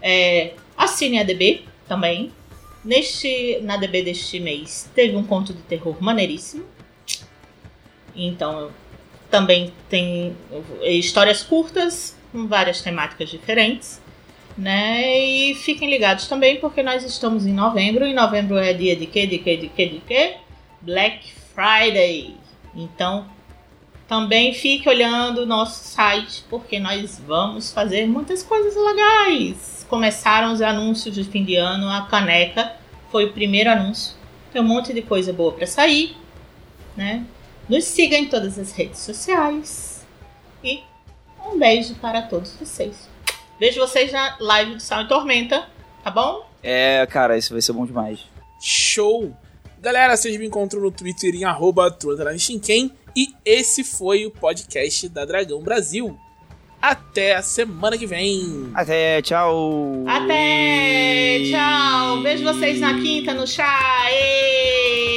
É, assine a DB também. Neste, na DB deste mês teve um conto de terror maneiríssimo. Então também tem histórias curtas com várias temáticas diferentes, né? E fiquem ligados também porque nós estamos em novembro e novembro é dia de quê? De quê? De quê? De quê? Black Friday. Então também fique olhando o nosso site porque nós vamos fazer muitas coisas legais. Começaram os anúncios de fim de ano, a caneca foi o primeiro anúncio. Tem um monte de coisa boa para sair, né? Nos siga em todas as redes sociais. E um beijo para todos vocês. Vejo vocês na live do Sal e Tormenta, tá bom? É, cara, isso vai ser bom demais. Show! Galera, vocês me encontram no Twitter em arroba e esse foi o podcast da Dragão Brasil. Até a semana que vem. Até, tchau. Até, tchau. Vejo vocês na quinta no chá. Ê!